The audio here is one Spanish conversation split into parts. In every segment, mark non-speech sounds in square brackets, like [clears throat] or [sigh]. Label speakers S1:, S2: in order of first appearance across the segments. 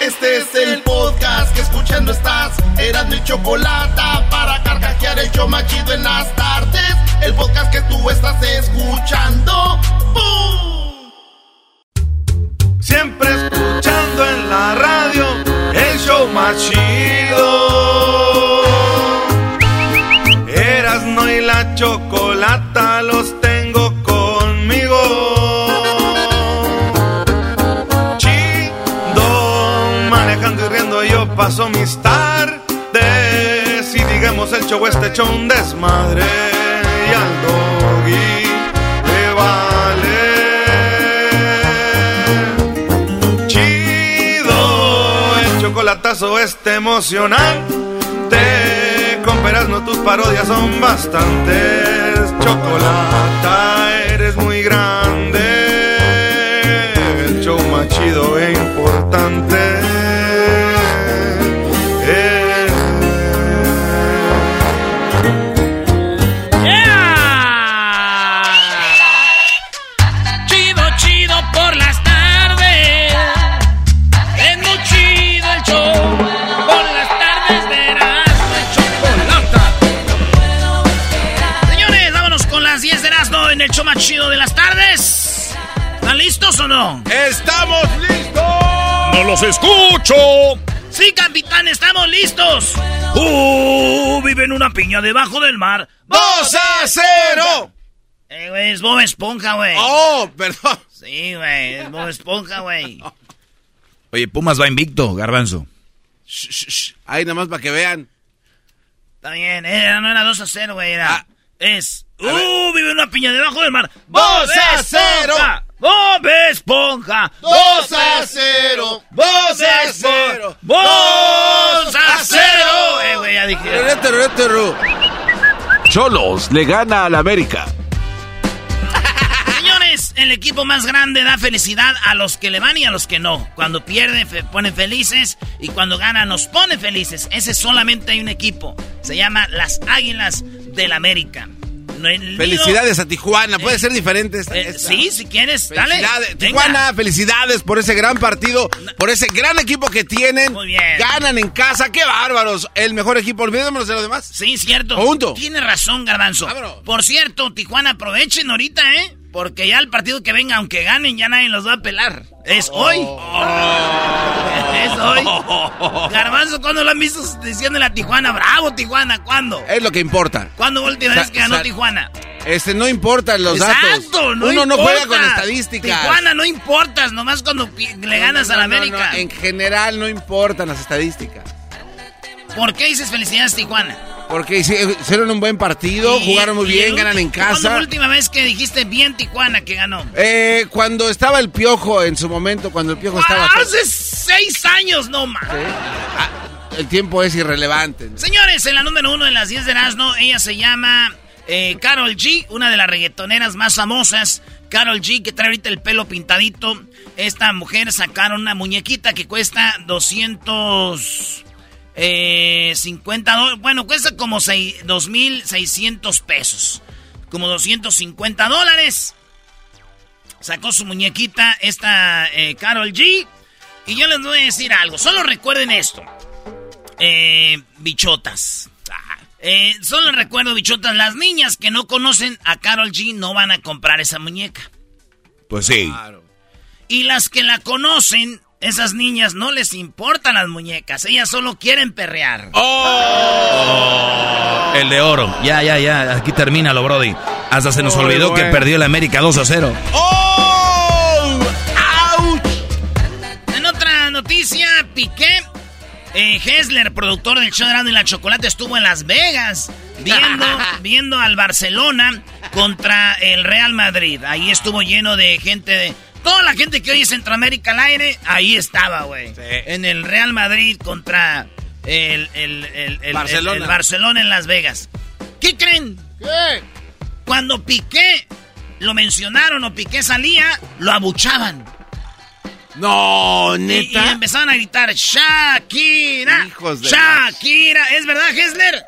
S1: Este es el podcast que escuchando estás. Eran mi chocolate para carcajear el yo machido en las tardes. El podcast que tú estás escuchando. ¡Bum!
S2: Siempre escuchando en la radio el show machido. Paso mis tardes y digamos el show este hecho un desmadre y al doggy le vale. Chido el chocolatazo este emocionante con no tus parodias son bastantes. Chocolata eres muy grande
S3: no?
S2: ¡Estamos listos!
S3: ¡No los escucho! Sí, capitán, estamos listos. Uh, vive en una piña debajo del mar.
S2: ¡Dos a cero!
S3: Eh, güey, es Bob Esponja, güey.
S2: ¡Oh, perdón!
S3: Sí, güey, es Bob Esponja, güey.
S4: Oye, Pumas va invicto, Garbanzo.
S2: Shh, shh, shh. Ahí nomás para que vean.
S3: Está bien, era, no era 2 a 0, güey, era.
S2: Ah.
S3: es. ¡Uh! Vive en una piña debajo del mar.
S2: ¡Dos a cero!
S3: ¡Bob Esponja!
S1: ¡Dos a cero!
S2: ¡Dos a cero!
S3: ¡Dos a cero! Eh, güey, ya dije.
S5: Cholos le gana al América.
S3: Señores, el equipo más grande da felicidad a los que le van y a los que no. Cuando pierde, fe- pone felices y cuando gana, nos pone felices. Ese solamente hay un equipo. Se llama las Águilas del América. Mío-
S2: Felicidades a Tijuana. Puede ser diferente esta.
S3: Eh,
S2: esta.
S3: sí, si quieres, dale. Venga.
S2: Tijuana, felicidades por ese gran partido, por ese gran equipo que tienen.
S3: Muy bien.
S2: Ganan en casa, qué bárbaros. El mejor equipo, olvidémonos de lo demás.
S3: Sí, cierto.
S2: Punto.
S3: Tiene razón, Garbanzo.
S2: Vámonos.
S3: Por cierto, Tijuana, aprovechen ahorita, ¿eh? Porque ya el partido que venga, aunque ganen, ya nadie los va a pelar. Es hoy. [laughs] es hoy. Garbanzo, ¿cuándo lo han visto diciendo la Tijuana? Bravo, Tijuana, ¿cuándo?
S2: Es lo que importa.
S3: ¿Cuándo fue la última vez que ganó Tijuana?
S2: Este, no importan los datos.
S3: Exacto, no
S2: Uno no
S3: importa.
S2: juega con estadísticas.
S3: Tijuana no importas, nomás cuando le ganas
S2: No,
S3: a la
S2: no, no,
S3: América.
S2: no, En general no importan las estadísticas.
S3: ¿Por qué dices felicidades, Tijuana?
S2: Porque hici- hicieron un buen partido, jugaron muy bien, ganan en
S3: ulti- ¿Cuándo fue
S2: casa.
S3: la última vez que dijiste bien Tijuana que ganó?
S2: Eh, cuando estaba el piojo en su momento, cuando el piojo estaba.
S3: Ah, Hace seis años, no más.
S2: Ah, el tiempo es irrelevante.
S3: Señores, en la número uno de las 10 de Erasmo, ella se llama eh, Carol G, una de las reggaetoneras más famosas. Carol G, que trae ahorita el pelo pintadito. Esta mujer sacaron una muñequita que cuesta 250 dólares. Bueno, cuesta como 2.600 pesos. Como 250 dólares. Sacó su muñequita esta eh, Carol G. Y yo les voy a decir algo. Solo recuerden esto. Eh, bichotas. Eh, solo recuerdo, bichotas, las niñas que no conocen a Carol G no van a comprar esa muñeca.
S4: Pues sí.
S3: Y las que la conocen, esas niñas no les importan las muñecas, ellas solo quieren perrear.
S4: ¡Oh! El de oro. Ya, ya, ya. Aquí termina lo, Brody. Hasta se nos olvidó que perdió el América 2 a 0.
S3: ¡Oh! ¡Auch! En otra noticia, Piqué eh, Hessler, productor del show de y la Chocolate, estuvo en Las Vegas viendo, [laughs] viendo al Barcelona contra el Real Madrid. Ahí estuvo lleno de gente de... Toda la gente que hoy es Centroamérica al aire, ahí estaba, güey. En el Real Madrid contra el, Barcelona. Barcelona en Las Vegas. ¿Qué creen? ¿Qué? Cuando Piqué lo mencionaron o Piqué salía, lo abuchaban.
S6: No, neta.
S3: Y, empezaron a gritar, Shakira. Hijos de Shakira. ¿Es verdad, Hessler?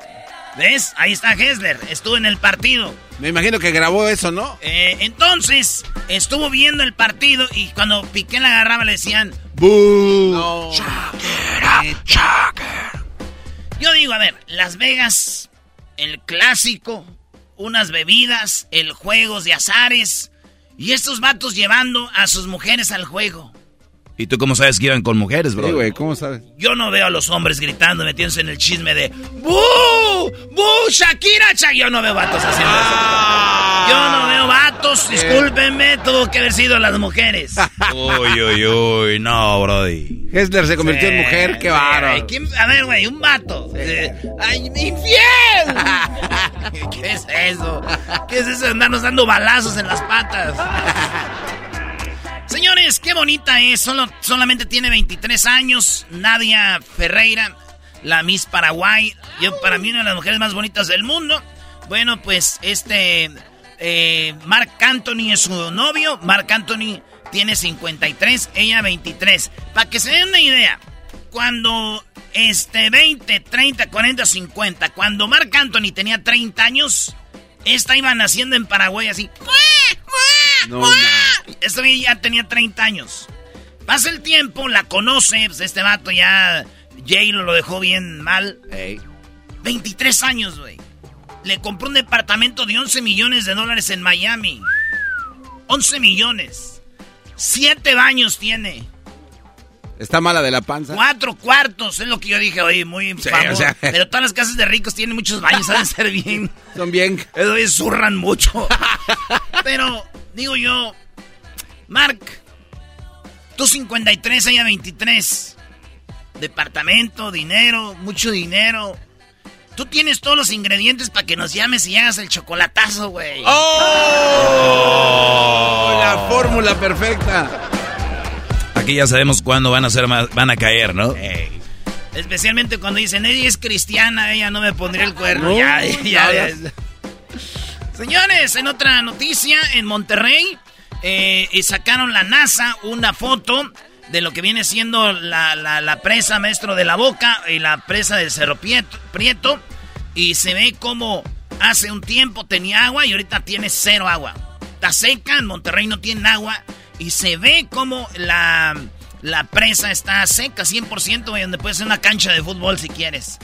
S3: ¿Ves? Ahí está Hessler. Estuvo en el partido.
S6: Me imagino que grabó eso, ¿no?
S3: Eh, entonces, estuvo viendo el partido y cuando Piqué la agarraba le decían, ¡Boo! Shakira, Shakira. Yo digo, a ver, Las Vegas, el clásico, unas bebidas, el juegos de azares y estos vatos llevando a sus mujeres al juego.
S4: ¿Y tú cómo sabes que iban con mujeres, bro?
S6: Sí, güey, ¿cómo sabes?
S3: Yo no veo a los hombres gritando, metiéndose en el chisme de ¡Bú! ¡Bú! ¡Shakira! Shakira! Yo no veo vatos haciendo eso. Ah. Yo no veo vatos, eh. discúlpenme, tuvo que haber sido las mujeres. [laughs]
S4: uy, uy, uy, no, brody.
S6: Hessler se convirtió en mujer, qué bárbaro.
S3: A ver, güey, un vato. ¡Ay, infiel! [laughs] ¿Qué es eso? ¿Qué es eso de andarnos dando balazos en las patas? [laughs] Señores, qué bonita es. Solo, solamente tiene 23 años. Nadia Ferreira, la Miss Paraguay. Yo, para mí, una de las mujeres más bonitas del mundo. Bueno, pues este. Eh, Mark Anthony es su novio. Mark Anthony tiene 53, ella 23. Para que se den una idea, cuando este 20, 30, 40, 50, cuando Mark Anthony tenía 30 años, esta iba naciendo en Paraguay así. No, Esta ya tenía 30 años. Pasa el tiempo, la conoce, pues este vato ya. Jay lo dejó bien mal. 23 años, güey. Le compró un departamento de 11 millones de dólares en Miami. 11 millones. Siete baños tiene.
S6: Está mala de la panza.
S3: Cuatro cuartos, es lo que yo dije hoy, muy famoso. Pero todas las casas de ricos tienen muchos baños, saben ser bien. [laughs]
S6: Son bien.
S3: Eso zurran mucho. [laughs] Pero, digo yo, Mark, tú 53, ella 23. Departamento, dinero, mucho dinero. Tú tienes todos los ingredientes para que nos llames y hagas el chocolatazo, güey.
S6: ¡Oh! La fórmula perfecta.
S4: Aquí ya sabemos cuándo van a ser van a caer, ¿no?
S3: Especialmente cuando dicen, ella es cristiana, ella no me pondría el cuerno. ya, ya, Señores, en otra noticia, en Monterrey, eh, sacaron la NASA una foto de lo que viene siendo la, presa maestro de la boca y la presa del Cerro Prieto. Y se ve como hace un tiempo tenía agua y ahorita tiene cero agua. Está seca, en Monterrey no tiene agua y se ve como la, la presa está seca 100%, donde puede ser una cancha de fútbol si quieres.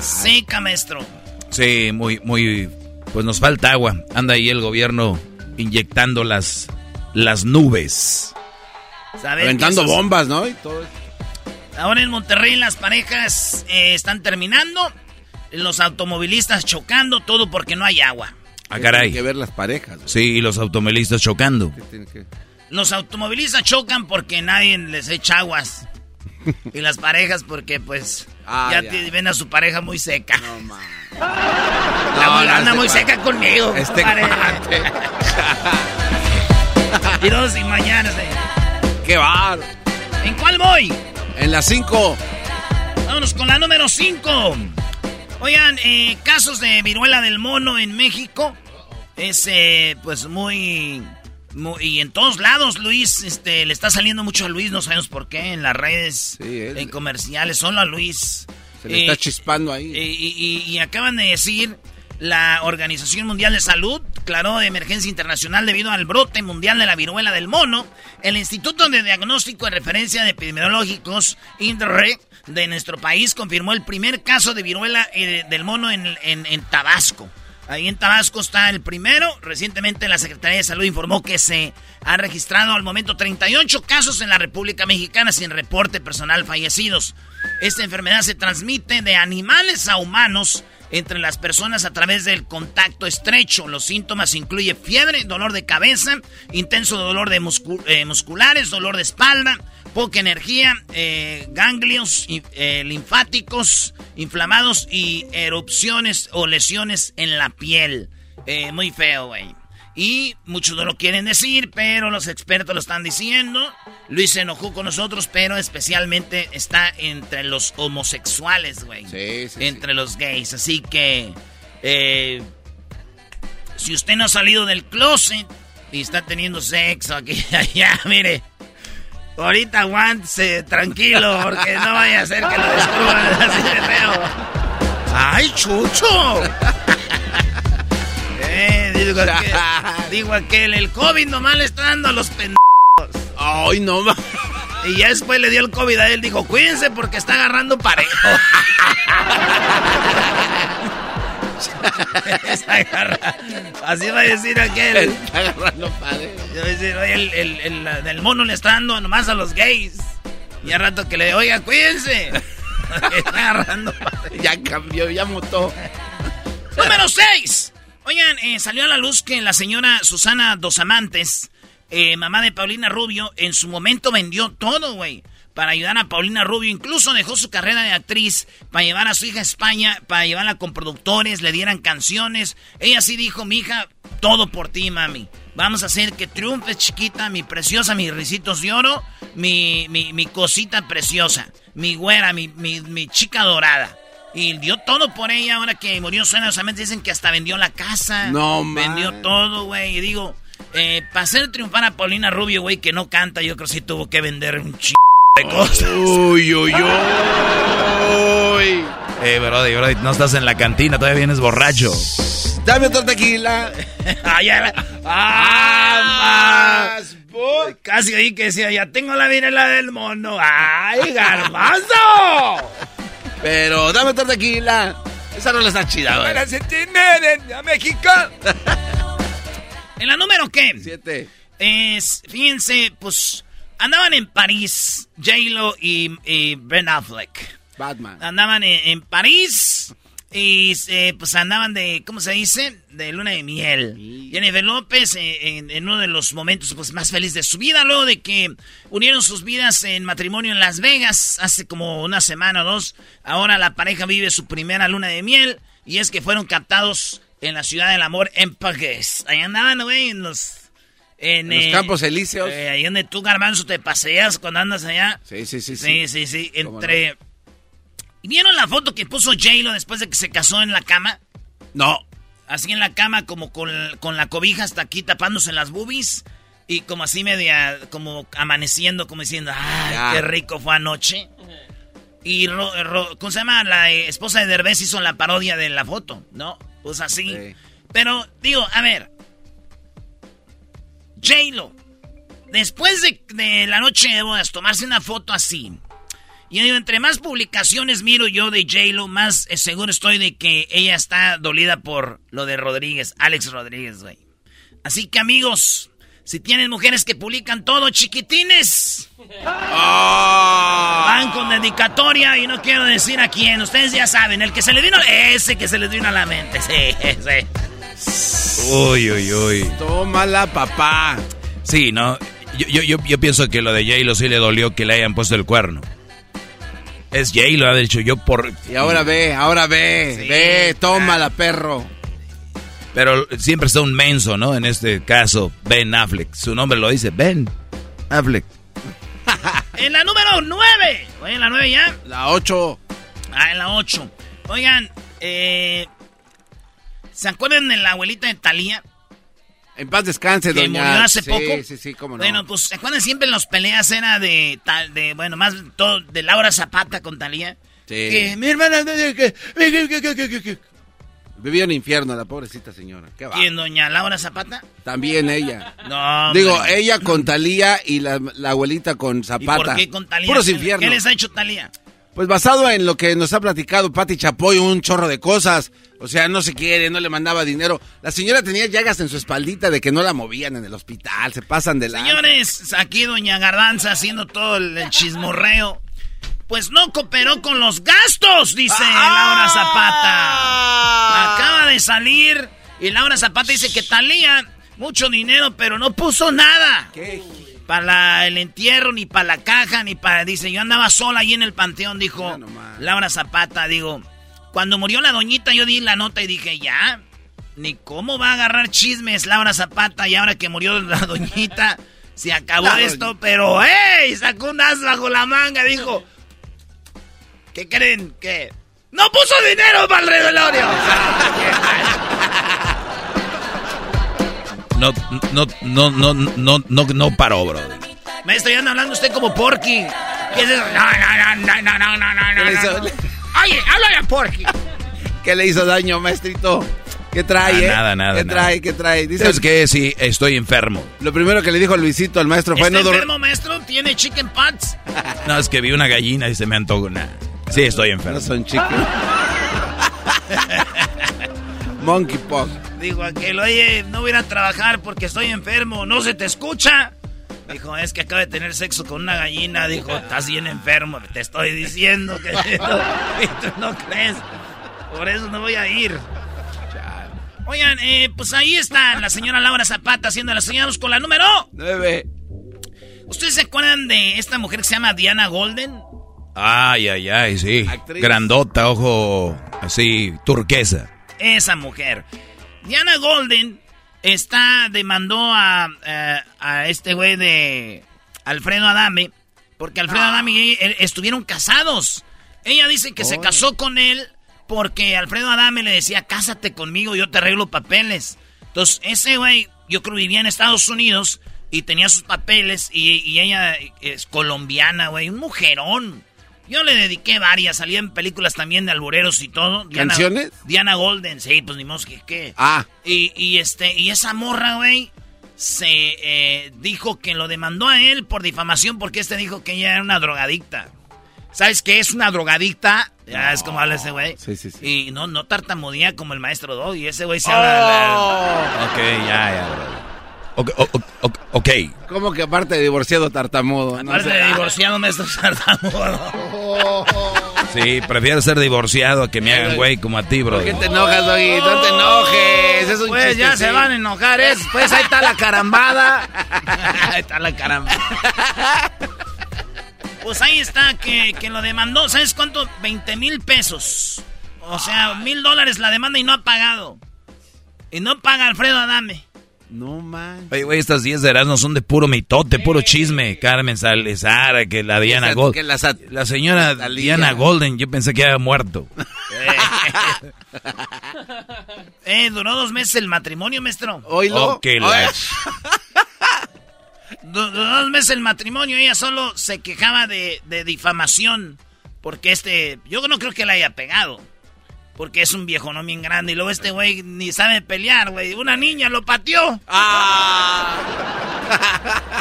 S3: Seca, maestro.
S4: Sí, muy, muy... Pues nos falta agua. Anda ahí el gobierno inyectando las, las nubes.
S6: Aventando bombas, ¿no? Y todo
S3: Ahora en Monterrey las parejas eh, están terminando, los automovilistas chocando, todo porque no hay agua.
S4: Ah, caray.
S6: Hay que ver las parejas.
S4: Sí, y los automovilistas chocando. ¿Qué tiene que...
S3: Los automovilistas chocan porque nadie les echa aguas. [laughs] y las parejas porque pues ah, ya, ven a su pareja muy seca. No, man. La anda muy seca conmigo. Este [laughs] y dos y mañana.
S6: ¡Qué bar!
S3: ¿En cuál voy?
S6: En la 5.
S3: Vámonos con la número 5. Oigan, eh, casos de viruela del mono en México. Es eh, pues muy y en todos lados, Luis, este, le está saliendo mucho a Luis, no sabemos por qué, en las redes, en comerciales, solo a Luis.
S6: Se le está eh, chispando ahí.
S3: y, acaban de decir, la Organización Mundial de Salud declaró de emergencia internacional debido al brote mundial de la viruela del mono. El Instituto de Diagnóstico y Referencia de Epidemiológicos, INDRE, de nuestro país confirmó el primer caso de viruela eh, del mono en, en Tabasco. Ahí en Tabasco está el primero. Recientemente la Secretaría de Salud informó que se han registrado al momento 38 casos en la República Mexicana sin reporte personal fallecidos. Esta enfermedad se transmite de animales a humanos entre las personas a través del contacto estrecho. Los síntomas incluyen fiebre, dolor de cabeza, intenso dolor de eh, musculares, dolor de espalda, poca energía, eh, ganglios eh, linfáticos inflamados y erupciones o lesiones en la piel. muy feo, güey. Y muchos no lo quieren decir, pero los expertos lo están diciendo. Luis se enojó con nosotros, pero especialmente está entre los homosexuales, güey. Sí, sí. Entre los gays. Así que, eh, si usted no ha salido del closet y está teniendo sexo aquí [laughs] allá, mire. Ahorita aguántese tranquilo, porque no vaya a ser que lo [laughs] destruyan así de feo. ¡Ay, Chucho! Digo, aquel, [laughs] digo aquel, el COVID nomás le está dando a los pendejos.
S6: Ay, no
S3: Y ya después le dio el COVID a él, dijo, cuídense porque está agarrando parejo. [laughs] Así va a decir aquel. Está agarrando parejo. Va a decir, oye, el, el, el, mono le está dando nomás a los gays. Y a rato que le oiga, cuídense. [laughs] está agarrando
S6: parejo. Ya cambió, ya mutó.
S3: Número 6. Oigan, eh, salió a la luz que la señora Susana Dos Amantes, eh, mamá de Paulina Rubio, en su momento vendió todo, güey. Para ayudar a Paulina Rubio. Incluso dejó su carrera de actriz para llevar a su hija a España, para llevarla con productores, le dieran canciones. Ella sí dijo, mi hija, todo por ti, mami. Vamos a hacer que triunfe, chiquita, mi preciosa, mis risitos de oro, mi, mi, mi cosita preciosa, mi güera, mi, mi, mi chica dorada. Y dio todo por ella ahora que murió Suena Dicen que hasta vendió la casa. No, Vendió todo, güey. Y digo, eh, para hacer triunfar a Paulina Rubio, güey, que no canta, yo creo que sí tuvo que vender un ch... de cosas.
S6: Uy, uy, uy.
S4: Eh, brody, brody, no estás en la cantina, todavía vienes borracho.
S6: Dame otra tequila. [laughs]
S3: ah, más. Casi ahí que decía, ya tengo la virela del mono. ¡Ay, garbanzo! [laughs]
S6: Pero dame otra tequila. Esa no la está chida, güey. Para
S3: a México. [laughs] ¿En la número qué?
S6: Siete.
S3: Es, fíjense, pues andaban en París, J-Lo y, Ben Affleck.
S6: Batman.
S3: Andaban en París y eh, pues andaban de, ¿cómo se dice? De luna de miel. Jennifer López eh, en, uno de los momentos pues, más felices de su vida, luego de que unieron sus vidas en matrimonio en Las Vegas hace como una semana o dos. Ahora la pareja vive su primera luna de miel y es que fueron captados en la ciudad del amor en París. Ahí andaban, güey, en los...
S6: En, los eh, campos elíseos.
S3: ahí donde tú, garbanzo, te paseas cuando andas allá.
S6: Sí, sí, sí.
S3: Sí, sí, sí. Entre... ¿Vieron la foto que puso J-Lo después de que se casó en la cama?
S6: No.
S3: Así en la cama, como con, la cobija hasta aquí tapándose las boobies. Y como así media, como amaneciendo, como diciendo, ¡ay, qué rico fue anoche! Y, ¿cómo se llama? La eh, esposa de Derbez hizo la parodia de la foto, ¿no? Pues así. Pero, digo, a ver. J-Lo, después de, de la noche de bodas, tomarse una foto así y digo, entre más publicaciones miro yo de J-Lo, más eh, seguro estoy de que ella está dolida por lo de Rodríguez, Alex Rodríguez, güey. Así que amigos, si tienen mujeres que publican todo, chiquitines, ah. van con dedicatoria y no quiero decir a quién, ustedes ya saben, el que se le vino, ese que se les vino a la mente, sí, sí.
S4: Uy, uy, uy.
S6: Tómala, papá.
S4: Sí, no, yo, yo, yo pienso que lo de J-Lo sí le dolió que le hayan puesto el cuerno. Es Jay, lo ha dicho yo por...
S6: Y ahora ve, ahora ve, ve, tómala, perro.
S4: Pero siempre está un menso, ¿no? En este caso, Ben Affleck. Su nombre lo dice, Ben Affleck. [laughs]
S3: en la número 9. Oye, en la 9 ya.
S6: La 8.
S3: Ah, en la 8. Oigan, eh, ¿se acuerdan de la abuelita de Talía?
S6: En paz descanse, que
S3: doña. murió hace poco.
S6: Sí, sí, sí, cómo no.
S3: Bueno, pues, ¿se acuerdan siempre en las peleas era de, tal, de bueno, más todo, de Laura Zapata con Talía? Sí. Que mi hermana...
S6: Vivía en infierno la pobrecita señora. ¿Qué
S3: ¿Quién, doña Laura Zapata?
S6: También ella.
S3: No,
S6: Digo, ella con Talía y la, abuelita con Zapata. ¿Y
S3: por qué con Talía?
S6: Puros infiernos.
S3: ¿Qué les ha hecho Talía?
S6: Pues basado en lo que nos ha platicado Pati Chapoy, un chorro de cosas. O sea, no se quiere, no le mandaba dinero. La señora tenía llagas en su espaldita de que no la movían en el hospital, se pasan de la...
S3: Señores, aquí doña Garbanza haciendo todo el, chismorreo. Pues no cooperó con los gastos, dice Laura Zapata. Acaba de salir y Laura Zapata dice que Talía mucho dinero, pero no puso nada. ¿Qué? Para el entierro, ni para la caja, ni para... Dice, yo andaba sola ahí en el panteón, dijo Laura Zapata. Digo, cuando murió la doñita yo di la nota y dije, ya, ni cómo va a agarrar chismes Laura Zapata y ahora que murió la doñita, se acabó esto, pero ¡hey! Sacó un as bajo la manga, dijo, ¿qué creen? que ¡No puso dinero para el revelorio!
S4: No, no, no, no, no, no, no paró, bro.
S3: Maestro, ya anda hablando usted como Porky. ¿Qué es eso? No, no, no, no, no, no, no, no. Oye, háblale a Porky.
S6: ¿Qué le hizo daño, maestrito? ¿Qué trae, eh?
S4: Nada, nada.
S6: ¿Qué trae? ¿Qué trae?
S4: Dice es que sí, estoy enfermo.
S6: Lo primero que le dijo Luisito al maestro fue
S3: ¿Está no enfermo, maestro? ¿Tiene chicken pots?
S4: no, es que vi una gallina y se me antojó nada. Sí, estoy enfermo.
S6: No son chicken. Monkey Pop.
S3: Dijo aquel, oye, no voy a ir a trabajar porque estoy enfermo, ¿no se te escucha? Dijo, es que acaba de tener sexo con una gallina. Dijo, estás bien enfermo, te estoy diciendo que [laughs] tú no crees. Por eso no voy a ir. Oigan, eh, pues ahí está la señora Laura Zapata haciendo las señales con la número
S6: 9.
S3: ¿Ustedes se acuerdan de esta mujer que se llama Diana Golden?
S4: Ay, ay, ay, sí. Grandota, ojo así, turquesa
S3: esa mujer. Diana Golden está demandó a, eh, a este güey de Alfredo Adame porque Alfredo ah. Adame y él estuvieron casados. Ella dice que se casó con él porque Alfredo Adame le decía, cásate conmigo, yo te arreglo papeles. Entonces, ese güey, yo creo vivía en Estados Unidos y tenía sus papeles y, y ella es colombiana, güey, un mujerón. Yo le dediqué varias, salía en películas también de albureros y todo.
S6: ¿Canciones?
S3: Diana Golden, sí, pues ni mosque, que qué.
S6: Ah.
S3: Y, y, este, y esa morra, güey, se eh, dijo que lo demandó a él por difamación porque este dijo que ella era una drogadicta. ¿Sabes qué es una drogadicta? Ya es como habla ese güey.
S6: Sí, sí, sí.
S3: Y no, no tartamudea como el maestro Dog. Y ese güey se habla.
S4: Oh. Ok, ya, ya, Ok, ok.
S6: ¿Cómo que aparte de divorciado tartamudo?
S3: Aparte de divorciado me estás tartamudo. [laughs]
S4: Sí, prefiero ser divorciado a que me hagan güey como a ti, bro.
S6: ¿Por qué te enojas, Doggy? No te enojes. Es un
S3: pues ya se van a enojar. Es, pues ahí está la carambada. [laughs] ahí está la carambada. Pues ahí está, que, que lo demandó. ¿Sabes cuánto? 20 mil pesos. O sea, mil dólares la demanda y no ha pagado. Y no paga Alfredo Adame.
S6: No man.
S4: Oye, güey, estas 10 de no son de puro mitote, puro chisme. Carmen Salazar, que la Diana Golden. La, señora Diana Golden, yo pensé que había muerto. [laughs]
S3: eh, duró dos meses el matrimonio, maestro.
S6: Oílo. [laughs]
S3: duró dos meses el matrimonio, ella solo se quejaba de, de difamación. Porque este, yo no creo que la haya pegado. Porque es un viejo no bien grande. Y luego este güey ni sabe pelear, güey. Una niña lo pateó.
S6: Ah.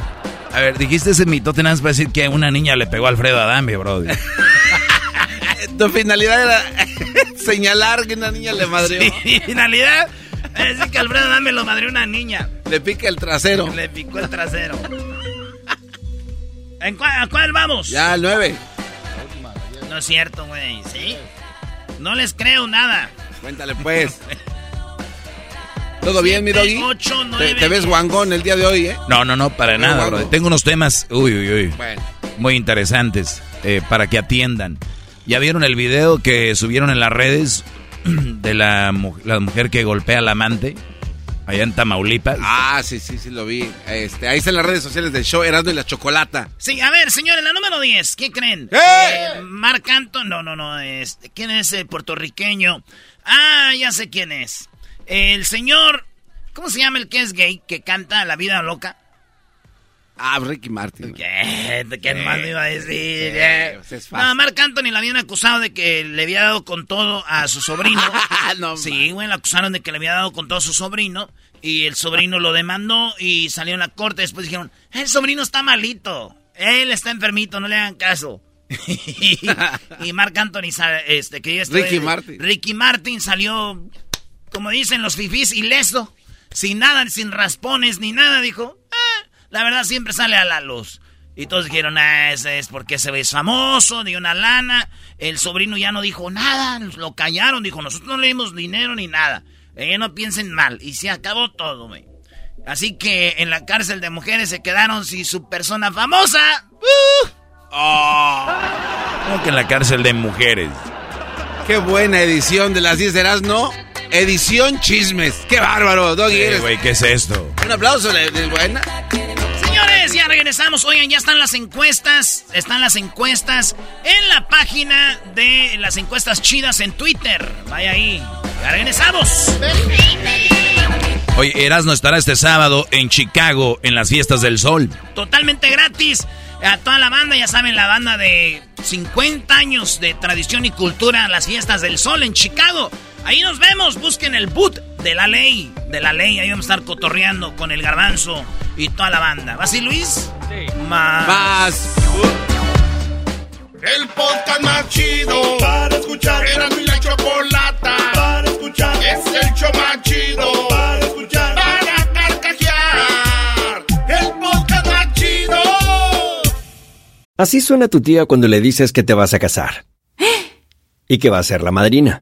S6: [laughs]
S4: A ver, dijiste ese mito, tenías para decir que una niña le pegó a Alfredo Adame, bro. [laughs]
S6: tu finalidad era [laughs] señalar que una niña le madrió.
S3: Sí, finalidad es decir que Alfredo Adame lo madrió una niña.
S6: Le pica el trasero.
S3: Le picó el trasero. ¿En cuál, ¿A cuál vamos?
S6: Ya, el 9.
S3: No es cierto, güey. ¿Sí? No les creo nada.
S6: Cuéntale pues. [laughs] ¿Todo bien, mi doggy? ¿Te, ves guangón el día de hoy, eh?
S4: No, no, no, para nada, bro. Tengo unos temas, uy, uy, uy, muy interesantes eh, para que atiendan. ¿Ya vieron el video que subieron en las redes [clears throat] de la, la mujer que golpea al amante? Allá en Tamaulipas.
S6: Ah, sí, sí, sí, lo vi. Este, ahí están las redes sociales del show Erasmo y la Chocolata.
S3: Sí, a ver, señores, la número 10, ¿qué creen? ¡Eh! eh Marc Anton, no, no, no, este, ¿quién es el puertorriqueño? Ah, ya sé quién es. El señor, ¿cómo se llama el que es gay, que canta La Vida Loca?
S6: Ah, Ricky Martin.
S3: ¿Qué? ¿Qué más me iba a decir? Pues no, Marc Anthony la habían acusado de que le había dado con todo a su sobrino. [laughs]
S6: no,
S3: sí, güey, la acusaron de que le había dado con todo a su sobrino. Y el sobrino lo demandó y salió en la corte. Después dijeron, el sobrino está malito. Él está enfermito, no le hagan caso. [laughs] y Mark Anthony, este, que
S6: Ricky Martin.
S3: Ricky Martin salió, como dicen los fifís, ileso. Sin nada, sin raspones ni nada, dijo. La verdad siempre sale a la luz. Y todos dijeron, ah, ese es porque se ve famoso, dio una lana. El sobrino ya no dijo nada, lo callaron, dijo, nosotros no le dimos dinero ni nada. Eh, no piensen mal. Y se acabó todo, güey. Así que en la cárcel de mujeres se quedaron sin su persona famosa. ¡Uh!
S4: ¿Cómo que en la cárcel de mujeres?
S6: Qué buena edición de las 10 de ¿no? Edición chismes. ¡Qué bárbaro, Doggy!
S4: Eh, güey, ¿qué es esto?
S6: Un aplauso, buena.
S3: Señores, ya regresamos. Oigan, ya están las encuestas. Están las encuestas en la página de las encuestas chidas en Twitter. Vaya ahí. Ya regresamos.
S4: Oye, Erasmo estará este sábado en Chicago en las fiestas del sol.
S3: Totalmente gratis. A toda la banda, ya saben, la banda de 50 años de tradición y cultura, las fiestas del sol en Chicago. Ahí nos vemos, busquen el boot de la ley, de la ley, ahí vamos a estar cotorreando con el garbanzo y toda la banda. ¿Vas y Luis?
S6: Sí.
S3: Más.
S6: Más.
S1: El podcast más chido para escuchar. Era mi la chocolata para escuchar. Es el show más chido para escuchar. Para carcajear. El podcast más chido.
S7: Así suena tu tía cuando le dices que te vas a casar. Y que va a ser la madrina.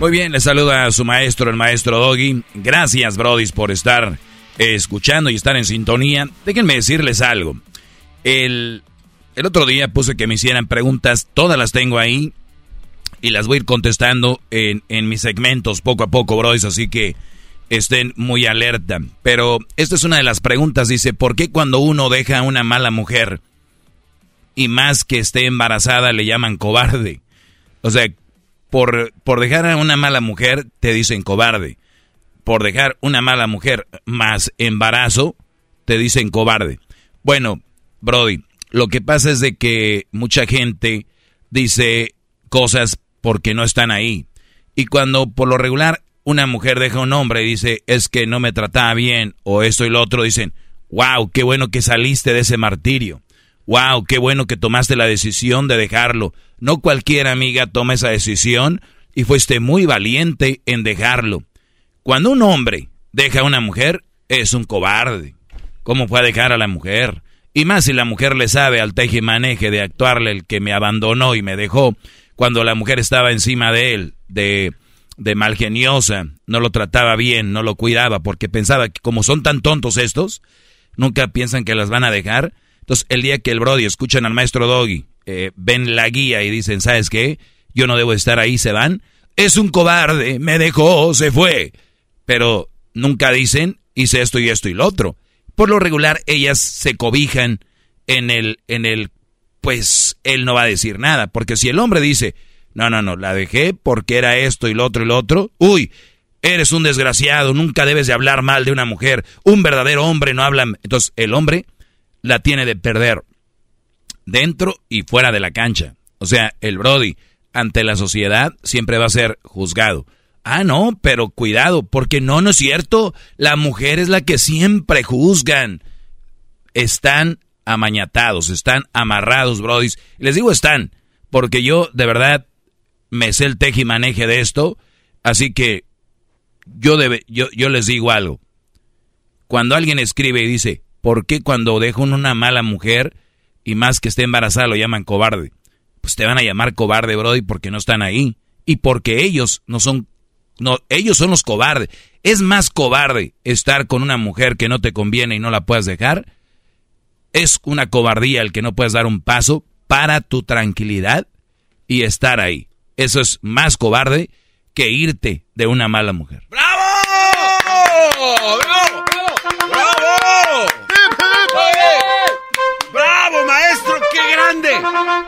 S4: Muy bien, le saluda a su maestro, el maestro Doggy. Gracias, Brodis, por estar escuchando y estar en sintonía. Déjenme decirles algo. El, el otro día puse que me hicieran preguntas, todas las tengo ahí y las voy a ir contestando en, en mis segmentos poco a poco, Brodis, así que estén muy alerta. Pero esta es una de las preguntas, dice, ¿por qué cuando uno deja a una mala mujer y más que esté embarazada le llaman cobarde? O sea, por, por dejar a una mala mujer te dicen cobarde. Por dejar una mala mujer más embarazo te dicen cobarde. Bueno, Brody, lo que pasa es de que mucha gente dice cosas porque no están ahí. Y cuando por lo regular una mujer deja a un hombre y dice es que no me trataba bien o esto y lo otro, dicen, wow, qué bueno que saliste de ese martirio. Wow, qué bueno que tomaste la decisión de dejarlo. No cualquier amiga toma esa decisión y fuiste muy valiente en dejarlo. Cuando un hombre deja a una mujer, es un cobarde. ¿Cómo puede dejar a la mujer? Y más si la mujer le sabe al teje maneje de actuarle el que me abandonó y me dejó cuando la mujer estaba encima de él, de, de malgeniosa, no lo trataba bien, no lo cuidaba, porque pensaba que como son tan tontos estos, nunca piensan que las van a dejar entonces, el día que el Brody escuchan al maestro Doggy, eh, ven la guía y dicen, ¿sabes qué? yo no debo estar ahí, se van. Es un cobarde, me dejó, se fue. Pero nunca dicen, hice esto y esto y lo otro. Por lo regular, ellas se cobijan en el, en el, pues él no va a decir nada. Porque si el hombre dice, no, no, no, la dejé porque era esto y lo otro y lo otro, uy, eres un desgraciado, nunca debes de hablar mal de una mujer. Un verdadero hombre no habla. Entonces, el hombre la tiene de perder dentro y fuera de la cancha. O sea, el Brody ante la sociedad siempre va a ser juzgado. Ah, no, pero cuidado, porque no, no es cierto. La mujer es la que siempre juzgan. Están amañatados, están amarrados, brodis. Les digo están, porque yo de verdad me sé el tejimaneje de esto, así que yo, debe, yo, yo les digo algo. Cuando alguien escribe y dice, ¿por qué cuando dejo una mala mujer y más que esté embarazada lo llaman cobarde? Pues te van a llamar cobarde, Brody, porque no están ahí. Y porque ellos no son, no, ellos son los cobardes. Es más cobarde estar con una mujer que no te conviene y no la puedas dejar. Es una cobardía el que no puedes dar un paso para tu tranquilidad y estar ahí. Eso es más cobarde que irte de una mala mujer.
S6: ¡Bravo! ¡Bravo! ¡Bravo, maestro! ¡Qué grande!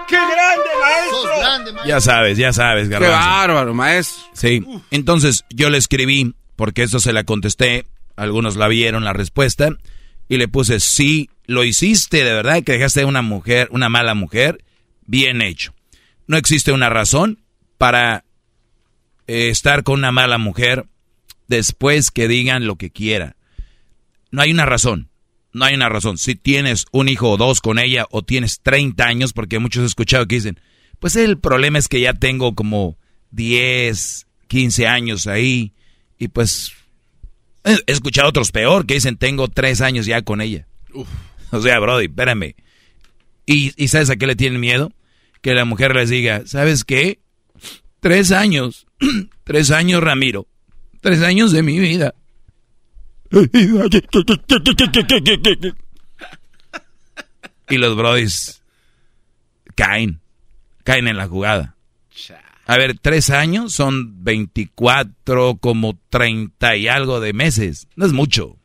S6: ¡Qué grande, maestro!
S4: Ya sabes, ya sabes,
S6: ¡Qué
S4: Garbanzo.
S6: bárbaro, maestro!
S4: Sí, entonces yo le escribí, porque eso se la contesté, algunos la vieron la respuesta, y le puse, sí, lo hiciste de verdad, que dejaste a una mujer, una mala mujer, bien hecho. No existe una razón para eh, estar con una mala mujer después que digan lo que quiera. No hay una razón. No hay una razón. Si tienes un hijo o dos con ella o tienes 30 años, porque muchos he escuchado que dicen, pues el problema es que ya tengo como 10, 15 años ahí y pues he escuchado otros peor que dicen tengo 3 años ya con ella. O sea, Brody, espérame. ¿Y, ¿Y sabes a qué le tienen miedo? Que la mujer les diga, ¿sabes qué? Tres años, [clears throat] tres años, Ramiro. Tres años de mi vida. Y los brodis caen, caen en la jugada. A ver, tres años son 24, como 30 y algo de meses. No es mucho.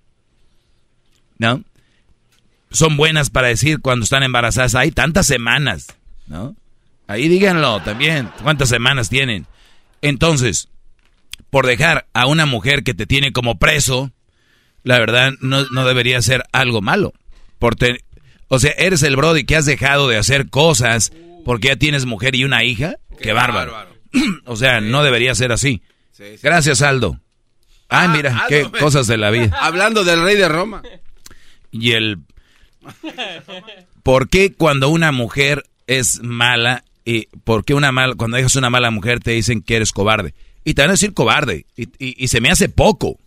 S4: ¿No? Son buenas para decir cuando están embarazadas. Hay tantas semanas, ¿no? Ahí díganlo también. ¿Cuántas semanas tienen? Entonces, por dejar a una mujer que te tiene como preso, la verdad no, no debería ser algo malo. Por te- o sea, eres el Brody que has dejado de hacer cosas porque ya tienes mujer y una hija. Qué, bárbaro. [clears throat] o sea, no debería ser así. Gracias, Aldo. Ah, mira,
S6: Aldo,
S4: qué cosas de la vida. [laughs]
S6: Hablando del rey de Roma.
S4: Y el... ¿Por qué cuando una mujer es mala y por qué una mala, cuando dejas una mala mujer te dicen que eres cobarde? Y te van a decir cobarde. Y, y- y se me hace poco.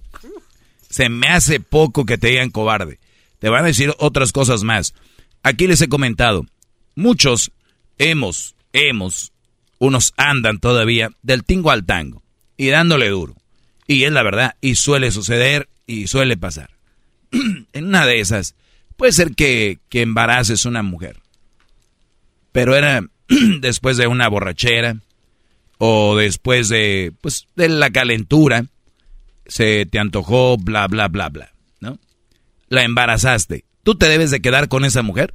S4: Se me hace poco que te digan cobarde. Te van a decir otras cosas más. Aquí les he comentado. Muchos hemos, hemos, unos andan todavía del tingo al tango. Y dándole duro. Y es la verdad. Y suele suceder y suele pasar. [clears throat] en una de esas, puede ser que, que embaraces una mujer. Pero era [clears throat] después de una borrachera o después de, pues, de la calentura, se te antojó, bla, bla, bla, bla, ¿no? La embarazaste. ¿Tú te debes de quedar con esa mujer?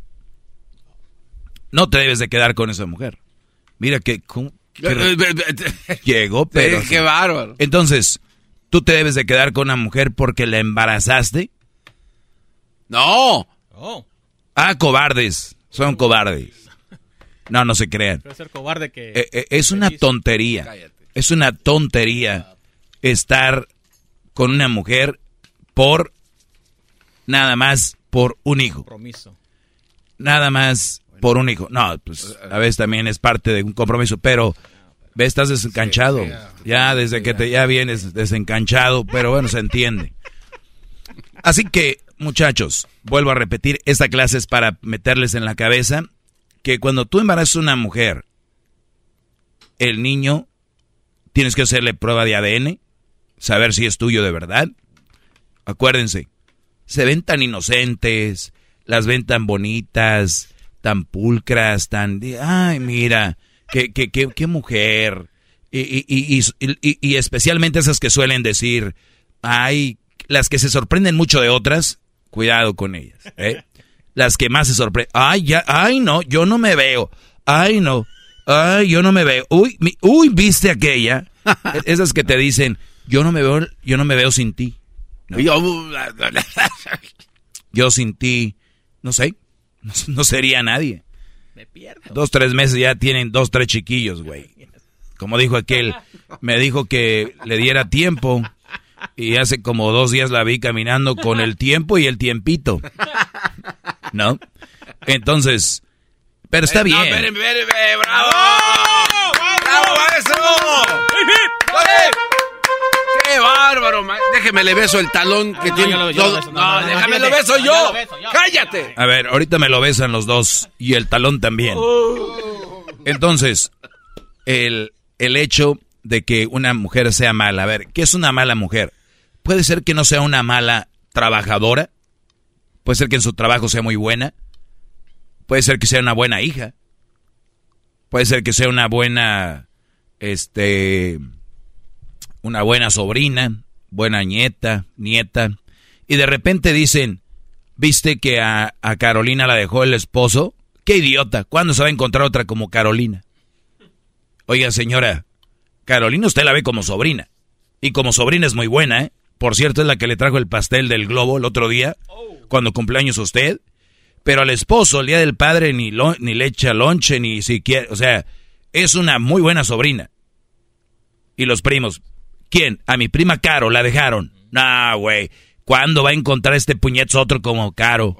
S4: No te debes de quedar con esa mujer. Mira que... ¿cómo?
S6: Eh,
S4: Qué- Llegó, pero...
S6: qué bárbaro.
S4: Entonces, ¿tú te debes de quedar con una mujer porque la embarazaste?
S6: No.
S4: Ah, cobardes. Son cobardes. No, no se crean.
S8: Puede ser cobarde que...
S4: Eh, eh, es una tontería. Es una tontería estar con una mujer por nada más por un hijo.
S8: Compromiso.
S4: Nada más por un hijo. No, pues a veces también es parte de un compromiso, pero ves, estás desencanchado. Ya desde que te ya vienes desencanchado, pero bueno, se entiende. Así que, muchachos, vuelvo a repetir, esta clase es para meterles en la cabeza que cuando tú embarazas a una mujer, el niño tienes que hacerle prueba de ADN, saber si es tuyo de verdad. Acuérdense, se ven tan inocentes, las ven tan bonitas, tan pulcras, tan... de, Ay, mira, qué, qué, qué, mujer. Y, y, y, y, especialmente esas que suelen decir, ay, las que se sorprenden mucho de otras, cuidado con ellas. ¿eh? Las que más se sorprenden, ay, ya, ay, no, yo no me veo. Ay, no. Ay, yo no me veo. Uy, uy, viste aquella. [laughs] Esas que te dicen, yo no me veo, yo no me veo sin ti. Yo, sin ti, no sé, no, sería nadie. Me pierdo. Dos, tres meses ya tienen dos, tres chiquillos, güey. Como dijo aquel, me dijo que le diera tiempo y hace como dos días la vi caminando con el tiempo y el tiempito. ¿No? Entonces, pero está bien.
S6: bravo. ¡Bravo, eso! ¡Qué bárbaro! Déjeme le beso el talón que tiene todo. No, déjame lo beso yo. ¡Cállate!
S4: A ver, ahorita me lo besan los dos y el talón también. Uh. Entonces, el, el hecho de que una mujer sea mala. A ver, ¿qué es una mala mujer? Puede ser que no sea una mala trabajadora. Puede ser que en su trabajo sea muy buena. Puede ser que sea una buena hija. Puede ser que sea una buena, este, una buena sobrina, buena nieta, nieta. Y de repente dicen, ¿viste que a, a Carolina la dejó el esposo? ¡Qué idiota! ¿Cuándo se va a encontrar otra como Carolina? Oiga, señora, Carolina usted la ve como sobrina. Y como sobrina es muy buena, ¿eh? Por cierto, es la que le trajo el pastel del globo el otro día, cuando cumpleaños usted. Pero al esposo, el día del padre, ni, ni le echa lonche, ni siquiera. O sea, es una muy buena sobrina. Y los primos. ¿Quién? A mi prima Caro la dejaron. Nah, güey. ¿Cuándo va a encontrar este puñetazo otro como Caro?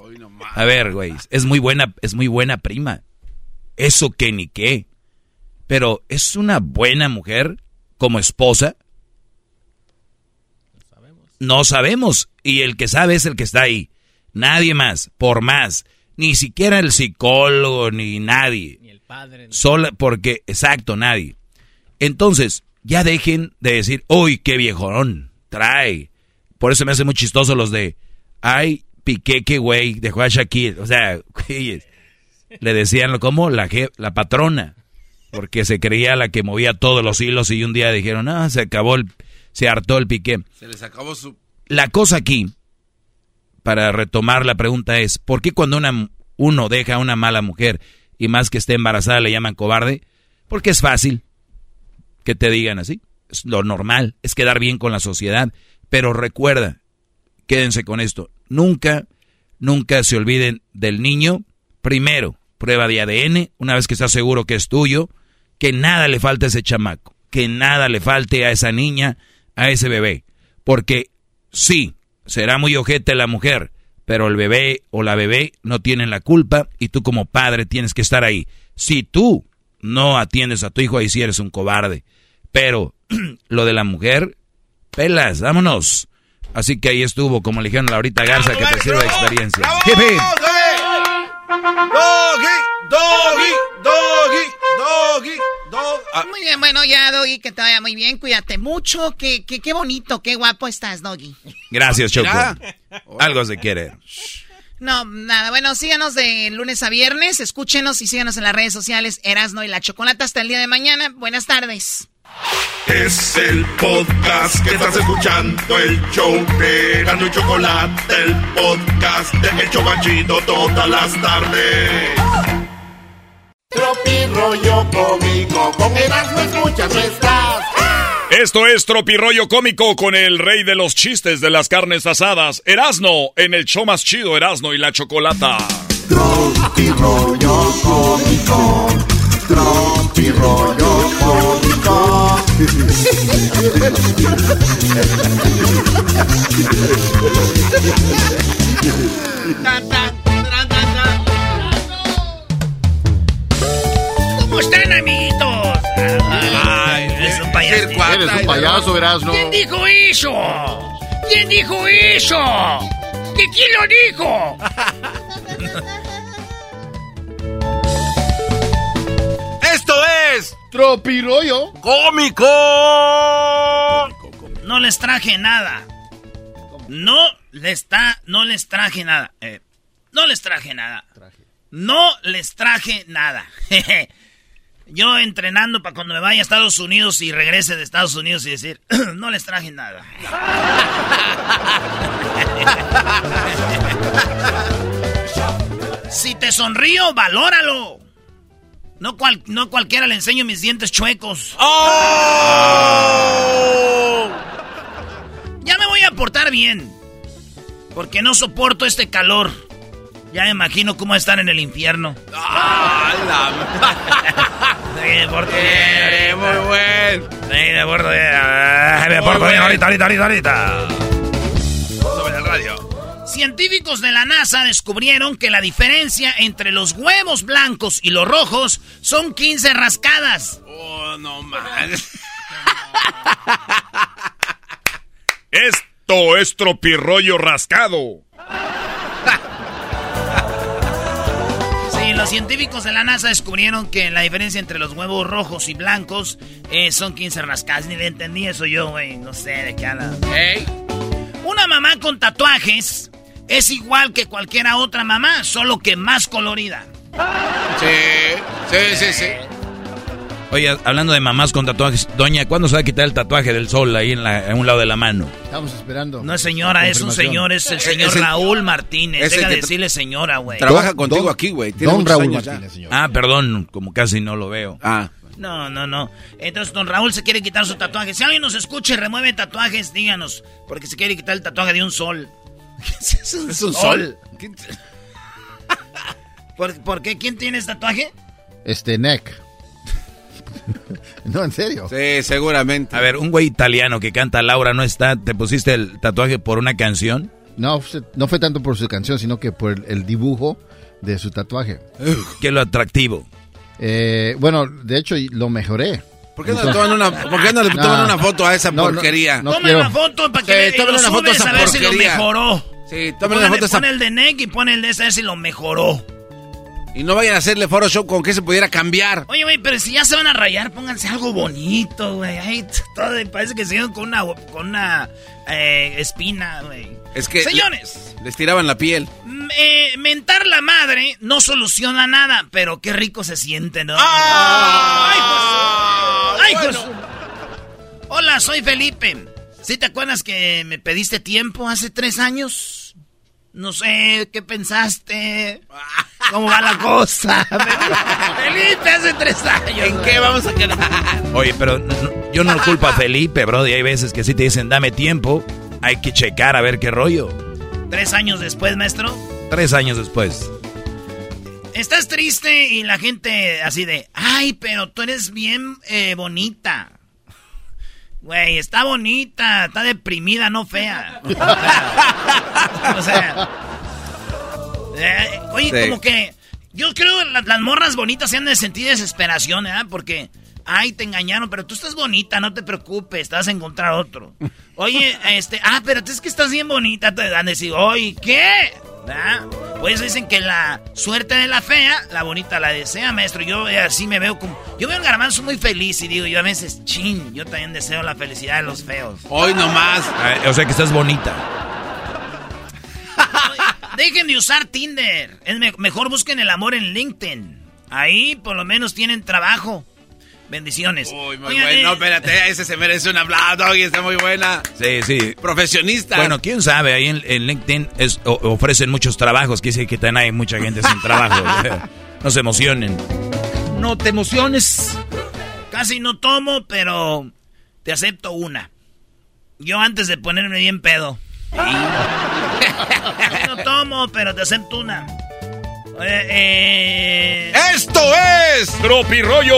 S4: A ver, güey. Es muy buena, es muy buena prima. Eso que ni qué. Pero es una buena mujer como esposa. No sabemos. Y el que sabe es el que está ahí. Nadie más, por más ni siquiera el psicólogo, ni nadie. Ni el padre. Solo porque, exacto, nadie. Entonces, ya dejen de decir, uy, qué viejón, trae. Por eso me hace muy chistoso los de, ay, Piqué, qué güey, dejó a Shakir. O sea, [laughs] le decían como la, la patrona, porque se creía la que movía todos los hilos y un día dijeron, ah, se acabó el, se hartó el Piqué.
S6: Se les acabó su...
S4: La cosa aquí para retomar la pregunta es, ¿por qué cuando una, uno deja a una mala mujer y más que esté embarazada le llaman cobarde? Porque es fácil que te digan así. Es lo normal, es quedar bien con la sociedad. Pero recuerda, quédense con esto, nunca, nunca se olviden del niño. Primero, prueba de ADN, una vez que estás seguro que es tuyo, que nada le falte a ese chamaco, que nada le falte a esa niña, a ese bebé. Porque sí, será muy ojete la mujer, pero el bebé o la bebé no tienen la culpa y tú como padre tienes que estar ahí. Si tú no atiendes a tu hijo, ahí sí eres un cobarde. Pero [clears throat] lo de la mujer, pelas, vámonos. Así que ahí estuvo, como le dijeron a Laurita Garza, que te sirva de experiencia.
S6: Doggy, doggy, doggy, doggy, doggy.
S8: Ah. Muy bien, bueno, ya, Doggy, que te vaya muy bien. Cuídate mucho. Qué, qué, qué bonito, qué guapo estás, Doggy.
S4: Gracias, Choco. Algo se quiere.
S8: No, nada. Bueno, síganos de lunes a viernes. Escúchenos y síganos en las redes sociales Erasno y la Chocolata hasta el día de mañana. Buenas tardes.
S1: Es el podcast que estás escuchando, el show de Gano y Chocolate, el podcast de El Chocachito todas las tardes.
S9: Tropi rollo cómico, con Erasmo escuchas no estás.
S10: Esto es Tropirollo Cómico con el rey de los chistes de las carnes asadas, Erasno, en el show más chido Erasno y la Chocolata.
S9: Tropirollo Cómico Trump rollo cómico.
S3: ¿Cómo están, amiguitos?
S6: Ay, es un payaso.
S11: Eres un payaso, verás, ¿no?
S3: ¿Quién dijo eso? ¿Quién dijo eso? ¿Que quién lo dijo? [laughs]
S11: Tropirollo
S6: Cómico.
S3: No les traje nada. No les está, no les traje nada. Eh, no les traje nada. No les traje nada. Yo entrenando para cuando me vaya a Estados Unidos y regrese de Estados Unidos y decir, [clears throat] no les traje nada. [laughs] si te sonrío, valóralo. No, cual, no cualquiera le enseño mis dientes chuecos.
S6: ¡Oh!
S3: Ya me voy a portar bien. Porque no soporto este calor. Ya me imagino cómo están en el infierno.
S6: ¡Ah, la...
S3: Sí, me porto bien.
S6: Eh, muy buen.
S3: Sí, me porto bien. Me porto bien ahorita, ahorita, ahorita, ahorita.
S6: Sobre el radio.
S3: Científicos de la NASA descubrieron que la diferencia entre los huevos blancos y los rojos son 15 rascadas.
S6: Oh, no más. [laughs]
S10: Esto es tropirroyo rascado.
S3: Sí, los científicos de la NASA descubrieron que la diferencia entre los huevos rojos y blancos eh, son 15 rascadas. Ni le entendí eso yo, güey. No sé de qué habla. Una mamá con tatuajes es igual que cualquier otra mamá, solo que más colorida.
S6: Sí, sí, sí, sí.
S4: Oye, hablando de mamás con tatuajes, doña, ¿cuándo se va a quitar el tatuaje del sol ahí en, la- en un lado de la mano?
S11: Estamos esperando.
S3: No es señora, es un señor, es el señor
S6: Es el-
S3: Raúl Martínez.
S6: es
S3: Deja de decirle señora, güey.
S6: Trabaja contigo
S11: don-
S6: aquí, güey. Tiene
S11: Don Raúl
S6: años ya.
S11: Martínez, señor.
S4: Ah, perdón, como casi no lo veo.
S6: Ah.
S3: No, no, no. Entonces, don Raúl se quiere quitar su tatuaje. Si alguien nos escucha y remueve tatuajes, díganos. Porque se quiere quitar el tatuaje de un sol. ¿Qué es un
S6: ¿Es un sol? ¿Qué-
S3: ¿Por, por qué? ¿Quién tiene ese tatuaje?
S11: Este, neck. [laughs] no, en serio.
S6: Sí, seguramente.
S4: A ver, un güey italiano que canta Laura no está, ¿te pusiste el tatuaje por una canción?
S11: No, no fue tanto por su canción, sino que por el, el dibujo de su tatuaje.
S4: ¿Qué es lo atractivo?
S11: Eh, bueno, de hecho, lo mejoré.
S6: ¿Por qué no le toman una, por qué no le toman una foto a esa porquería?
S11: no
S3: Tomen la foto para que
S6: Sí,
S3: y
S6: tomen una foto
S3: subes
S6: a esa
S3: a ver si lo mejoró.
S6: Sí, tomen a
S3: pone el de Neck y pone el de ese a ver si lo mejoró.
S6: Y no vayan a hacerle Photoshop con que se pudiera cambiar.
S3: Oye, güey, pero si ya se van a rayar, pónganse algo bonito, güey. Ay, todo parece que se con una, con una eh, espina, güey.
S6: Es que...
S3: Señores,
S6: Les tiraban la piel.
S3: m- eh, mentar la madre no soluciona nada, pero qué rico se siente, ¿no? ¡Ay, pues! ¡Ay, pues! Hola, soy Felipe. ¿Sí te acuerdas que me pediste tiempo hace tres años? No sé, ¿qué pensaste? [laughs] ¿Cómo va la cosa? [laughs] Felipe, hace tres años.
S6: ¿En qué vamos a quedar?
S4: Oye, pero no- yo no culpo a [laughs] Felipe, bro. Y hay veces que sí te dicen, dame tiempo. Hay que checar a ver qué rollo.
S3: Tres años después, maestro.
S4: Tres años después.
S3: Estás triste y la gente así de, ay, pero tú eres bien eh, bonita. Güey, está bonita, está deprimida, no fea. [laughs] o sea, eh, oye,
S6: Sí.
S3: como que yo creo que las, las morras bonitas se han de sentir desesperación, ¿verdad? Porque, ay, te engañaron, pero tú estás bonita, no te preocupes, te vas a encontrar otro. Oye, este, ah, pero tú es que estás bien bonita, te van a decir, oye, ¿qué? ¿verdad? Pues dicen que la suerte de la fea, la bonita la desea, maestro. Yo eh, así me veo como. Yo veo al garbanzo muy feliz y digo, yo a veces, chin, yo también deseo la felicidad de los feos.
S6: Hoy nomás.
S4: Ah, o sea que estás bonita.
S3: Dejen de usar Tinder. Es me- mejor busquen el amor en LinkedIn. Ahí por lo menos tienen trabajo. Bendiciones.
S6: Uy, muy
S3: Oigan,
S6: bueno.
S3: eh,
S6: No, espérate, ese se merece un aplauso, Doggy, está muy buena.
S4: Sí, sí.
S6: Profesionista.
S4: Bueno, quién sabe, ahí en, en LinkedIn es- o- ofrecen muchos trabajos, que dice que también hay mucha gente sin trabajo. [laughs] no se emocionen.
S3: No te emociones. Casi no tomo, pero te acepto una. Yo antes de ponerme bien pedo. [laughs] Casi no tomo, pero te acepto una. Eh, eh,
S6: ¡Esto es!
S10: ¡Tropirollo!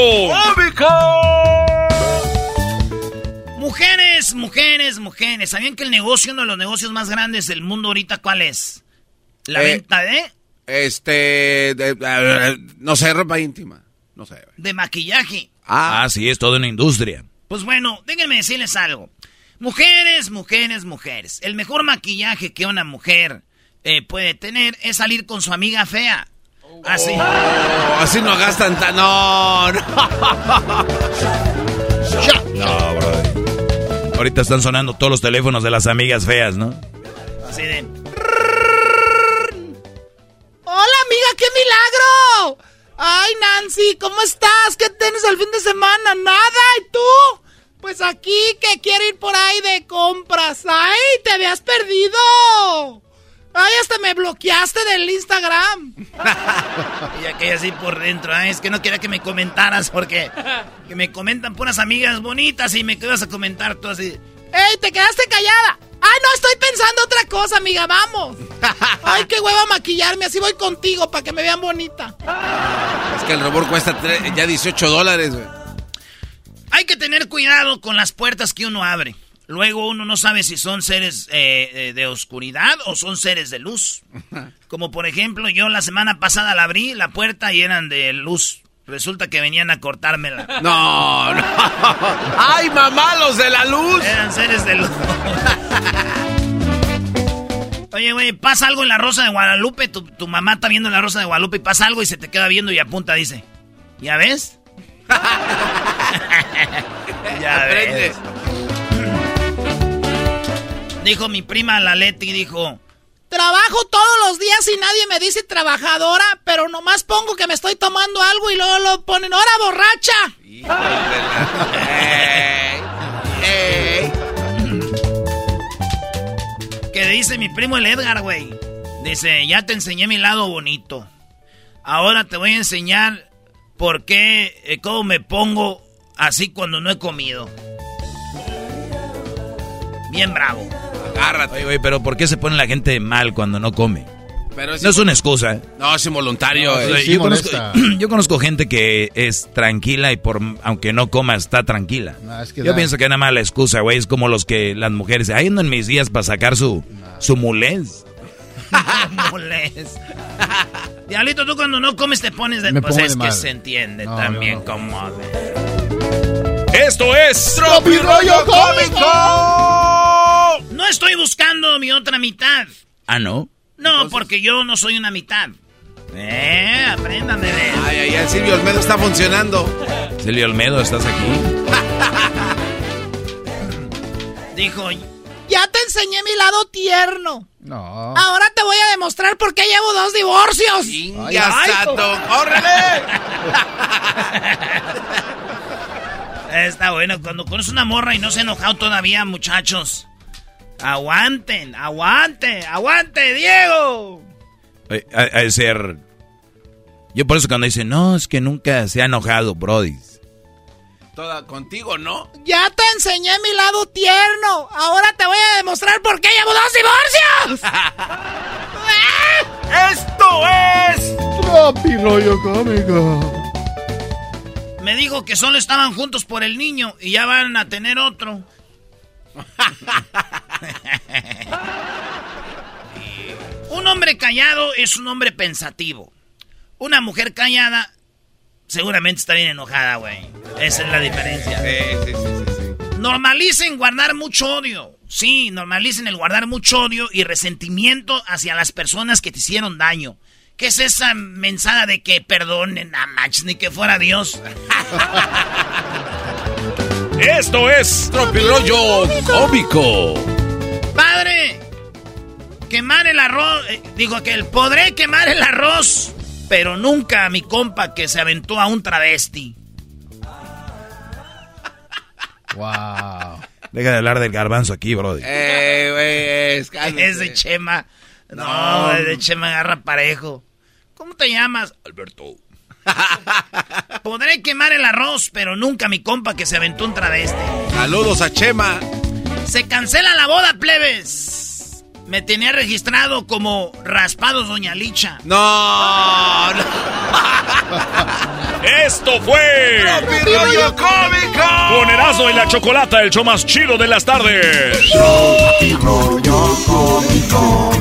S3: Mujeres, mujeres, mujeres. ¿Sabían que el negocio, uno de los negocios más grandes del mundo ahorita, cuál es? La
S6: Eh,
S3: venta de,
S6: Este. de- no sé, ropa íntima. No sé.
S3: de maquillaje.
S6: Ah,
S4: Ah, sí, es toda una industria.
S3: Pues bueno, déjenme decirles algo. Mujeres, mujeres, mujeres. El mejor maquillaje que una mujer eh, puede tener es salir con su amiga fea. Así.
S6: oh, así no gastan tan. No, no.
S4: No, bro. Ahorita están sonando todos los teléfonos de las amigas feas, ¿no?
S3: Así de.
S8: ¡Hola, amiga! ¡Qué milagro!
S12: Ay, Nancy, ¿cómo estás? ¿Qué tienes el fin de semana? Nada, ¿y tú? Pues aquí que quiero ir por ahí de compras. ¡Ay, te habías perdido! ¡Ay, hasta me bloqueaste del Instagram! [laughs]
S3: y aquella así por dentro. Ay, es que no quería que me comentaras porque que me comentan puras amigas bonitas y me quedas a comentar tú así.
S12: ¡Ey, te quedaste callada! ¡Ay, no, estoy pensando otra cosa, amiga! ¡Vamos! ¡Ay, qué hueva maquillarme! Así voy contigo para que me vean bonita.
S6: Es que el robot cuesta ya 18 dólares, güey.
S3: Hay que tener cuidado con las puertas que uno abre. Luego uno no sabe si son seres eh, eh, de oscuridad o son seres de luz. [laughs] Como por ejemplo, yo la semana pasada la abrí la puerta y eran de luz. Resulta que venían a cortármela. [laughs]
S6: No, no. [laughs] ¡Ay, mamá, los de la luz!
S3: Eran seres de luz. Oye, güey, pasa algo en la Rosa de Guadalupe. Tu, tu, mamá está viendo la Rosa de Guadalupe y pasa algo y se te queda viendo y apunta, dice. ¿Ya ves? ya ves. Dijo mi prima la Leti, dijo...
S12: Trabajo todos los días y nadie me dice trabajadora, pero nomás pongo que me estoy tomando algo y luego lo ponen, ¡hora borracha!
S3: Que dice mi primo el Edgar, güey. Dice, ya te enseñé mi lado bonito. Ahora te voy a enseñar por qué, eh, cómo me pongo así cuando no he comido. Bien bravo.
S4: Agárrate. Oye, pero ¿por qué se pone la gente mal cuando no come? no es una excusa. ¿eh?
S6: No, es involuntario.
S4: No, yo, conozco, [clears throat] yo, conozco, gente que es tranquila y por aunque no coma está tranquila. No, es que yo da. pienso que es una mala excusa, güey. Es como los que las mujeres, ahí ando en mis días para sacar su, su mulés. [laughs]
S3: mulés. Diablito, tú cuando no comes te pones de...
S11: Me
S3: pues es
S11: de
S3: que se entiende
S11: No,
S3: también
S11: no, no.
S10: Esto es...
S1: ¡Tropirollo Cómico!
S3: No estoy buscando mi otra mitad.
S4: Ah, ¿no?
S3: No, porque yo no soy una mitad. Eh, aprendan de ver.
S6: Ay, ay, ay, Silvio Olmedo está funcionando.
S4: Silvio Olmedo, ¿estás aquí?
S3: Dijo,
S12: Ya te enseñé mi lado tierno.
S11: No.
S12: Ahora te voy a demostrar por qué llevo dos divorcios.
S6: ¡Ya santo! [laughs]
S3: Está bueno, cuando conoces una morra y no se ha enojado todavía, muchachos. Aguanten, aguante, aguante, Diego.
S4: Ha de ser. Yo por eso cuando dicen, no, es que nunca se ha enojado, Brody.
S6: Toda contigo, ¿no?
S12: Ya te enseñé mi lado tierno. Ahora te voy a demostrar por qué llevo dos divorcios. [laughs]
S1: ¡Esto es...
S11: Tropirollo Cómico.
S3: Me dijo que solo estaban juntos por el niño y ya van a tener otro. un hombre callado es un hombre pensativo. Una mujer callada seguramente está bien enojada, güey. Esa es la diferencia.
S6: Sí, sí, sí.
S3: Normalicen guardar mucho odio. Sí, normalicen el guardar mucho odio y resentimiento hacia las personas que te hicieron daño. ¿Qué es esa mensada de que perdonen a Max ni que fuera Dios? [laughs]
S10: Esto es...
S5: Tropirollo Cómico.
S3: Padre, quemar el arroz. eh, digo que el podré quemar el arroz, pero nunca a mi compa que se aventó a un travesti. [laughs]
S11: Wow.
S4: Deja de hablar del garbanzo aquí, Brody.
S6: Eh, güey, es, [laughs]
S3: de Chema. No,
S6: No.
S3: es de Chema agarra parejo. ¿Cómo te llamas? Alberto. [laughs] Podré quemar el arroz, pero nunca mi compa que se aventó un travesti.
S6: Saludos a Chema.
S3: Se cancela la boda, plebes. Me tenía registrado como raspados Doña Licha.
S6: No, no. [laughs]
S10: Esto fue...
S6: Tropirollo Cómico.
S10: Con Erasmo y la Chocolata, el show más chido de las tardes.
S1: Tropirollo Cómico.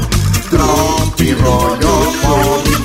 S1: Tropirollo Cómico.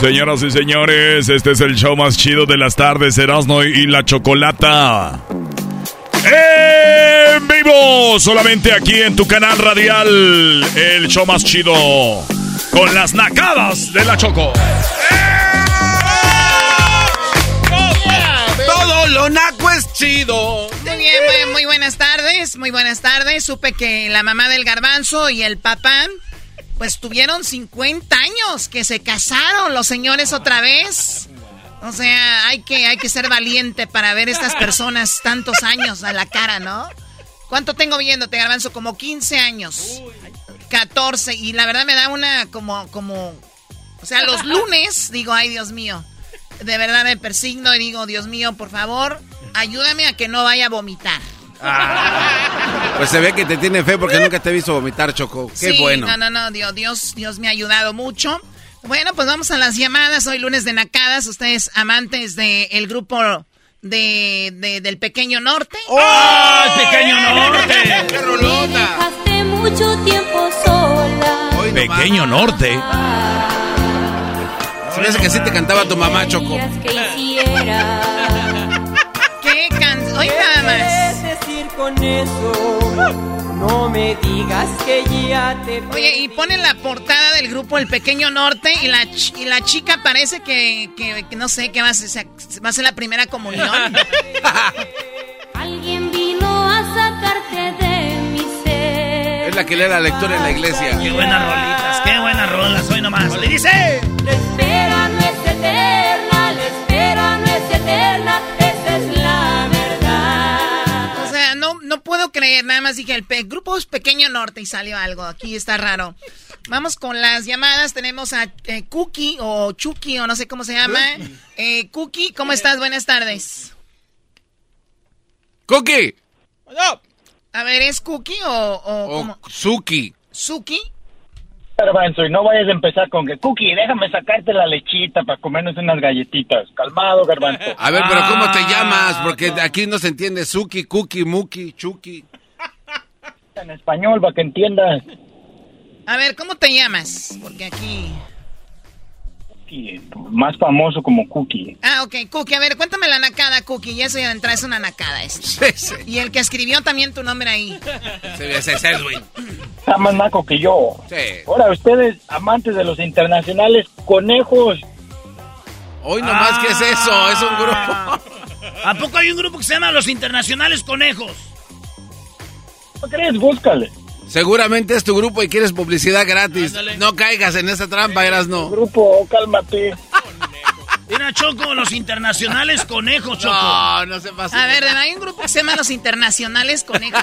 S10: Señoras y señores, este es el show más chido de las tardes, Erasmo y la Chocolata. En vivo, solamente aquí en tu canal radial, el show más chido, con las nacadas de la Choco.
S6: Todo lo naco es chido.
S8: Muy bien, muy, muy buenas tardes, muy buenas tardes. Supe que la mamá del garbanzo y el papá, pues tuvieron 50 años que se casaron los señores otra vez. O sea, hay que, hay que ser valiente para ver estas personas tantos años a la cara, ¿no? ¿Cuánto tengo viéndote, Garbanzo? Como 15 años. 14. Y la verdad me da una como, como... O sea, los lunes digo, ay, Dios mío. De verdad me persigno y digo, Dios mío, por favor, ayúdame a que no vaya a vomitar.
S6: Pues se ve que te tiene fe porque nunca te he visto vomitar, Choco. Qué
S8: sí,
S6: bueno.
S8: No, no, no, Dios, Dios, Dios me ha ayudado mucho. Bueno, pues vamos a las llamadas. Hoy lunes de Nacadas. Ustedes amantes del grupo de, de- del Pequeño Norte.
S10: ¡Oh, el Pequeño Norte!
S6: ¡Qué rolota!
S13: Hace mucho tiempo sola.
S4: Pequeño norte.
S6: Se me hace que así te cantaba tu mamá, Choco.
S13: Que hiciera.
S14: Con eso? No me digas que ya te...
S8: Oye, y ponen la portada del grupo El Pequeño Norte y la, ch- y la chica parece que, que- que no sé, que va a ser, va a ser la primera comunión. [laughs]
S13: Alguien vino a sacarte de mi ser.
S6: Es la que lee la lectura en la iglesia.
S3: Qué buenas rolitas, qué buenas rolas. Hoy nomás. Le dice.
S13: Espera no,
S8: puedo creer, nada más dije, el pe- grupo es Pequeño Norte y salió algo, aquí está raro. Vamos con las llamadas, tenemos a eh, Cookie o Chucky o no sé cómo se llama. Eh, Cookie, ¿cómo estás? Buenas tardes.
S6: ¡Cookie!
S8: A ver, ¿es Cookie o, o, cómo?
S6: Suki.
S8: ¿Suki?
S15: Garbanzo, y no vayas a empezar con que, Cookie, déjame sacarte la lechita para comernos unas galletitas. Calmado, Garbanzo.
S6: A ver, pero ¿cómo te
S15: Ah,
S6: llamas? Porque aquí no se entiende Suki, Cookie, Muki, Chuki.
S15: En español, para que entiendas.
S8: A ver, ¿cómo te llamas? Porque aquí...
S15: Cookie, más famoso como Cookie.
S8: Ah, ok, Cookie, a ver, cuéntame la nacada, Cookie, y eso ya de entrada es una nacada esto. [laughs] Y el que escribió también tu nombre ahí.
S6: Se ese es Edwin.
S15: Está más naco que yo.
S6: Sí.
S15: Ahora, ustedes, amantes de los internacionales, conejos.
S6: Hoy nomás, ¿qué es eso? Es un grupo. [laughs]
S3: ¿A poco hay un grupo que se llama Los Internacionales Conejos?
S15: ¿No crees? Búscale.
S6: Seguramente es tu grupo y quieres publicidad gratis. No caigas en esa trampa, eras no.
S15: Grupo, cálmate.
S3: Mira, Choco, Los Internacionales Conejos, Choco.
S6: No, no se pasa.
S8: A ver, hay un grupo que se llama Los Internacionales Conejos.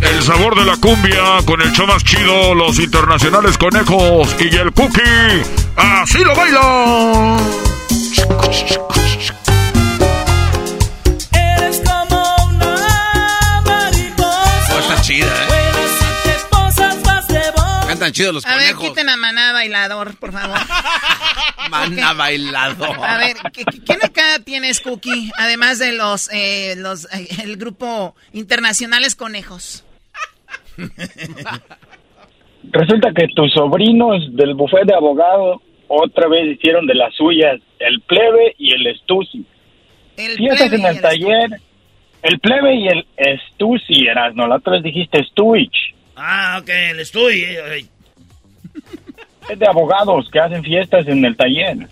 S10: El sabor de la cumbia con el show más chido, los internacionales conejos y el cookie. ¡Así lo bailan!
S6: Cantan chidos los
S8: A ver,
S6: conejos.
S8: quiten a Maná Bailador, por favor. [laughs]
S6: Manda bailado.
S8: A ver, ¿qué, qué- qué nacada tienes, Cookie? Además de los, eh, los eh, el grupo Internacionales Conejos. [laughs]
S15: Resulta que tus sobrinos del bufete de abogado otra vez hicieron de las suyas el plebe y el estusi.
S8: El
S15: Fiestas
S8: plebe
S15: en el
S8: el
S15: taller, el plebe y el estusi, Erasno. La otra vez dijiste estuich.
S3: Ah, ok, el estoy. eh,
S15: Es de abogados que hacen fiestas en el taller.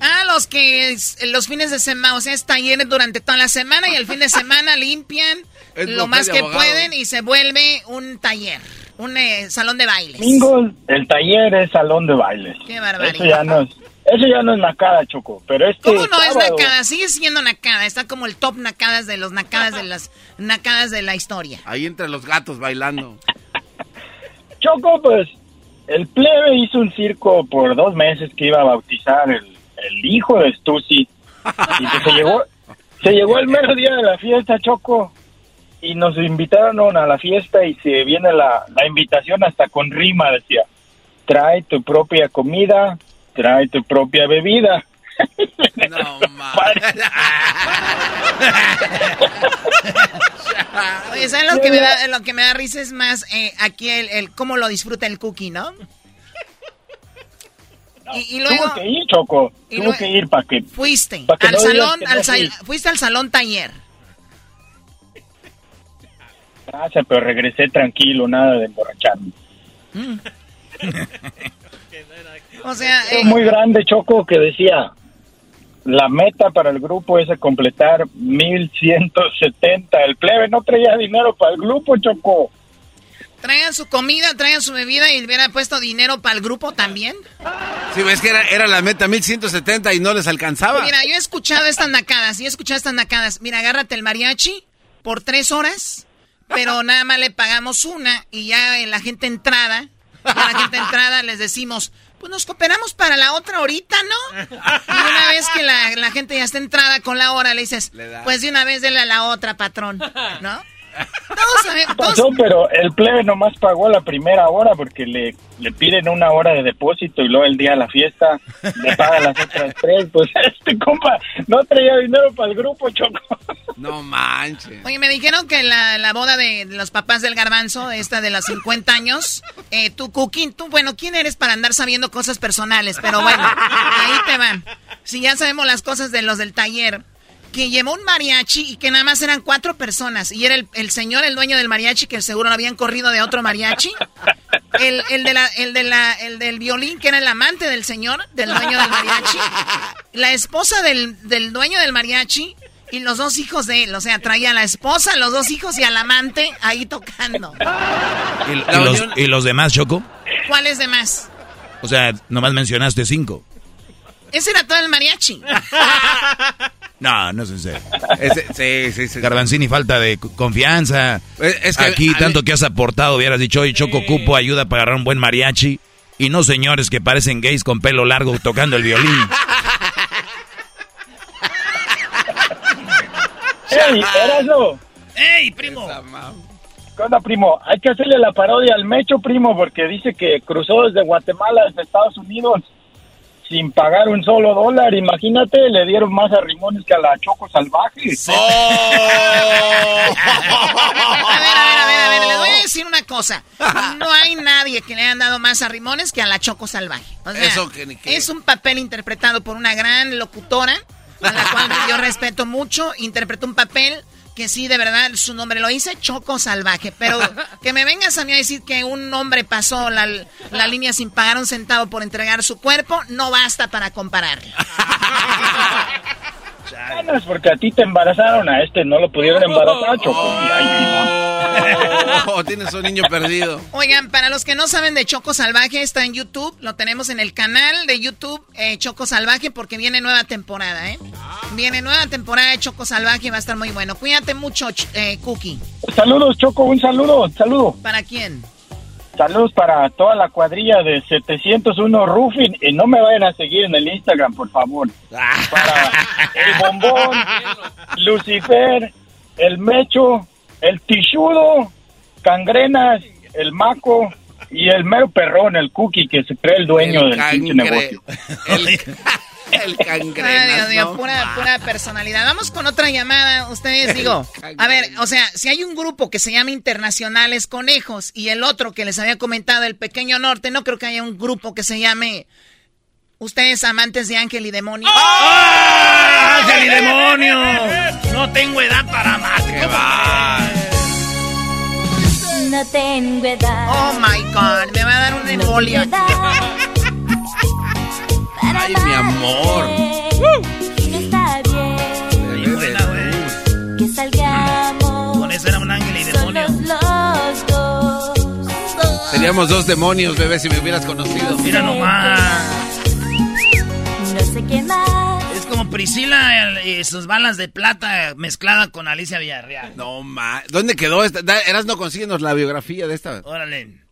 S8: Ah, los que es- los fines de semana, o sea, es talleres durante toda la semana y el fin de semana [laughs] limpian
S6: Es
S8: lo más que pueden y se vuelve un taller, un eh, salón de bailes.
S15: Domingos, el taller es salón de bailes.
S8: Qué barbaridad.
S15: Eso ya no es, eso ya no es nacada, Choco. Pero este
S8: ¿Cómo no es nacada? Sigue siendo nacada. Está como el top nacadas de los nacadas de las nacadas de la historia.
S6: Ahí entre los gatos bailando. [laughs]
S15: Choco, pues, el plebe hizo un circo por dos meses que iba a bautizar el, el hijo de Stussy. Y pues se llegó, se llegó el mero día de la fiesta, Choco. Y nos invitaron a la fiesta y se viene la, la invitación hasta con rima, decía. Trae tu propia comida, trae tu propia bebida.
S6: No, [laughs]
S8: Oye, ¿sabes lo que me da, lo que me da risa es más eh, aquí el, el cómo lo disfruta el cookie, ¿no? Y, y luego
S15: Tuvo que ir, Choco.
S8: y
S15: Tuvo
S8: luego-
S15: que ir para que...
S8: fuiste
S15: pa' que
S8: al
S15: no
S8: salón,
S15: que
S8: al
S15: no
S8: sal- fuiste al salón taller.
S15: Gracias, pero regresé tranquilo, nada de emborracharme. [laughs]
S8: O sea, eh,
S15: muy grande, Choco, que decía, la meta para el grupo es completar 1170. El plebe no traía dinero para el grupo, Choco.
S8: traigan su comida, traigan su bebida y hubiera puesto dinero para el grupo también.
S6: Sí, ves que era, era la meta 1170 y no les alcanzaba.
S8: Mira, yo he escuchado estas nacadas, yo he escuchado estas nacadas. Mira, agárrate el mariachi por tres horas, pero nada más le pagamos una y ya la gente entrada, ya la gente [laughs] entrada les decimos, pues nos cooperamos para la otra ahorita, ¿no? Y una vez que la, la gente ya está entrada con la hora, le dices, pues de una vez dele a la otra, patrón, ¿no? Todos
S15: Pasó, [laughs] pero el plebe nomás pagó la primera hora porque le, le piden una hora de depósito y luego el día de la fiesta le pagan las otras tres. Pues [laughs] este compa no traía dinero para el grupo, Choco.
S6: No manches.
S8: Oye, me dijeron que la, la boda de, de los papás del garbanzo, esta de los 50 años, eh, tú, Cookie, tú, bueno, ¿quién eres para andar sabiendo cosas personales? Pero bueno, ahí te van. Si ya sabemos las cosas de los del taller, que llevó un mariachi y que nada más eran cuatro personas, y era el, el señor, el dueño del mariachi, que seguro lo habían corrido de otro mariachi, el, el, de la, el, de la, el del violín, que era el amante del señor, del dueño del mariachi, la esposa del, del dueño del mariachi y los dos hijos de él. O sea, traía a la esposa, los dos hijos y al amante ahí tocando.
S4: ¿Y, y los, y los demás, Choco?
S8: ¿Cuáles demás?
S4: O sea, nomás mencionaste cinco.
S8: Ese era todo el mariachi. [laughs]
S4: No, no es en serio.
S6: sí, sí, sí.
S4: Garbanzini, falta de confianza.
S6: Es que,
S4: Aquí,
S6: a
S4: tanto
S6: ver-
S4: que has aportado, hubieras dicho, oye, Choco Cupo ayuda para agarrar un buen mariachi. Y no señores que parecen gays con pelo largo tocando el violín. [laughs]
S15: ¡Ey, Erasmo!
S3: ¡Ey, primo!
S15: ¿Qué onda, primo? Hay que hacerle la parodia al Mecho, primo, porque dice que cruzó desde Guatemala hasta Estados Unidos sin pagar un solo dólar. Imagínate, le dieron más a Rimones que a la Choco Salvaje. [laughs]
S8: A ver, a ver, a ver, a ver, les voy a decir una cosa. No hay nadie que le hayan dado más a Rimones que a la Choco Salvaje. O sea,
S6: Eso que ni qué.
S8: es un papel interpretado por una gran locutora, a la cual yo respeto mucho. Interpretó un papel que sí, de verdad, su nombre lo dice, Choco Salvaje. Pero [laughs] que me vengas a mí a decir que un hombre pasó la, la línea sin pagar un centavo por entregar su cuerpo, no basta para compararlo. [laughs]
S15: Bueno, es porque a ti te embarazaron, a este no lo pudieron embarazar, Choco. Y ahí, [laughs]
S6: Oh, tienes un niño perdido.
S8: Oigan, para los que no saben de Choco Salvaje, está en YouTube. Lo tenemos en el canal de YouTube eh, Choco Salvaje porque viene nueva temporada, ¿eh? Viene nueva temporada de Choco Salvaje y va a estar muy bueno. Cuídate mucho, Ch- eh, Cookie.
S15: Saludos, Choco, un saludo, saludo.
S8: ¿Para quién?
S15: Saludos para toda la cuadrilla de 701 Roofing y no me vayan a seguir en el Instagram, por favor. Para el bombón, Lucifer, el mecho, el tichudo, cangrenas, el maco y el mero perrón, el cookie que se cree el dueño
S6: El
S15: del negocio.
S6: El cangrenas,
S8: Ay, Dios mío,
S6: ¿no?
S8: pura, pura personalidad. Vamos con otra llamada. Ustedes, digo, a ver, o sea, si hay un grupo que se llama Internacionales Conejos y el otro que les había comentado, el Pequeño Norte, no creo que haya un grupo que se llame Ustedes amantes de Ángel y Demonio.
S3: ¡Ah, ¡Ángel y demonio! No tengo edad para más. ¿Cómo
S13: No tengo edad.
S8: Oh my god, me va a dar un embolio. [laughs]
S6: Ay, mi amor.
S13: Y no está bien que salgamos.
S3: Con eso era un ángel y demonio.
S13: los dos.
S6: Seríamos dos demonios, bebé, si me hubieras conocido.
S3: Mira nomás.
S13: No sé qué más.
S3: Es como Priscila y sus balas de plata mezclada con Alicia Villarreal.
S6: No, ma. ¿Dónde quedó esta? Eras no consíguenos la biografía de esta.
S3: Órale.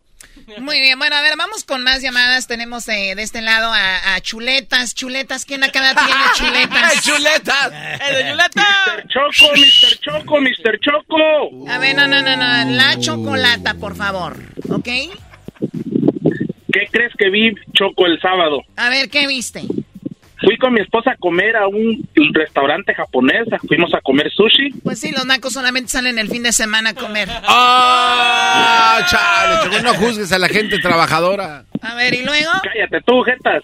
S8: Muy bien, bueno, a ver, vamos con más llamadas. Tenemos eh, de este lado a, a Chuletas. Chuletas, ¿quién acá tiene Chuletas? [laughs]
S6: ¡Chuletas! [laughs]
S8: ¡Mr.
S16: Choco, Mr. Choco, Mr. Choco.
S8: A ver, no, no, no, no. La chocolata, por favor. ¿Ok?
S16: ¿Qué crees que vi, Choco, el sábado?
S8: A ver, ¿qué viste?
S16: Fui con mi esposa a comer a un restaurante japonés. Fuimos a comer sushi.
S8: Pues sí, los nacos solamente salen el fin de semana a comer.
S6: ¡Ah! chale, Choco, no juzgues a la gente trabajadora.
S8: A ver, ¿y luego?
S16: Cállate tú, jetas.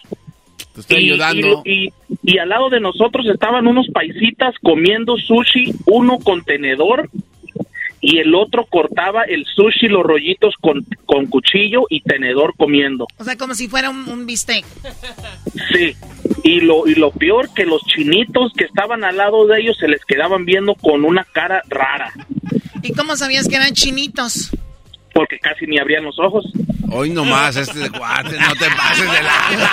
S6: Te estoy
S16: y,
S6: ayudando.
S16: Y, y- y al lado de nosotros estaban unos paisitas comiendo sushi, uno con tenedor y el otro cortaba el sushi, los rollitos con, con cuchillo y tenedor comiendo.
S8: O sea, como si fuera un, un bistec.
S16: Sí. Y lo, y lo peor que los chinitos que estaban al lado de ellos se les quedaban viendo con una cara rara,
S8: ¿Y cómo sabías que eran chinitos?
S16: porque casi ni abrían los ojos.
S6: Hoy nomás, este de cuate, no te pases de lanza.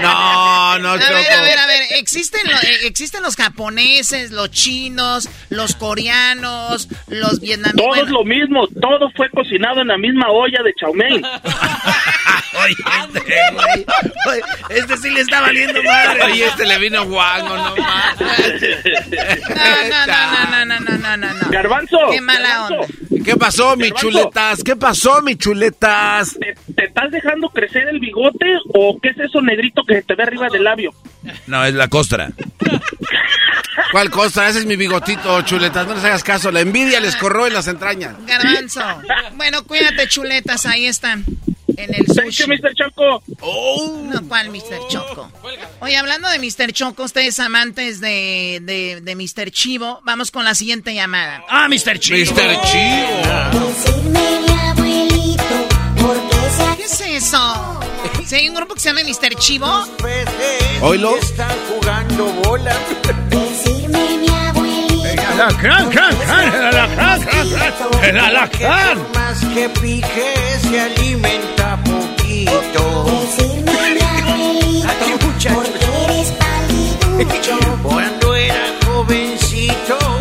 S6: No, no,
S8: A
S6: Choco.
S8: ver, a ver, a ver, existen, lo- eh, existen los japoneses, los chinos, los coreanos, los vietnamitas.
S16: Todo es lo mismo, todo fue cocinado en la misma olla de chow mein. [laughs]
S3: Oye, este, güey. Oye, este sí le está valiendo madre.
S6: Oye, este le vino guango, no más.
S8: No, no, no, no, no, no, no, no.
S16: Garbanzo.
S8: Qué mala
S16: Garbanzo.
S8: onda.
S6: ¿Qué pasó, mi
S16: Garbanzo.
S6: chuletas? ¿Qué pasó, mi chuletas?
S16: ¿Te, te estás dejando crecer el bigote o qué es eso negrito que se te ve arriba del labio?
S17: No, es la costra.
S6: ¿Cuál cosa? Ese es mi bigotito, chuletas. No les hagas caso. La envidia les corroe en las entrañas.
S8: Garbanzo. Bueno, cuídate, chuletas, ahí están. En el sushi.
S16: Mr. Choco.
S8: No, ¿cuál Mr. Choco? Oye, hablando de Mr. Choco, ustedes amantes de, de, de Mr. Chivo, vamos con la siguiente llamada.
S3: Ah, Mr. Chivo.
S6: Mr. Chivo.
S8: ¿Qué es eso? Si hay un grupo que se llama Mr. Chivo,
S6: ¿Oílo?
S18: Están jugando bola. Decirme mi
S3: la cran, cran, cran, el alacrán.
S18: Más que pique se alimenta poquito. Decirme mi abuelito. Porque eres palidito. Cuando era jovencito.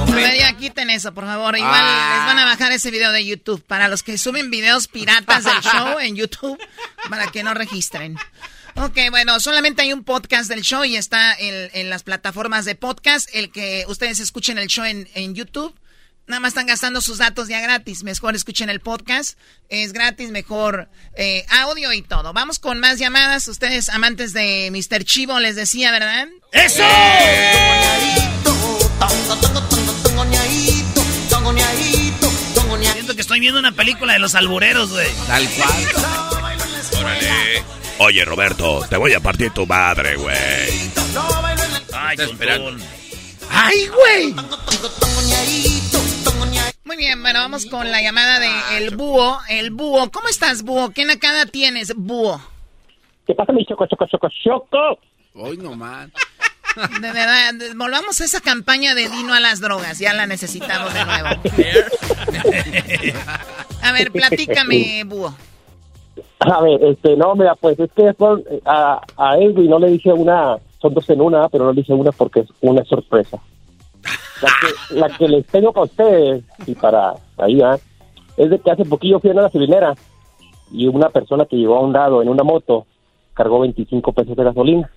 S8: Quiten eso, por favor. Igual
S6: Ah.
S8: les van a bajar ese video de YouTube para los que suben videos piratas del show [laughs] en YouTube para que no registren. Ok, bueno, solamente hay un podcast del show y está en, en las plataformas de podcast. El que ustedes escuchen el show en, en YouTube, nada más están gastando sus datos ya gratis. Mejor escuchen el podcast, es gratis, mejor eh, audio y todo. Vamos con más llamadas. Ustedes, amantes de Mr. Chivo, les decía, ¿verdad?
S3: ¡Eso! Siento que estoy viendo una película de los albureros, güey.
S6: Tal cual.
S4: Órale. Oye, Roberto, te voy a partir tu madre, güey.
S3: Ay,
S6: esperando.
S3: tontón.
S8: ¡Ay, güey! Muy bien, bueno, vamos con la llamada de el búho. El búho, ¿cómo estás, búho? ¿Qué nacada tienes, búho?
S16: ¿Qué pasa, mi choco, choco, choco, choco?
S6: Hoy nomás.
S8: De verdad, volvamos a esa campaña de Dino a las drogas. Ya la necesitamos de nuevo. A ver, platícame, búho.
S19: A ver, este, no, mira, pues es que eh, a, a Edwin no le dije una, son dos en una, pero no le dije una porque es una sorpresa. La que, la que les tengo para ustedes y para ahí, ¿ah? es de que hace poquillo fui a una gasolinera y una persona que llegó a un lado en una moto cargó 25 pesos de gasolina.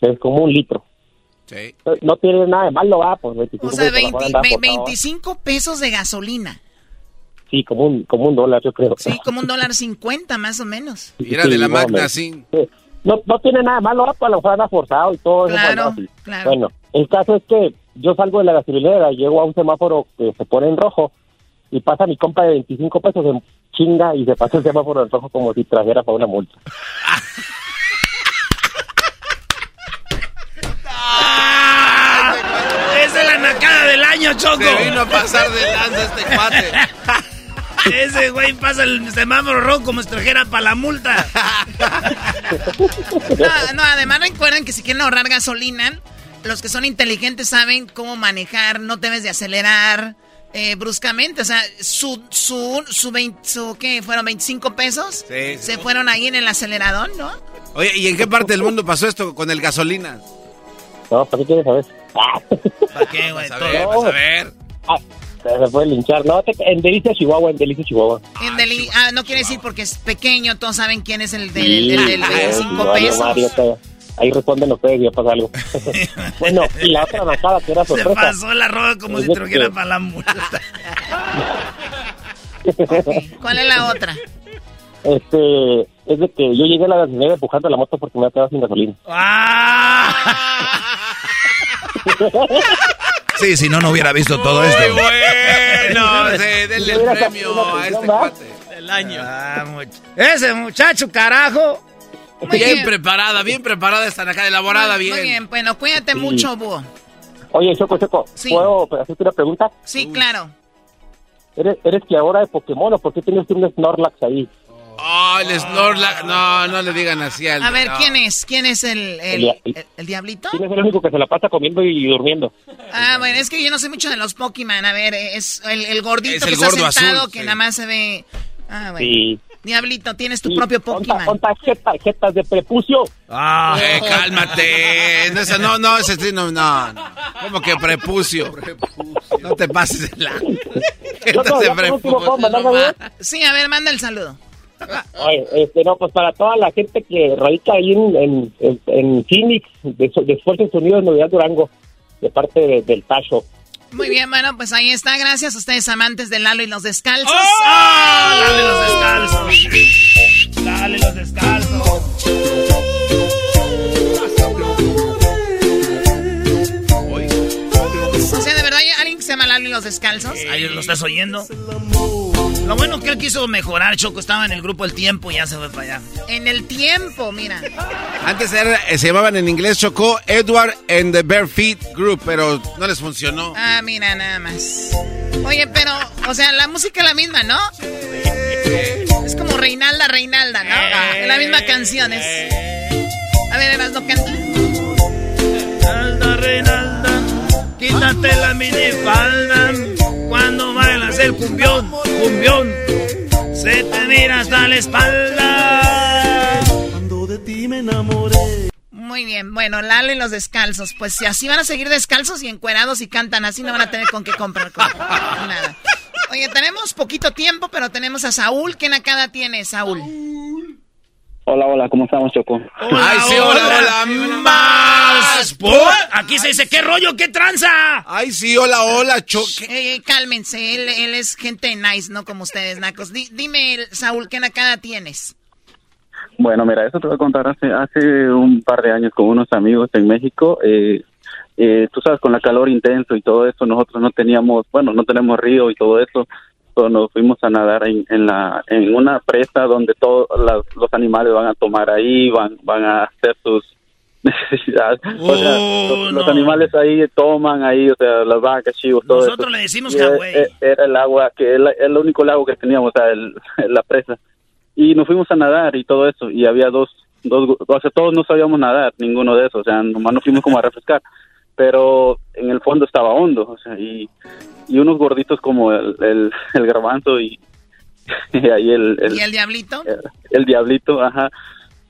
S19: Es como un litro.
S6: Sí.
S19: No- No tiene nada de malo, va, pues 25
S8: O sea,
S19: pesos,
S8: 20
S19: mejor andar
S8: ve-
S19: por favor.
S8: 25 pesos de gasolina.
S19: Sí, como un, como un dólar, yo creo.
S8: Sí, como un dólar cincuenta más o menos.
S6: Y era de la
S19: Sí,
S6: magna,
S19: no,
S6: sí.
S19: No, no tiene nada de malo, pues, a lo mejor anda forzado y todo eso.
S8: Claro,
S19: bueno, sí.
S8: claro.
S19: Bueno, el caso es que yo salgo de la gasolinera, llego a un semáforo que se pone en rojo y pasa mi compa de 25 pesos en chinga y se pasa el semáforo en rojo como si trajera para una multa. [laughs]
S3: Esa es la nacada del año, Choco.
S6: Se vino a pasar de lanza este cuate. [laughs]
S3: Ese güey pasa el semáforo rojo como si trajera para la multa. [laughs]
S8: No, no, además recuerden que si quieren ahorrar gasolina, los que son inteligentes saben cómo manejar, no debes de acelerar eh, bruscamente. O sea, su, su, su, 20 su, ¿qué? ¿Fueron 25 pesos?
S6: Sí,
S8: Se fueron ahí en el acelerador, ¿no?
S6: Oye, ¿y en qué parte del mundo pasó esto con el gasolina?
S19: No, ¿para qué quieres saber? [laughs]
S3: ¿Para qué, güey?
S6: Vas a ver, vas a ver.
S19: Ah, se puede linchar. No, te- en Delicia, Chihuahua, en Delicia, Chihuahua.
S8: En Deli- ah, no quiere decir porque es pequeño, todos saben quién es el del,
S19: Sí,
S8: el del
S19: eh,
S8: 25
S19: no,
S8: pesos.
S19: Mario, te- ahí responden ustedes, ya pasa algo. [laughs] bueno, y la otra bajada que era
S3: Se
S19: sorpresa.
S3: pasó la roja como si
S19: de
S3: trajera
S19: que-
S3: para la multa. [laughs]
S8: ¿Cuál es la otra?
S19: Este, es de que yo llegué a la gasolinera empujando la moto porque me había quedado sin gasolina.
S4: Sí, si no, no hubiera visto todo esto.
S6: Bueno, [laughs] sí, denle el premio a este cuate.
S3: El año. Ese muchacho, carajo.
S6: Bien preparada, bien preparada esta acá, elaborada
S8: Muy
S6: bien.
S8: bien, bueno, cuídate mucho, búho.
S19: Oye, Choco, Choco,
S8: Sí.
S19: ¿puedo hacerte una pregunta?
S8: Sí, claro.
S19: ¿Eres, eres que ahora de Pokémon o por qué tienes un Snorlax ahí?
S6: Oh, el Snorlax. No, no le digan así al.
S8: A ver,
S6: no.
S8: ¿quién es? ¿Quién es el, el,
S19: El dia-
S8: el- el diablito?
S19: ¿Quién es el único que se la pasa comiendo y durmiendo?
S8: Ah, bueno, es que yo no sé mucho de los Pokémon. A ver, es el, el gordito
S19: Es
S8: que está
S19: gordo
S8: sentado,
S19: azul,
S8: que
S19: sí.
S8: nada más se ve... Ah, bueno.
S19: Sí.
S8: Diablito, tienes tu
S19: Sí,
S8: propio Pokémon.
S19: son tarjetas, tarjetas de prepucio.
S6: Ah, eh, cálmate. No, no, no, ese sí, no, no, no. ¿Cómo que prepucio? No te pases de la.
S19: Choco, ¿ya por último puedo mandar saludos?
S8: Sí, a ver, manda el saludo.
S19: Oye, este, no, pues para toda la gente que radica ahí en, en, en, en Phoenix, de, de Esfuerzos Unidos, Novedad Durango, de parte de- del Tacho.
S8: Muy bien, bueno, pues ahí está. Gracias a ustedes, amantes de Lalo y los descalzos.
S3: ¡Oh! Lalo y los descalzos. Dale los descalzos.
S8: O sea, de verdad, ¿hay alguien que se llama Lalo y los descalzos?
S3: Ahí lo estás oyendo. Lo bueno que él quiso mejorar, Choco. Estaba en el grupo El Tiempo y ya se fue para allá.
S8: En el tiempo, mira.
S6: Antes era- eh, se llamaban en inglés Chocó Edward and the Bare Feet Group, pero no les funcionó.
S8: Ah, mira, nada más. Oye, pero, o sea, la música es la misma, ¿no? Es como Reinalda, Reinalda, ¿no? Es la misma canción, es... A ver, eras no canta.
S3: Reinalda, Reinalda, quítate la minifalda. Cuando bailas el cumbión, cumbión, se te mira hasta la espalda. Cuando de ti me enamoré.
S8: Muy bien, bueno, Lalo y los descalzos. Pues si así van a seguir descalzos y encuerados y cantan así, no van a tener con qué comprar con- nada. Oye, tenemos poquito tiempo, pero tenemos a Saúl. ¿Qué nacada tiene, Saúl?
S20: Hola, hola, ¿cómo estamos, Choco?
S3: Ay, sí, hola, hola, más. por- Aquí se dice, ¿qué rollo, qué tranza?
S6: Ay, sí, hola, hola, Choque.
S8: Eh, eh, cálmense, él, él es gente nice, no como ustedes, nacos. Di- dime, Saúl, ¿qué nacada tienes?
S20: Bueno, mira, eso te voy a contar hace, hace un par de años con unos amigos en México. Eh, eh, tú sabes, con la calor intenso y todo eso, nosotros no teníamos, bueno, no tenemos río y todo eso. Nos fuimos a nadar en, en, la, en una presa donde todos los animales van a tomar ahí, van, van a hacer sus [laughs] necesidades. o sea, los, los animales ahí toman ahí, o sea, las vacas, chivos, todo
S3: Nosotros
S20: eso.
S3: le decimos
S20: Y
S3: Hawái.
S20: e- e- Era el agua, que era el único lago que teníamos, o sea, el- [laughs] la presa. Y nos fuimos a nadar y todo eso, y había dos, dos, o sea, todos no sabíamos nadar, ninguno de esos, o sea, nomás nos fuimos como a refrescar, pero en el fondo estaba hondo, o sea, y, y unos gorditos como el, el, [laughs] el garbanzo y, [laughs] y ahí el, el,
S8: ¿Y el diablito?
S20: el diablito, ajá.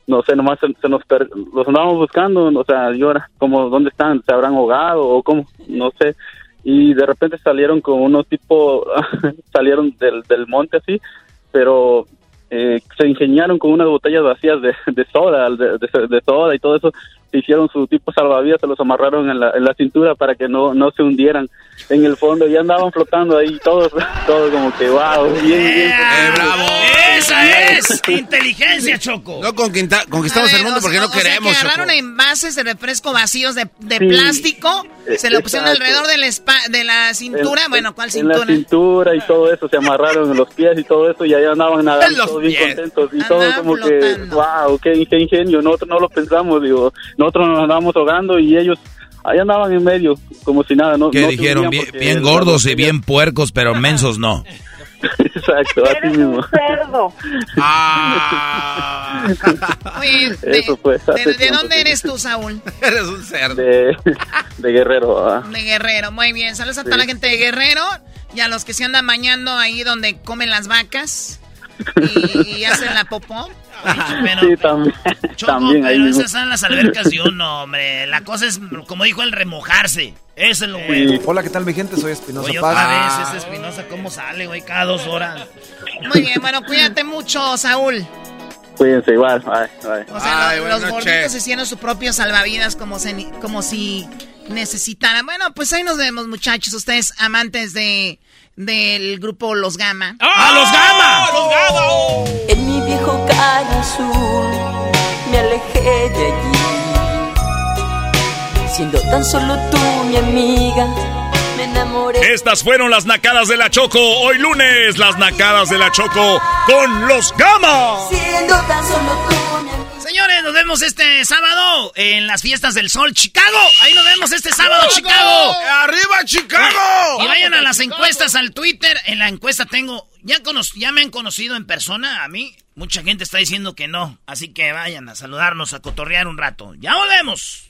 S20: No sé, nomás se, se nos per- los andábamos buscando, o sea, yo era como, ¿dónde están? ¿Se habrán ahogado o cómo? No sé. Y de repente salieron con unos tipo, [laughs] salieron del, del monte así, pero eh, se ingeniaron con unas botellas vacías de, de soda, de, de- de soda y todo eso. Hicieron su tipo salvavidas, se los amarraron en la, en la cintura para que no, no se hundieran en el fondo y andaban flotando ahí todos, [laughs] todos como que wow, bien, bien.
S6: bravo.
S3: Esa es inteligencia, Choco.
S6: No conquista- conquistamos
S8: ver,
S6: el mundo porque no
S8: o sea,
S6: queremos,
S8: que agarraron
S6: Choco.
S8: envases de refresco vacíos de, de
S20: Sí.
S8: plástico, se lo pusieron
S20: Exacto.
S8: alrededor de la, espa- de la cintura.
S20: En-
S8: bueno, ¿cuál
S20: en la
S8: cintura?
S20: cintura y todo eso, se amarraron en los pies y todo eso y ahí andaban
S8: En
S20: nadando
S8: los
S20: todos bien contentos y todos como que, wow, qué, qué ingenio, nosotros no lo pensamos, digo, nosotros nos andábamos ahogando y ellos ahí andaban en medio, como si nada, ¿no? Se
S4: dijeron bien, gordos y bien puercos, pero [laughs] mensos no.
S20: Exacto, así mismo.
S21: cerdo.
S6: Ah.
S8: Oye, de,
S20: Eso fue
S8: de- ¿de
S20: tiempo,
S8: dónde eres tú, Saúl? [laughs]
S6: Eres un cerdo.
S20: De, de Guerrero. ah.
S8: De Guerrero, muy bien. Saludos a toda la gente de Guerrero y a los que se andan bañando ahí donde comen las vacas y, y hacen la popó. Pero,
S20: sí, también.
S3: Choco,
S20: también ahí
S3: pero
S20: mismo.
S3: esas son las albercas de uno, hombre. La cosa es, como dijo el remojarse. Eso es lo bueno.
S22: Hola, ¿qué tal mi gente? Soy Espinosa
S3: Oye,
S22: Paz.
S3: otra vez, ese Espinosa, ¿cómo sale, güey? Cada dos horas.
S8: Muy bien, bueno, cuídate mucho, Saúl.
S20: Cuídense igual. Bye, bye.
S8: O sea,
S6: Ay,
S8: los gorditos hicieron su propio salvavidas como, se- como si necesitaran. Bueno, pues ahí nos vemos, muchachos. Ustedes amantes de del grupo Los Gama.
S3: ¡Ah, los Gama! ¡Los Gama!
S14: En mi viejo caño azul me alejé de allí. Siendo tan solo tú mi amiga, me enamoré.
S10: Estas fueron las nacadas de la Choco. Hoy lunes, las nacadas de la Choco con los Gama.
S14: Siendo tan solo tú.
S3: Señores, nos vemos este sábado en las fiestas del sol Chicago. Ahí nos vemos este sábado, Chicago.
S6: ¡Arriba, Chicago!
S3: Y vayan a las encuestas al Twitter. En la encuesta tengo, ya, cono- ya me han conocido en persona a mí. Mucha gente está diciendo que no. Así que vayan a saludarnos, a cotorrear un rato. Ya volvemos.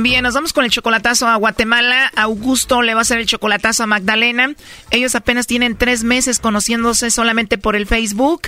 S8: Bien, nos vamos con el chocolatazo a Guatemala. Augusto le va a hacer el chocolatazo a Magdalena. Ellos apenas tienen tres meses conociéndose solamente por el Facebook.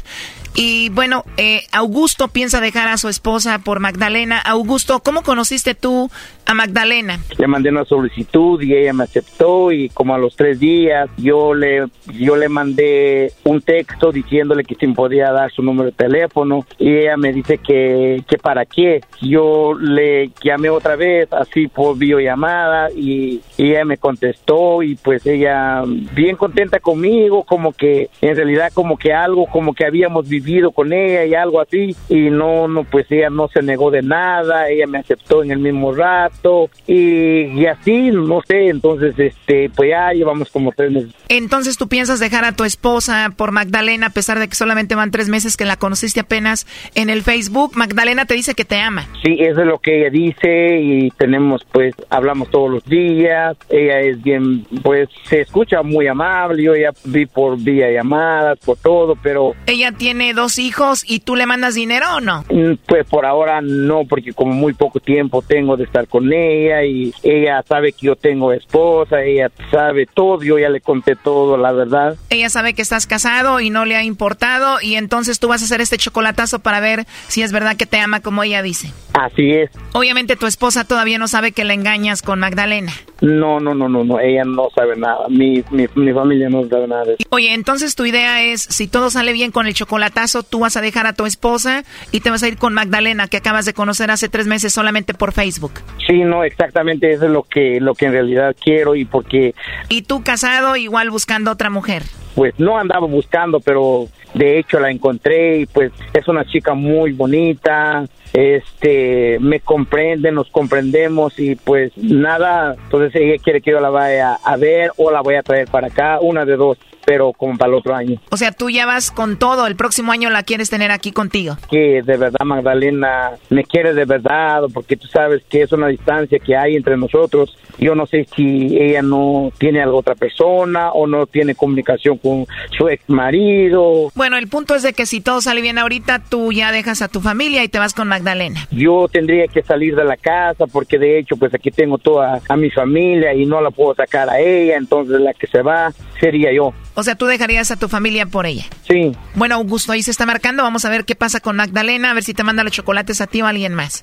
S8: Y bueno, eh, Augusto piensa dejar a su esposa por Magdalena. Augusto, ¿cómo conociste tú a Magdalena?
S23: Le mandé una solicitud y ella me aceptó y como a los tres días yo le yo le mandé un texto diciéndole que si me podía dar su número de teléfono y ella me dice que, que para qué. Yo le llamé otra vez así por videollamada y, y ella me contestó y pues ella bien contenta conmigo como que en realidad como que algo como que habíamos vivido con ella y algo así y no no pues ella no se negó de nada ella me aceptó en el mismo rato y, y así no sé entonces este pues ya llevamos como tres meses
S8: Entonces tú piensas dejar a tu esposa por Magdalena a pesar de que solamente van tres meses que la conociste apenas en el Facebook. Magdalena te dice que te ama.
S23: Sí, eso es lo que ella dice y tenemos, pues, hablamos todos los días. Ella es bien, pues, se escucha muy amable. Yo ya vi por vía llamadas, por todo, pero
S8: Ella tiene dos hijos y tú le mandas dinero o no?
S23: mm, pues por ahora no, porque como muy poco tiempo tengo de estar con ella y ella sabe que yo tengo esposa, ella sabe todo, yo ya le conté todo, la verdad.
S8: Ella sabe que estás casado y no le ha importado y entonces tú vas a hacer este chocolatazo para ver si es verdad que te ama como ella dice.
S23: Así es.
S8: Obviamente tu esposa todavía no sabe que la engañas con Magdalena.
S23: No, no, no, no, no, ella no sabe nada. Mi, mi, mi familia no sabe nada de eso.
S8: Oye, entonces tu idea es, si todo sale bien con el chocolatazo, tú vas a dejar a tu esposa y te vas a ir con Magdalena, que acabas de conocer hace tres meses solamente por Facebook.
S23: Sí, no, exactamente eso es lo que, lo que en realidad quiero y porque
S8: Y tú casado, igual buscando otra mujer.
S23: Pues no andaba buscando, pero de hecho la encontré y pues es una chica muy bonita, este me comprende, nos comprendemos y pues nada, entonces ella quiere que yo la vaya a ver o la voy a traer para acá, una de dos, pero como para el otro año.
S8: O sea, tú ya vas con todo, el próximo año la quieres tener aquí contigo.
S23: Que de verdad Magdalena me quiere de verdad, porque tú sabes que es una distancia que hay entre nosotros. Yo no sé si ella no tiene a otra persona o no tiene comunicación con su ex marido.
S8: Bueno, el punto es de que si todo sale bien ahorita, tú ya dejas a tu familia y te vas con Magdalena.
S23: Yo tendría que salir de la casa porque de hecho pues aquí tengo toda a mi familia y no la puedo sacar a ella, entonces la que se va sería yo.
S8: O sea, tú dejarías a tu familia por ella.
S23: Sí.
S8: Bueno, Augusto, ahí se está marcando. Vamos a ver qué pasa con Magdalena, a ver si te manda los chocolates a ti o a alguien más.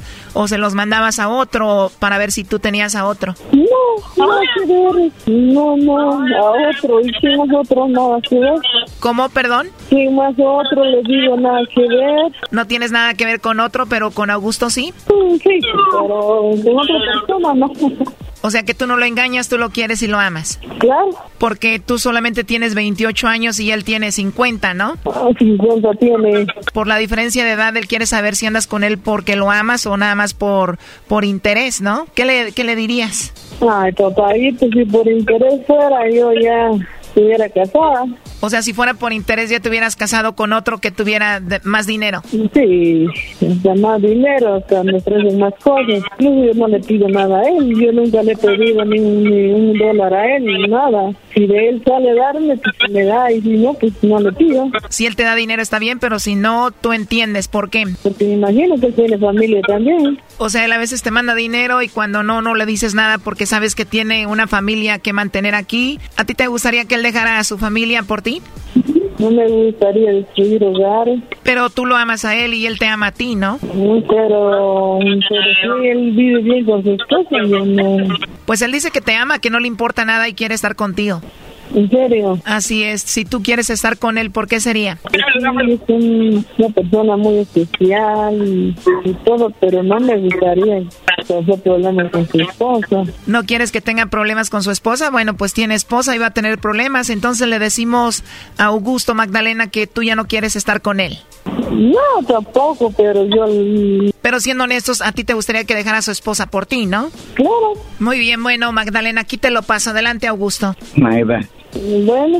S8: o se los mandabas a otro para ver si tú tenías a otro.
S21: No, nada que ver. No, no, a otro. ¿Y quién es otro? Nada que ver.
S8: ¿Cómo, perdón?
S21: ¿Quién más otro? Le digo nada que ver.
S8: No tienes nada que ver con otro, pero con Augusto sí.
S21: Sí, pero de otra persona no.
S8: O sea que tú no lo engañas, tú lo quieres y lo amas.
S21: Claro.
S8: Porque tú solamente tienes 28 años y él tiene 50, ¿no?
S21: Ah, 50 tiene.
S8: Por la diferencia de edad, él quiere saber si andas con él porque lo amas o nada más por, por interés, ¿no? ¿Qué le, qué le dirías?
S21: Ay, papayito, si por interés fuera, yo ya estuviera casada.
S8: O sea, si fuera por interés ya te hubieras casado con otro que tuviera de- más dinero.
S21: Sí, da más dinero, hasta me ofrecen más cosas. Yo no le pido nada a él, yo nunca le he pedido ni un, ni un dólar a él, ni nada. Si de él sale darme, pues me da, y si no, pues no le pido.
S8: Si él te da dinero está bien, pero si no, tú entiendes por qué.
S21: Porque me imagino que tiene familia también.
S8: O sea, él a veces te manda dinero y cuando no, no le dices nada porque sabes que tiene una familia que mantener aquí. ¿A ti te gustaría que él dejara a su familia por ti?
S21: No me gustaría destruir hogares.
S8: Pero tú lo amas a él y él te ama a ti, ¿no?
S21: Pero, pero si él vive bien con su esposa, yo no.
S8: Pues él dice que te ama, que no le importa nada y quiere estar contigo.
S21: ¿En serio?
S8: Así es. Si tú quieres estar con él, ¿por qué sería?
S21: Sí, es un- una persona muy especial y, y todo, pero no me gustaría tener problemas con su esposa.
S8: ¿No quieres que tenga problemas con su esposa? Bueno, pues tiene esposa y va a tener problemas. Entonces le decimos a Augusto Magdalena que tú ya no quieres estar con él.
S21: No, tampoco, pero yo...
S8: Pero siendo honestos, a ti te gustaría que dejara a su esposa por ti, ¿no?
S21: Claro.
S8: Muy bien, bueno, Magdalena, aquí te lo paso. Adelante, Augusto.
S23: Magda,
S21: Bueno,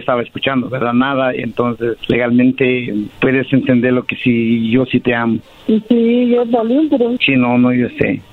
S23: estaba escuchando, ¿verdad? Nada, entonces legalmente puedes entender lo que sí, yo sí te amo.
S21: Sí, yo también, pero...
S23: Sí, no, no, yo sé.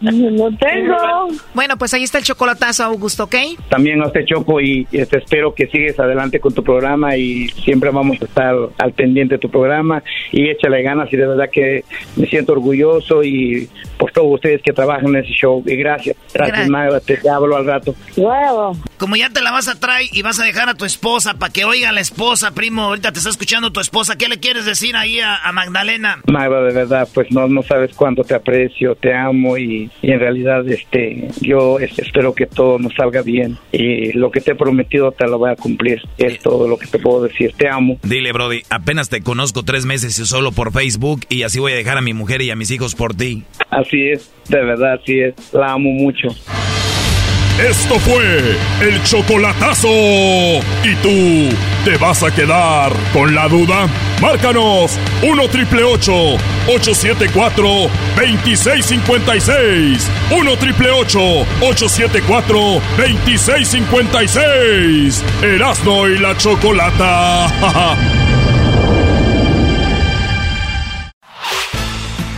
S21: No tengo.
S8: Bueno, pues ahí está el chocolatazo, Augusto, ¿ok?
S23: También a usted Choco y, y, este, espero que sigues adelante con tu programa y siempre vamos a estar al pendiente de tu programa y échale ganas y de verdad que me siento orgulloso y por todos ustedes que trabajan en ese show y gracias, gracias, Magda, te, te hablo al rato.
S21: Wow.
S3: Como ya te la vas a traer y vas a dejar a tu esposa para que oiga a la esposa, primo, ahorita te está escuchando tu esposa, ¿qué le quieres decir ahí a, a Magdalena?
S23: Magda, de verdad, pues no, no sabes cuánto te aprecio, te amo y, y en realidad este yo espero que todo nos salga bien y lo que te he prometido te lo voy a cumplir. Es todo lo que te puedo decir. Te amo.
S4: Dile, Brody, apenas te conozco tres meses y solo por Facebook y así voy a dejar a mi mujer y a mis hijos por ti.
S23: Así es, de verdad, así es. La amo mucho.
S10: Esto fue el chocolatazo. ¿Y tú te vas a quedar con la duda? Márcanos 1 triple 874 2656. 1 triple 874 2656. Erasno y la chocolata. [laughs]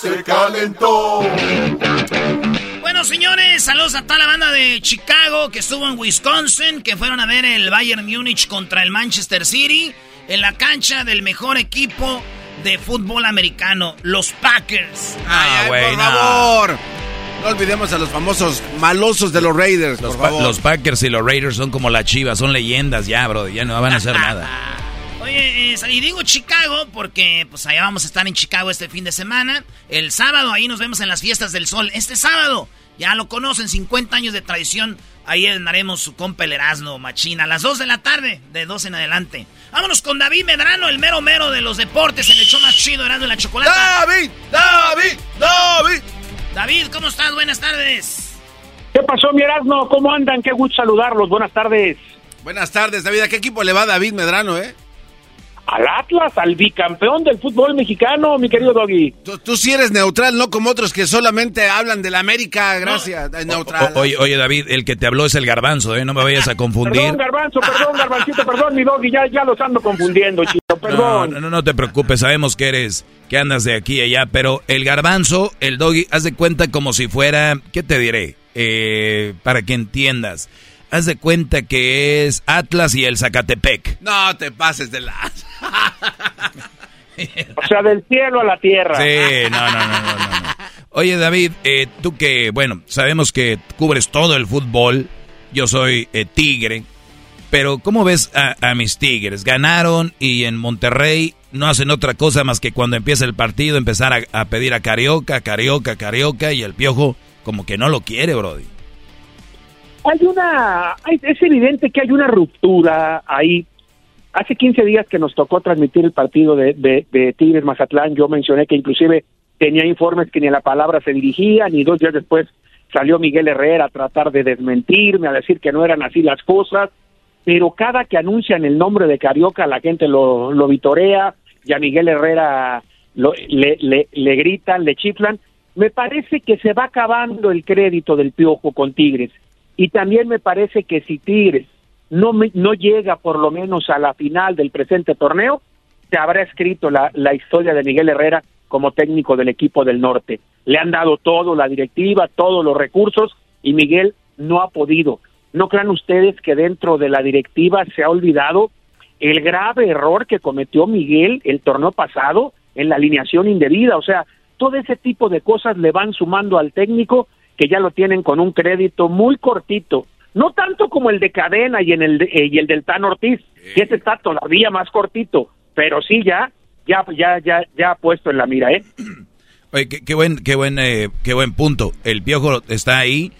S9: Se calentó.
S3: Bueno, señores, saludos a toda la banda de Chicago que estuvo en Wisconsin, que fueron a ver el Bayern Múnich contra el Manchester City en la cancha del mejor equipo de fútbol americano, los Packers.
S6: Ay, ay,
S4: güey,
S6: por
S4: no.
S6: favor. No olvidemos a los famosos malosos de los Raiders,
S4: Los,
S6: por
S4: pa-
S6: favor.
S4: los Packers y los Raiders son como la Chivas, son leyendas ya, bro. Ya no van a hacer nada. [laughs]
S3: Oye, eh, y digo Chicago porque pues allá vamos a estar en Chicago este fin de semana. El sábado ahí nos vemos en las fiestas del sol. Este sábado, ya lo conocen, 50 años de tradición. Ahí andaremos su compa el Erasmo Machina a las 2 de la tarde, de 2 en adelante. Vámonos con David Medrano, el mero mero de los deportes, en el show más chido, Erasmo y la Chocolata.
S6: ¡David! ¡David! ¡David!
S3: David, ¿cómo estás? Buenas tardes.
S24: ¿Qué pasó, mi Erasmo? ¿Cómo andan? Qué gusto saludarlos. Buenas tardes.
S6: Buenas tardes, David. ¿A qué equipo le va David Medrano, eh?
S24: Al Atlas, al bicampeón del fútbol mexicano, mi querido Doggy.
S6: Tú, tú sí eres neutral, no como otros que solamente hablan de la América. Gracias. Eh, Neutral.
S4: O- oye, oye, David, el que te habló es el garbanzo, ¿eh? No me vayas a [laughs] confundir.
S24: Perdón, Garbanzo, perdón, Garbancito, perdón, mi Doggy. Ya, ya los ando confundiendo, [laughs] chico.
S4: No,
S24: Perdón.
S4: no, no, no te preocupes, sabemos que eres, que andas de aquí y allá, pero el garbanzo, el doggy, haz de cuenta como si fuera, ¿qué te diré? Eh, para que entiendas, haz de cuenta que es Atlas y el Zacatepec.
S6: No te pases de la...
S24: O sea, del cielo a la tierra.
S4: Sí, no, no, no, no. Oye, David, eh, tú que, bueno, sabemos que cubres todo el fútbol, yo soy eh, tigre, pero ¿cómo ves a, a mis tigres? Ganaron y en Monterrey no hacen otra cosa más que cuando empieza el partido empezar a, a pedir a Carioca, Carioca, Carioca y el piojo como que no lo quiere, Brody.
S24: Hay una, es evidente que hay una ruptura ahí. Hace 15 días que nos tocó transmitir el partido de, de, Tigres Mazatlán, yo mencioné que inclusive tenía informes que ni a la palabra se dirigía, ni dos días después salió Miguel Herrera a tratar de desmentirme, a decir que no eran así las cosas, pero cada que anuncian el nombre de Carioca la gente lo, lo vitorea y a Miguel Herrera lo- le, le, le gritan, le chiflan. Me parece que se va acabando el crédito del Piojo con Tigres. Y también me parece que si Tigres no, no llega por lo menos a la final del presente torneo, se habrá escrito la, la historia de Miguel Herrera como técnico del equipo del norte. Le han dado todo, la directiva, todos los recursos, y Miguel no ha podido. ¿No crean ustedes que dentro de la directiva se ha olvidado el grave error que cometió Miguel el torneo pasado en la alineación indebida? O sea, todo ese tipo de cosas le van sumando al técnico que ya lo tienen con un crédito muy cortito. No tanto como el de Cadena y, en el de- eh, y el del Tan Ortiz, que ese está todavía más cortito, pero sí ya, ya, ya, ya, ya puesto en la mira, ¿eh? [clears throat]
S4: Oye, qué, qué buen, qué buen, eh, qué buen punto. El piojo está ahí.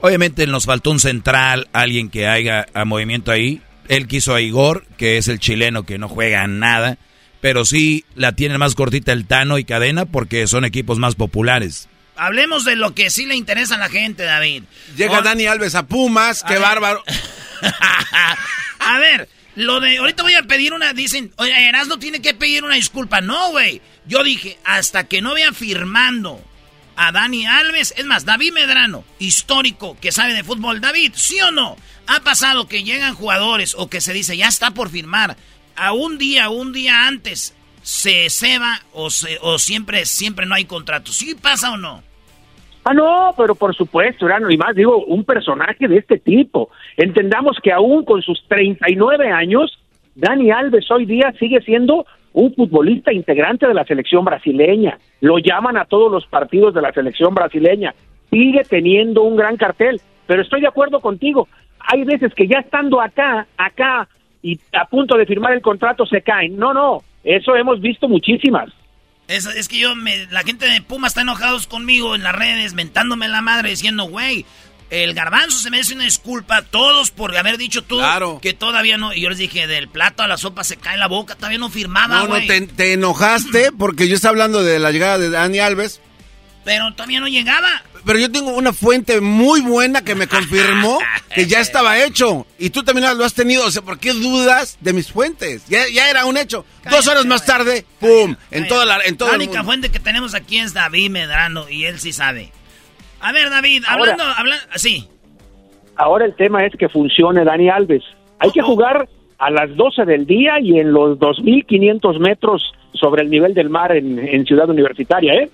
S4: Obviamente nos faltó un central, alguien que haga a movimiento ahí. Él quiso a Igor, que es el chileno que no juega nada. Pero sí la tiene más cortita el Tano y Cadena porque son equipos más populares.
S3: Hablemos de lo que sí le interesa a la gente, David.
S6: Llega Dani Alves a Pumas, qué
S3: ver.
S6: bárbaro. [laughs]
S3: A ver, lo de. Ahorita voy a pedir una. Dicen, oye, Erasmo tiene que pedir una disculpa. No, güey. Yo dije, hasta que no vean firmando a Dani Alves. Es más, David Medrano, histórico, que sabe de fútbol. David, ¿sí o no? Ha pasado que llegan jugadores o que se dice, ya está por firmar. A un día, un día antes, se ceba o, se, o siempre, siempre no hay contrato. ¿Sí pasa o no?
S24: Ah, no, pero por supuesto, Urano, y más digo, un personaje de este tipo. Entendamos que aún con sus 39 años, Dani Alves hoy día sigue siendo un futbolista integrante de la selección brasileña. Lo llaman a todos los partidos de la selección brasileña. Sigue teniendo un gran cartel, pero estoy de acuerdo contigo. Hay veces que ya estando acá, acá, y a punto de firmar el contrato se caen. No, no, eso hemos visto muchísimas.
S3: Es, es que yo, me, la gente de Puma está enojados conmigo en las redes, mentándome la madre, diciendo, güey, el garbanzo se merece una disculpa, todos por haber dicho tú que todavía no. Y yo les dije, del plato a la sopa se cae la boca, todavía no firmaba,
S6: No, no, te, te enojaste porque yo estaba hablando de la llegada de Dani Alves.
S3: Pero todavía no llegaba.
S6: Pero yo tengo una fuente muy buena que me confirmó [laughs] que ya estaba hecho. Y tú también lo has tenido. O sea, ¿por qué dudas de mis fuentes? Ya, ya era un hecho. Dos horas más tarde, ¡pum! En toda la, en todo
S3: la
S6: el
S3: única
S6: mundo.
S3: fuente que tenemos aquí es David Medrano y él sí sabe. A ver, David,
S24: Ahora-
S3: hablando, hablando, sí.
S24: Ahora el tema es que funcione Dani Alves. Hay que jugar a las 12 del día y en los 2.500 metros sobre el nivel del mar en, en Ciudad Universitaria, ¿eh?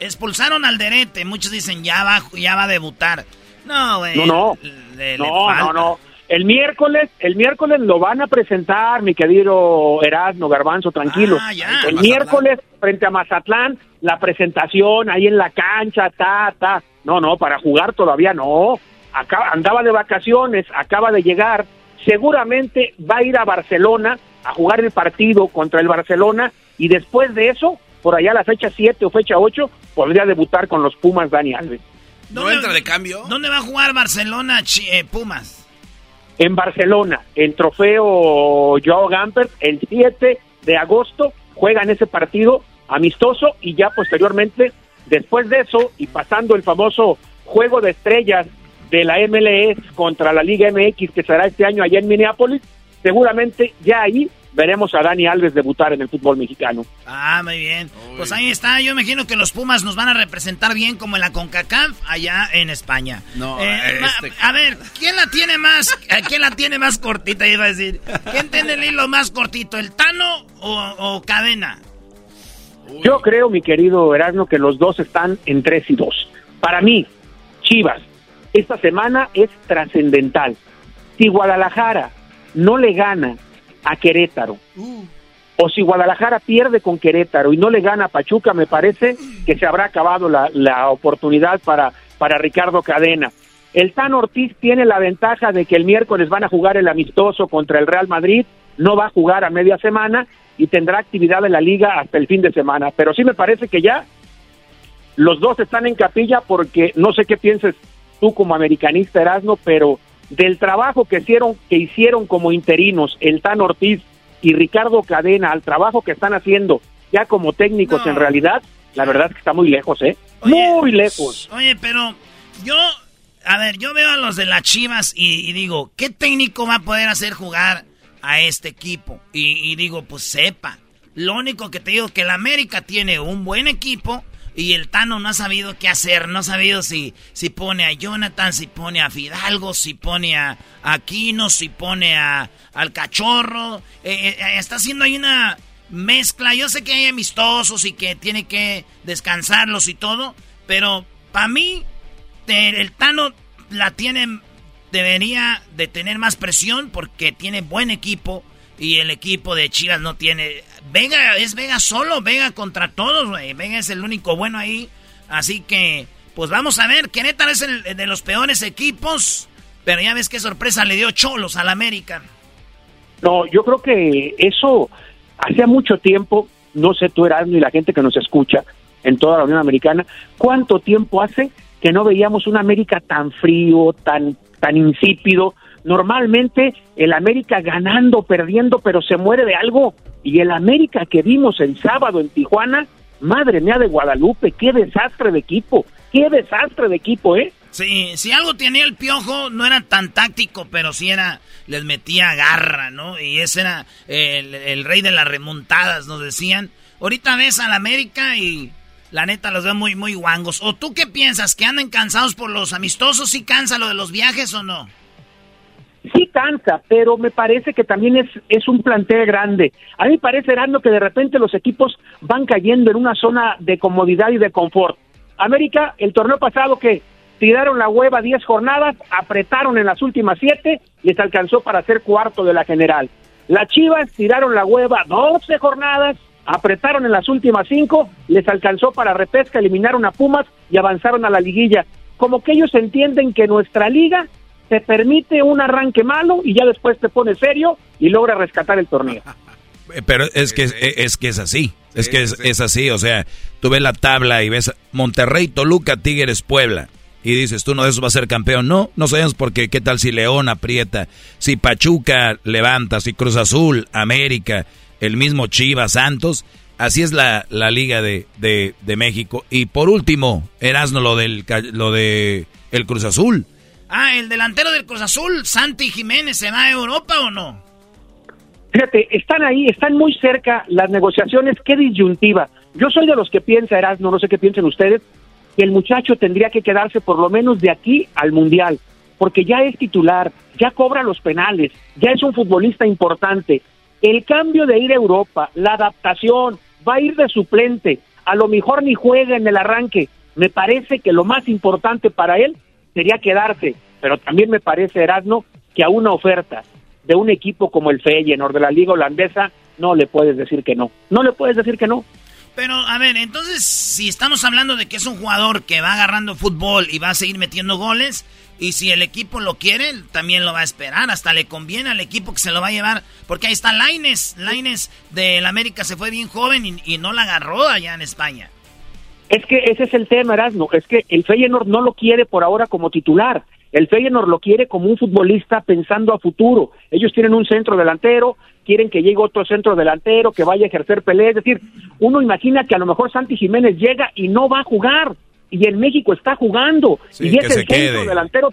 S3: Expulsaron al Derete, muchos dicen ya va, ya va a debutar. No, güey.
S24: No, no.
S3: le- le
S24: No, no, no. El miércoles, el miércoles lo van a presentar, mi querido Erasmo Garbanzo, tranquilo.
S3: Ah, ya.
S24: El miércoles, frente a Mazatlán, la presentación ahí en la cancha, ta, ta. No, no, para jugar todavía no. Acaba, andaba de vacaciones, acaba de llegar. Seguramente va a ir a Barcelona a jugar el partido contra el Barcelona y después de eso, por allá la fecha 7 o fecha 8, podría debutar con los Pumas Dani Alves.
S6: ¿No entra de cambio?
S3: ¿Dónde va a jugar Barcelona, eh, Pumas?
S24: en Barcelona, el trofeo Joao Gamper, el 7 de agosto, juegan ese partido amistoso y ya posteriormente, después de eso y pasando el famoso juego de estrellas de la MLS contra la Liga MX que será este año allá en Minneapolis, seguramente ya ahí veremos a Dani Alves debutar en el fútbol mexicano.
S3: Ah, muy bien. Pues ahí está. Yo imagino que los Pumas nos van a representar bien como en la CONCACAF allá en España.
S6: No,
S3: Eh, ma-
S6: este-
S3: A ver, ¿quién la tiene más? [laughs] eh, ¿Quién la tiene más cortita? Iba a decir. ¿Quién tiene el hilo más cortito? ¿El Tano o, o Cadena?
S24: Yo creo, mi querido Erasmo, que los dos están en 3 y 2. Para mí, Chivas, esta semana es trascendental. Si Guadalajara no le gana a Querétaro, o si Guadalajara pierde con Querétaro y no le gana a Pachuca, me parece que se habrá acabado la, la oportunidad para, para Ricardo Cadena. El Tan Ortiz tiene la ventaja de que el miércoles van a jugar el amistoso contra el Real Madrid, no va a jugar a media semana y tendrá actividad en la liga hasta el fin de semana. Pero sí me parece que ya los dos están en capilla porque no sé qué pienses tú como americanista Erasmo, pero del trabajo que hicieron, que hicieron como interinos el Tan Ortiz y Ricardo Cadena al trabajo que están haciendo ya como técnicos en realidad, la verdad es que está muy lejos, ¿eh? muy lejos.
S3: Oye, pero yo, a ver, yo veo a los de las Chivas y, y digo, ¿qué técnico va a poder hacer jugar a este equipo? Y, y digo, pues sepa. Lo único que te digo que el América tiene un buen equipo y el Tano no ha sabido qué hacer, no ha sabido si, si pone a Jonathan, si pone a Fidalgo, si pone a Aquino, si pone a, al Cachorro. Eh, eh, está haciendo ahí una mezcla. Yo sé que hay amistosos y que tiene que descansarlos y todo, pero para mí te- el Tano la tiene, debería de tener más presión porque tiene buen equipo y el equipo de Chivas no tiene. Vega es Vega solo, Vega contra todos, güey. Vega es el único bueno ahí. Así que Pues vamos a ver, Querétaro es el de los peores equipos, pero ya ves qué sorpresa le dio Cholos al América.
S24: No, yo creo que eso hacía mucho tiempo, no sé tú Erasmo y la gente que nos escucha en toda la Unión Americana, ¿cuánto tiempo hace que no veíamos un América tan frío, tan, tan insípido? Normalmente el América ganando, perdiendo, pero se muere de algo. Y el América que vimos el sábado en Tijuana, madre mía de Guadalupe, qué desastre de equipo, qué desastre de equipo, ¿eh?
S3: Sí, si algo tenía el piojo, no era tan táctico, pero sí era, les metía garra, ¿no? Y ese era el, rey de las remontadas, nos decían. Ahorita ves al América y la neta los veo muy, muy guangos. ¿O tú qué piensas? ¿Que andan cansados por los amistosos? ¿Sí cansa lo de los viajes o no?
S24: Sí cansa, pero me parece que también es, es un plantel grande. A mí me parece, Erasmo, que de repente los equipos van cayendo en una zona de comodidad y de confort. América, el torneo pasado que tiraron la hueva 10 jornadas, apretaron en las últimas 7, les alcanzó para ser cuarto de la general. Las Chivas tiraron la hueva 12 jornadas, apretaron en las últimas 5, les alcanzó para repesca, eliminaron a Pumas y avanzaron a la liguilla. Como que ellos entienden que nuestra liga te permite un arranque malo y ya después te pone serio y logra rescatar el torneo. [laughs]
S4: Eh, Pero es que es que es así, es que es, es así, o sea, tú ves la tabla y ves Monterrey, Toluca, Tigres, Puebla y dices, tú no de esos va a ser campeón. No, no sabemos porque qué tal si León aprieta, si Pachuca levanta, si Cruz Azul, América, el mismo Chivas, Santos. Así es la, la Liga de, de, de México. Y por último, Erasno, lo, del, ca- lo de el Cruz Azul.
S3: Ah, el delantero del Cruz Azul, Santi Jiménez, ¿se va a Europa o no?
S24: Fíjate, están ahí, están muy cerca las negociaciones, qué disyuntiva. Yo soy de los que piensa, Erasmo, no sé qué piensen ustedes, que el muchacho tendría que quedarse por lo menos de aquí al Mundial, porque ya es titular, ya cobra los penales, ya es un futbolista importante. El cambio de ir a Europa, la adaptación, va a ir de suplente, a lo mejor ni juega en el arranque. Me parece que lo más importante para él sería quedarse, pero también me parece, Erasmo, que a una oferta de un equipo como el Feyenoord de la liga holandesa no le puedes decir que no. No le puedes decir que no.
S3: Pero, a ver, entonces, si estamos hablando de que es un jugador que va agarrando fútbol y va a seguir metiendo goles, y si el equipo lo quiere, también lo va a esperar, hasta le conviene al equipo que se lo va a llevar, porque ahí está Laines, Laines del América se fue bien joven y, y no la agarró allá en España.
S24: Es que ese es el tema, Erasmo, es que el Feyenoord no lo quiere por ahora como titular. El Feyenoord lo quiere como un futbolista pensando a futuro. Ellos tienen un centro delantero, quieren que llegue otro centro delantero, que vaya a ejercer pelea. Es decir, uno imagina que a lo mejor Santi Jiménez llega y no va a jugar. Y en México está jugando.
S4: Sí,
S24: y es el centro
S4: quede.
S24: delantero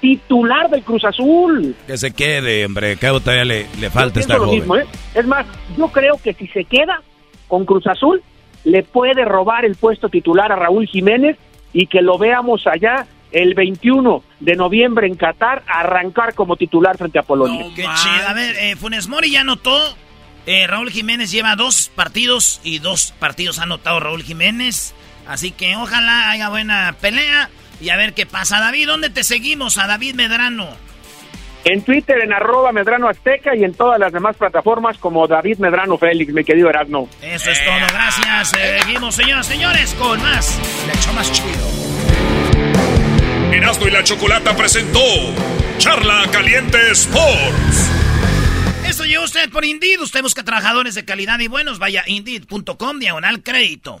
S24: titular del Cruz Azul.
S4: Que se quede, hombre, que todavía le, le falta estar
S24: mismo, ¿eh? Es más, yo creo que si se queda con Cruz Azul, le puede robar el puesto titular a Raúl Jiménez y que lo veamos allá el 21 de noviembre en Qatar arrancar como titular frente a Polonia.
S3: Qué chido. A ver, eh, Funes Mori ya anotó. Eh, Raúl Jiménez lleva dos partidos y dos partidos ha anotado Raúl Jiménez. Así que ojalá haya buena pelea y a ver qué pasa. David, ¿dónde te seguimos? A David Medrano.
S24: En Twitter, en arroba Medrano Azteca y en todas las demás plataformas como David Medrano Félix, mi querido Erasmo.
S3: Eso es todo, gracias. Seguimos, señoras y señores, con más. Le echo más chido.
S10: Erasmo y la Chocolata presentó Charla Caliente Sports.
S3: Esto llegó usted por Indeed. Usted busca trabajadores de calidad y buenos. Vaya a Indeed.com diagonal crédito.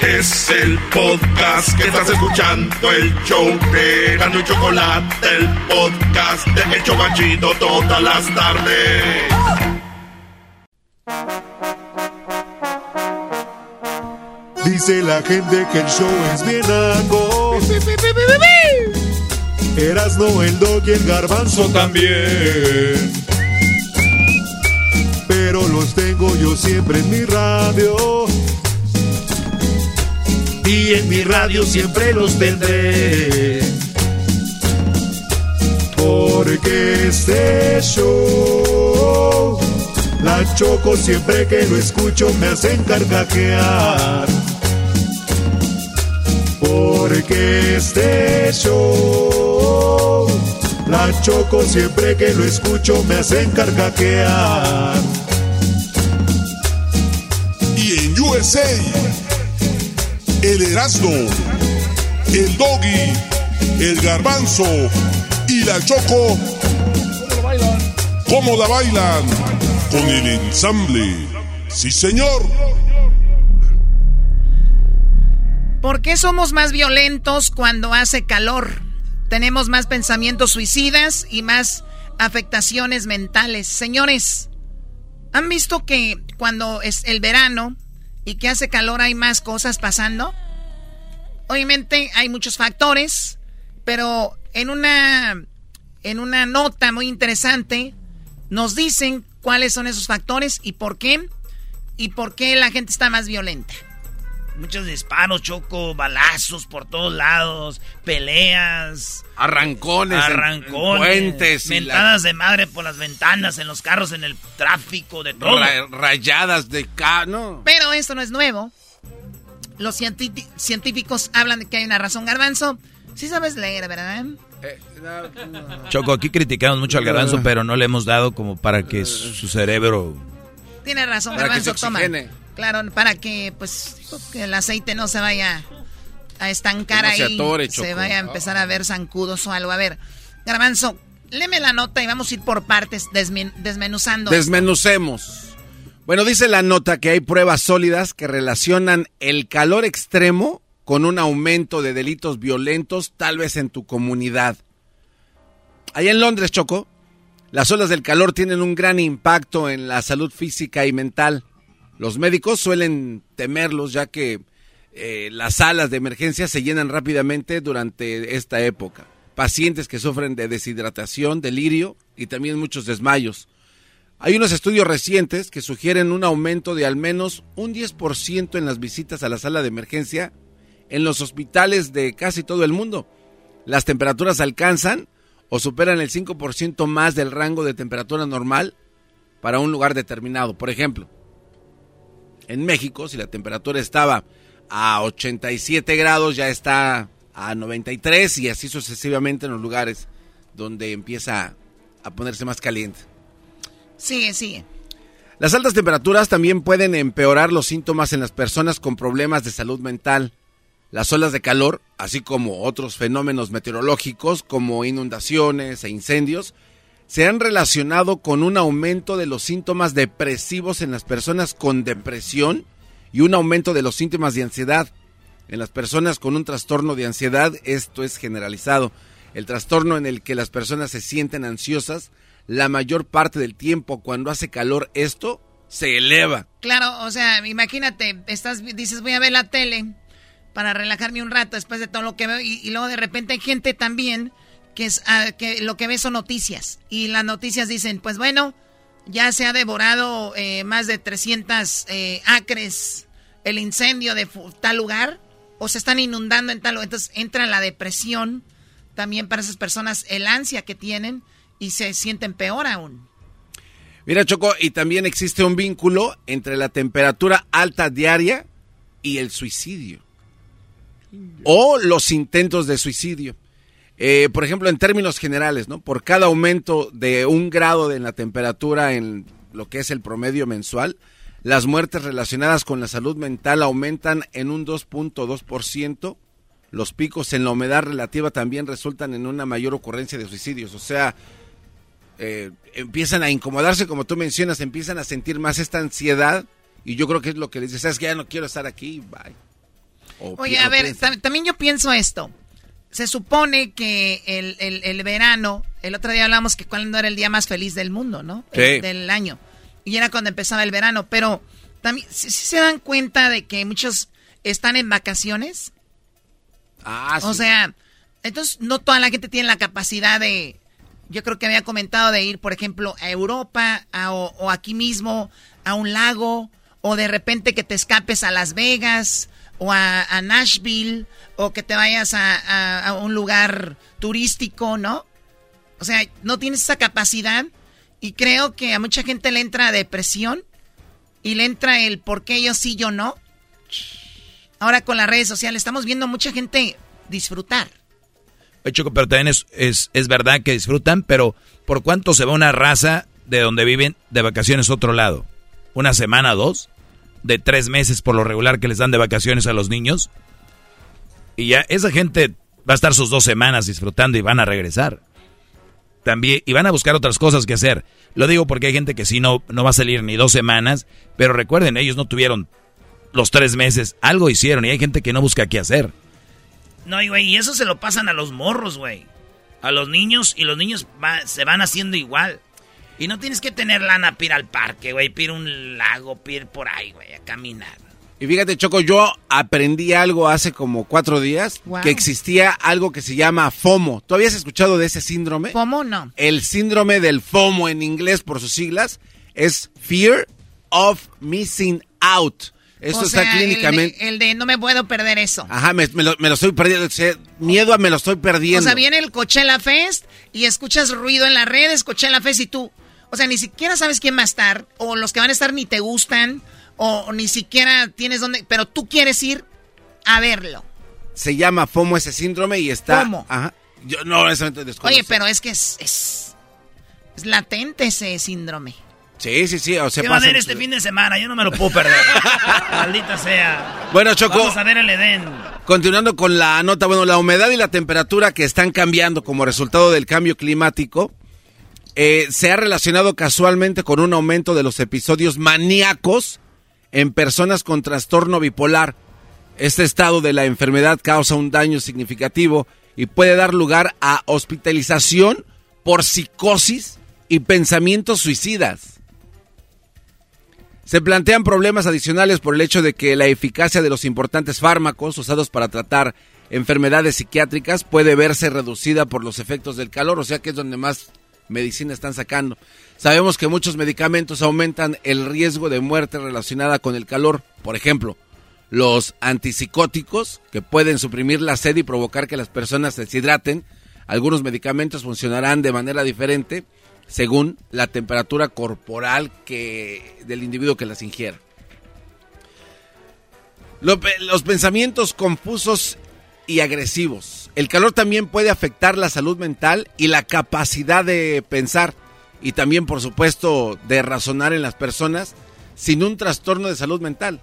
S1: Es el podcast que estás escuchando, el show de Erasmo y Chocolate, el podcast de El Chobachito todas las tardes.
S25: Dice la gente que el show es bien algo. Erasno, el dog y el garbanzo también. Pero los tengo yo siempre en mi radio. Y en mi radio siempre los tendré. Porque este show, la choco siempre que lo escucho me hacen carcajear. Porque este show, la choco siempre que lo escucho me hacen carcajear.
S1: Y en USA, el Erasmo, el Doggy, el Garbanzo y la Choco. ¿Cómo la bailan? Con el ensamble. Sí, señor.
S8: ¿Por qué somos más violentos cuando hace calor? Tenemos más pensamientos suicidas y más afectaciones mentales. Señores, ¿han visto que cuando es el verano y que hace calor hay más cosas pasando? Obviamente hay muchos factores, pero en una en una nota muy interesante nos dicen cuáles son esos factores y por qué y por qué la gente está más violenta.
S3: Muchos disparos, choco, balazos por todos lados, peleas.
S6: Arrancones,
S3: arrancones,
S6: en puentes la-
S3: mentadas de madre por las ventanas, en los carros, en el tráfico, de todo.
S6: Ra- rayadas de ca... No.
S8: Pero esto no es nuevo. Los científicos hablan de que hay una razón. Garbanzo, sí sabes leer, ¿verdad?
S4: Choco, aquí criticamos mucho al garbanzo, pero no le hemos dado como para que su cerebro...
S8: Tiene razón,
S4: Para
S8: Garbanzo, toma. Claro, para que pues que el aceite no se vaya a estancar
S6: no se
S8: ahí.
S6: atore,
S8: se vaya a empezar a ver zancudos o algo. A ver, Garbanzo, léeme la nota y vamos a ir por partes desmen- desmenuzando.
S6: Desmenucemos. Bueno, dice la nota que hay pruebas sólidas que relacionan el calor extremo con un aumento de delitos violentos, tal vez en tu comunidad. Allá en Londres, Choco, las olas del calor tienen un gran impacto en la salud física y mental. Los médicos suelen temerlos ya que eh, las salas de emergencia se llenan rápidamente durante esta época. Pacientes que sufren de deshidratación, delirio y también muchos desmayos. Hay unos estudios recientes que sugieren un aumento de al menos un 10% en las visitas a la sala de emergencia en los hospitales de casi todo el mundo. Las temperaturas alcanzan o superan el 5% más del rango de temperatura normal para un lugar determinado. Por ejemplo, en México, si la temperatura estaba a 87 grados, ya está a 93 y así sucesivamente en los lugares donde empieza a ponerse más caliente.
S8: Sigue, sigue.
S6: Las altas temperaturas también pueden empeorar los síntomas en las personas con problemas de salud mental. Las olas de calor, así como otros fenómenos meteorológicos como inundaciones e incendios, se han relacionado con un aumento de los síntomas depresivos en las personas con depresión y un aumento de los síntomas de ansiedad. En las personas con un trastorno de ansiedad, esto es generalizado. El trastorno en el que las personas se sienten ansiosas la mayor parte del tiempo cuando hace calor, esto se eleva.
S8: Claro, o sea, imagínate, estás, dices, voy a ver la tele para relajarme un rato después de todo lo que veo y, y luego de repente hay gente también que es ah, que lo que ve son noticias y las noticias dicen, pues bueno, ya se ha devorado eh, más de 300 eh, acres el incendio de tal lugar o se están inundando en tal lugar, entonces entra la depresión también para esas personas, el ansia que tienen y se sienten peor aún.
S6: Mira, Choco, y también existe un vínculo entre la temperatura alta diaria y el suicidio. O los intentos de suicidio. Eh, por ejemplo, en términos generales, ¿no? Por cada aumento de un grado de la temperatura en lo que es el promedio mensual, las muertes relacionadas con la salud mental aumentan en un 2.2%. Los picos en la humedad relativa también resultan en una mayor ocurrencia de suicidios. O sea, eh, empiezan a incomodarse, como tú mencionas, empiezan a sentir más esta ansiedad. Y yo creo que es lo que les dice, sabes que ya no quiero estar aquí, bye. O
S8: Oye, a ver, también yo pienso esto. Se supone que el, el- el verano, el otro día hablamos que cuándo era el día más feliz del mundo, ¿no?
S6: Sí.
S8: El- del año. Y era cuando empezaba el verano, pero también, si se dan cuenta de que muchos están en vacaciones?
S6: Ah,
S8: O
S6: sí.
S8: sea, entonces no toda la gente tiene la capacidad de, yo creo que había comentado de ir, por ejemplo, a Europa a- o, o aquí mismo a un lago, o de repente que te escapes a Las Vegas, o a, Nashville o que te vayas a, un lugar turístico, ¿no? O sea, no tienes esa capacidad y creo que a mucha gente le entra depresión y le entra el por qué yo sí, yo no. Ahora con las redes sociales estamos viendo mucha gente disfrutar.
S4: Oye, Choco, pero también es, es, es verdad que disfrutan, pero ¿por cuánto se va una raza de donde viven de vacaciones a otro lado? ¿Una semana, dos? ¿De tres meses por lo regular que les dan de vacaciones a los niños? Y ya esa gente va a estar sus dos semanas disfrutando y van a regresar. También, y van a buscar otras cosas que hacer. Lo digo porque hay gente que sí no, no va a salir ni dos semanas, pero recuerden, ellos no tuvieron los tres meses, algo hicieron y hay gente que no busca qué hacer.
S3: No, y güey, y eso se lo pasan a los morros, güey. A los niños, y los niños se van haciendo igual. Y no tienes que tener lana para ir al parque, güey, para ir a un lago, para ir por ahí, güey, a caminar.
S6: Y fíjate, Choco, yo aprendí algo hace como cuatro días,
S8: Wow.
S6: que existía algo que se llama FOMO. ¿Tú habías escuchado de ese síndrome?
S8: FOMO no.
S6: El síndrome del FOMO en inglés por sus siglas es Fear of Missing Out. Esto
S8: O
S6: está
S8: sea, el de-
S6: clínicamente...
S8: El de, no me puedo perder eso.
S6: Ajá, me, me lo, me lo estoy perdiendo. o sea, Miedo a me lo estoy perdiendo.
S8: O sea, viene el Coachella Fest y escuchas ruido en las redes, Coachella Fest y tú. O sea, ni siquiera sabes quién va a estar, o los que van a estar ni te gustan, o ni siquiera tienes dónde. Pero tú quieres ir a verlo.
S6: Se llama FOMO ese síndrome y está...
S8: FOMO.
S6: Ajá. Yo no, honestamente desconozco.
S8: Oye, pero es que es, es, es latente ese síndrome.
S6: Sí, sí, sí. O sea,
S3: ¿Qué va a haber este fin de semana? Yo no me lo puedo perder. [laughs] Maldita sea.
S6: Bueno, Choco.
S3: Vamos a ver el Edén.
S6: Continuando con la nota, bueno, la humedad y la temperatura que están cambiando como resultado del cambio climático eh, se ha relacionado casualmente con un aumento de los episodios maníacos en personas con trastorno bipolar. Este estado de la enfermedad causa un daño significativo y puede dar lugar a hospitalización por psicosis y pensamientos suicidas. Se plantean problemas adicionales por el hecho de que la eficacia de los importantes fármacos usados para tratar enfermedades psiquiátricas puede verse reducida por los efectos del calor, o sea que es donde más medicina están sacando. Sabemos que muchos medicamentos aumentan el riesgo de muerte relacionada con el calor, por ejemplo, los antipsicóticos que pueden suprimir la sed y provocar que las personas se deshidraten. Algunos medicamentos funcionarán de manera diferente según la temperatura corporal que del individuo que las ingiera. Los pensamientos confusos y agresivos. El calor también puede afectar la salud mental y la capacidad de pensar y también, por supuesto, de razonar en las personas sin un trastorno de salud mental.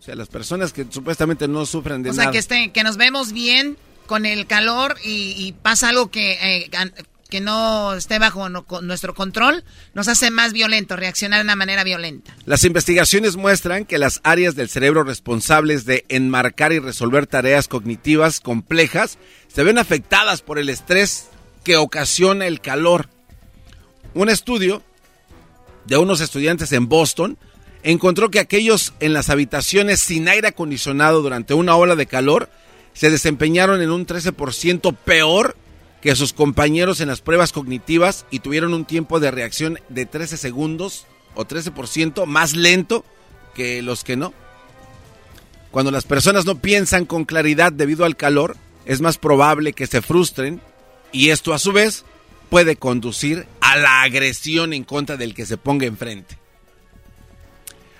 S6: O sea, las personas que supuestamente no sufren de
S8: O sea,
S6: nada.
S8: que, este, que nos vemos bien con el calor y, y pasa algo que, eh, que no esté bajo nuestro control, nos hace más violentos, reaccionar de una manera violenta.
S6: Las investigaciones muestran que las áreas del cerebro responsables de enmarcar y resolver tareas cognitivas complejas se ven afectadas por el estrés que ocasiona el calor. Un estudio de unos estudiantes en Boston encontró que aquellos en las habitaciones sin aire acondicionado durante una ola de calor se desempeñaron en un 13% peor que sus compañeros en las pruebas cognitivas y tuvieron un tiempo de reacción de 13 segundos o 13% más lento que los que no. Cuando las personas no piensan con claridad debido al calor, es más probable que se frustren y esto a su vez puede conducir a la agresión en contra del que se ponga enfrente.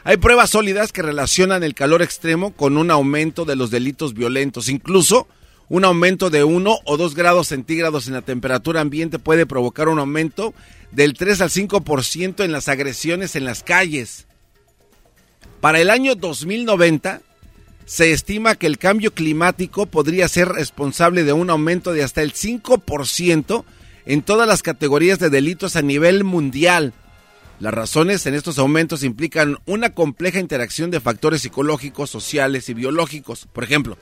S6: Hay pruebas sólidas que relacionan el calor extremo con un aumento de los delitos violentos. Incluso un aumento de 1 o 2 grados centígrados en la temperatura ambiente puede provocar un aumento del 3 al 5% en las agresiones en las calles. Para el año 2090, se estima que el cambio climático podría ser responsable de un aumento de hasta el 5% en todas las categorías de delitos a nivel mundial. Las razones en estos aumentos implican una compleja interacción de factores psicológicos, sociales y biológicos. Por ejemplo,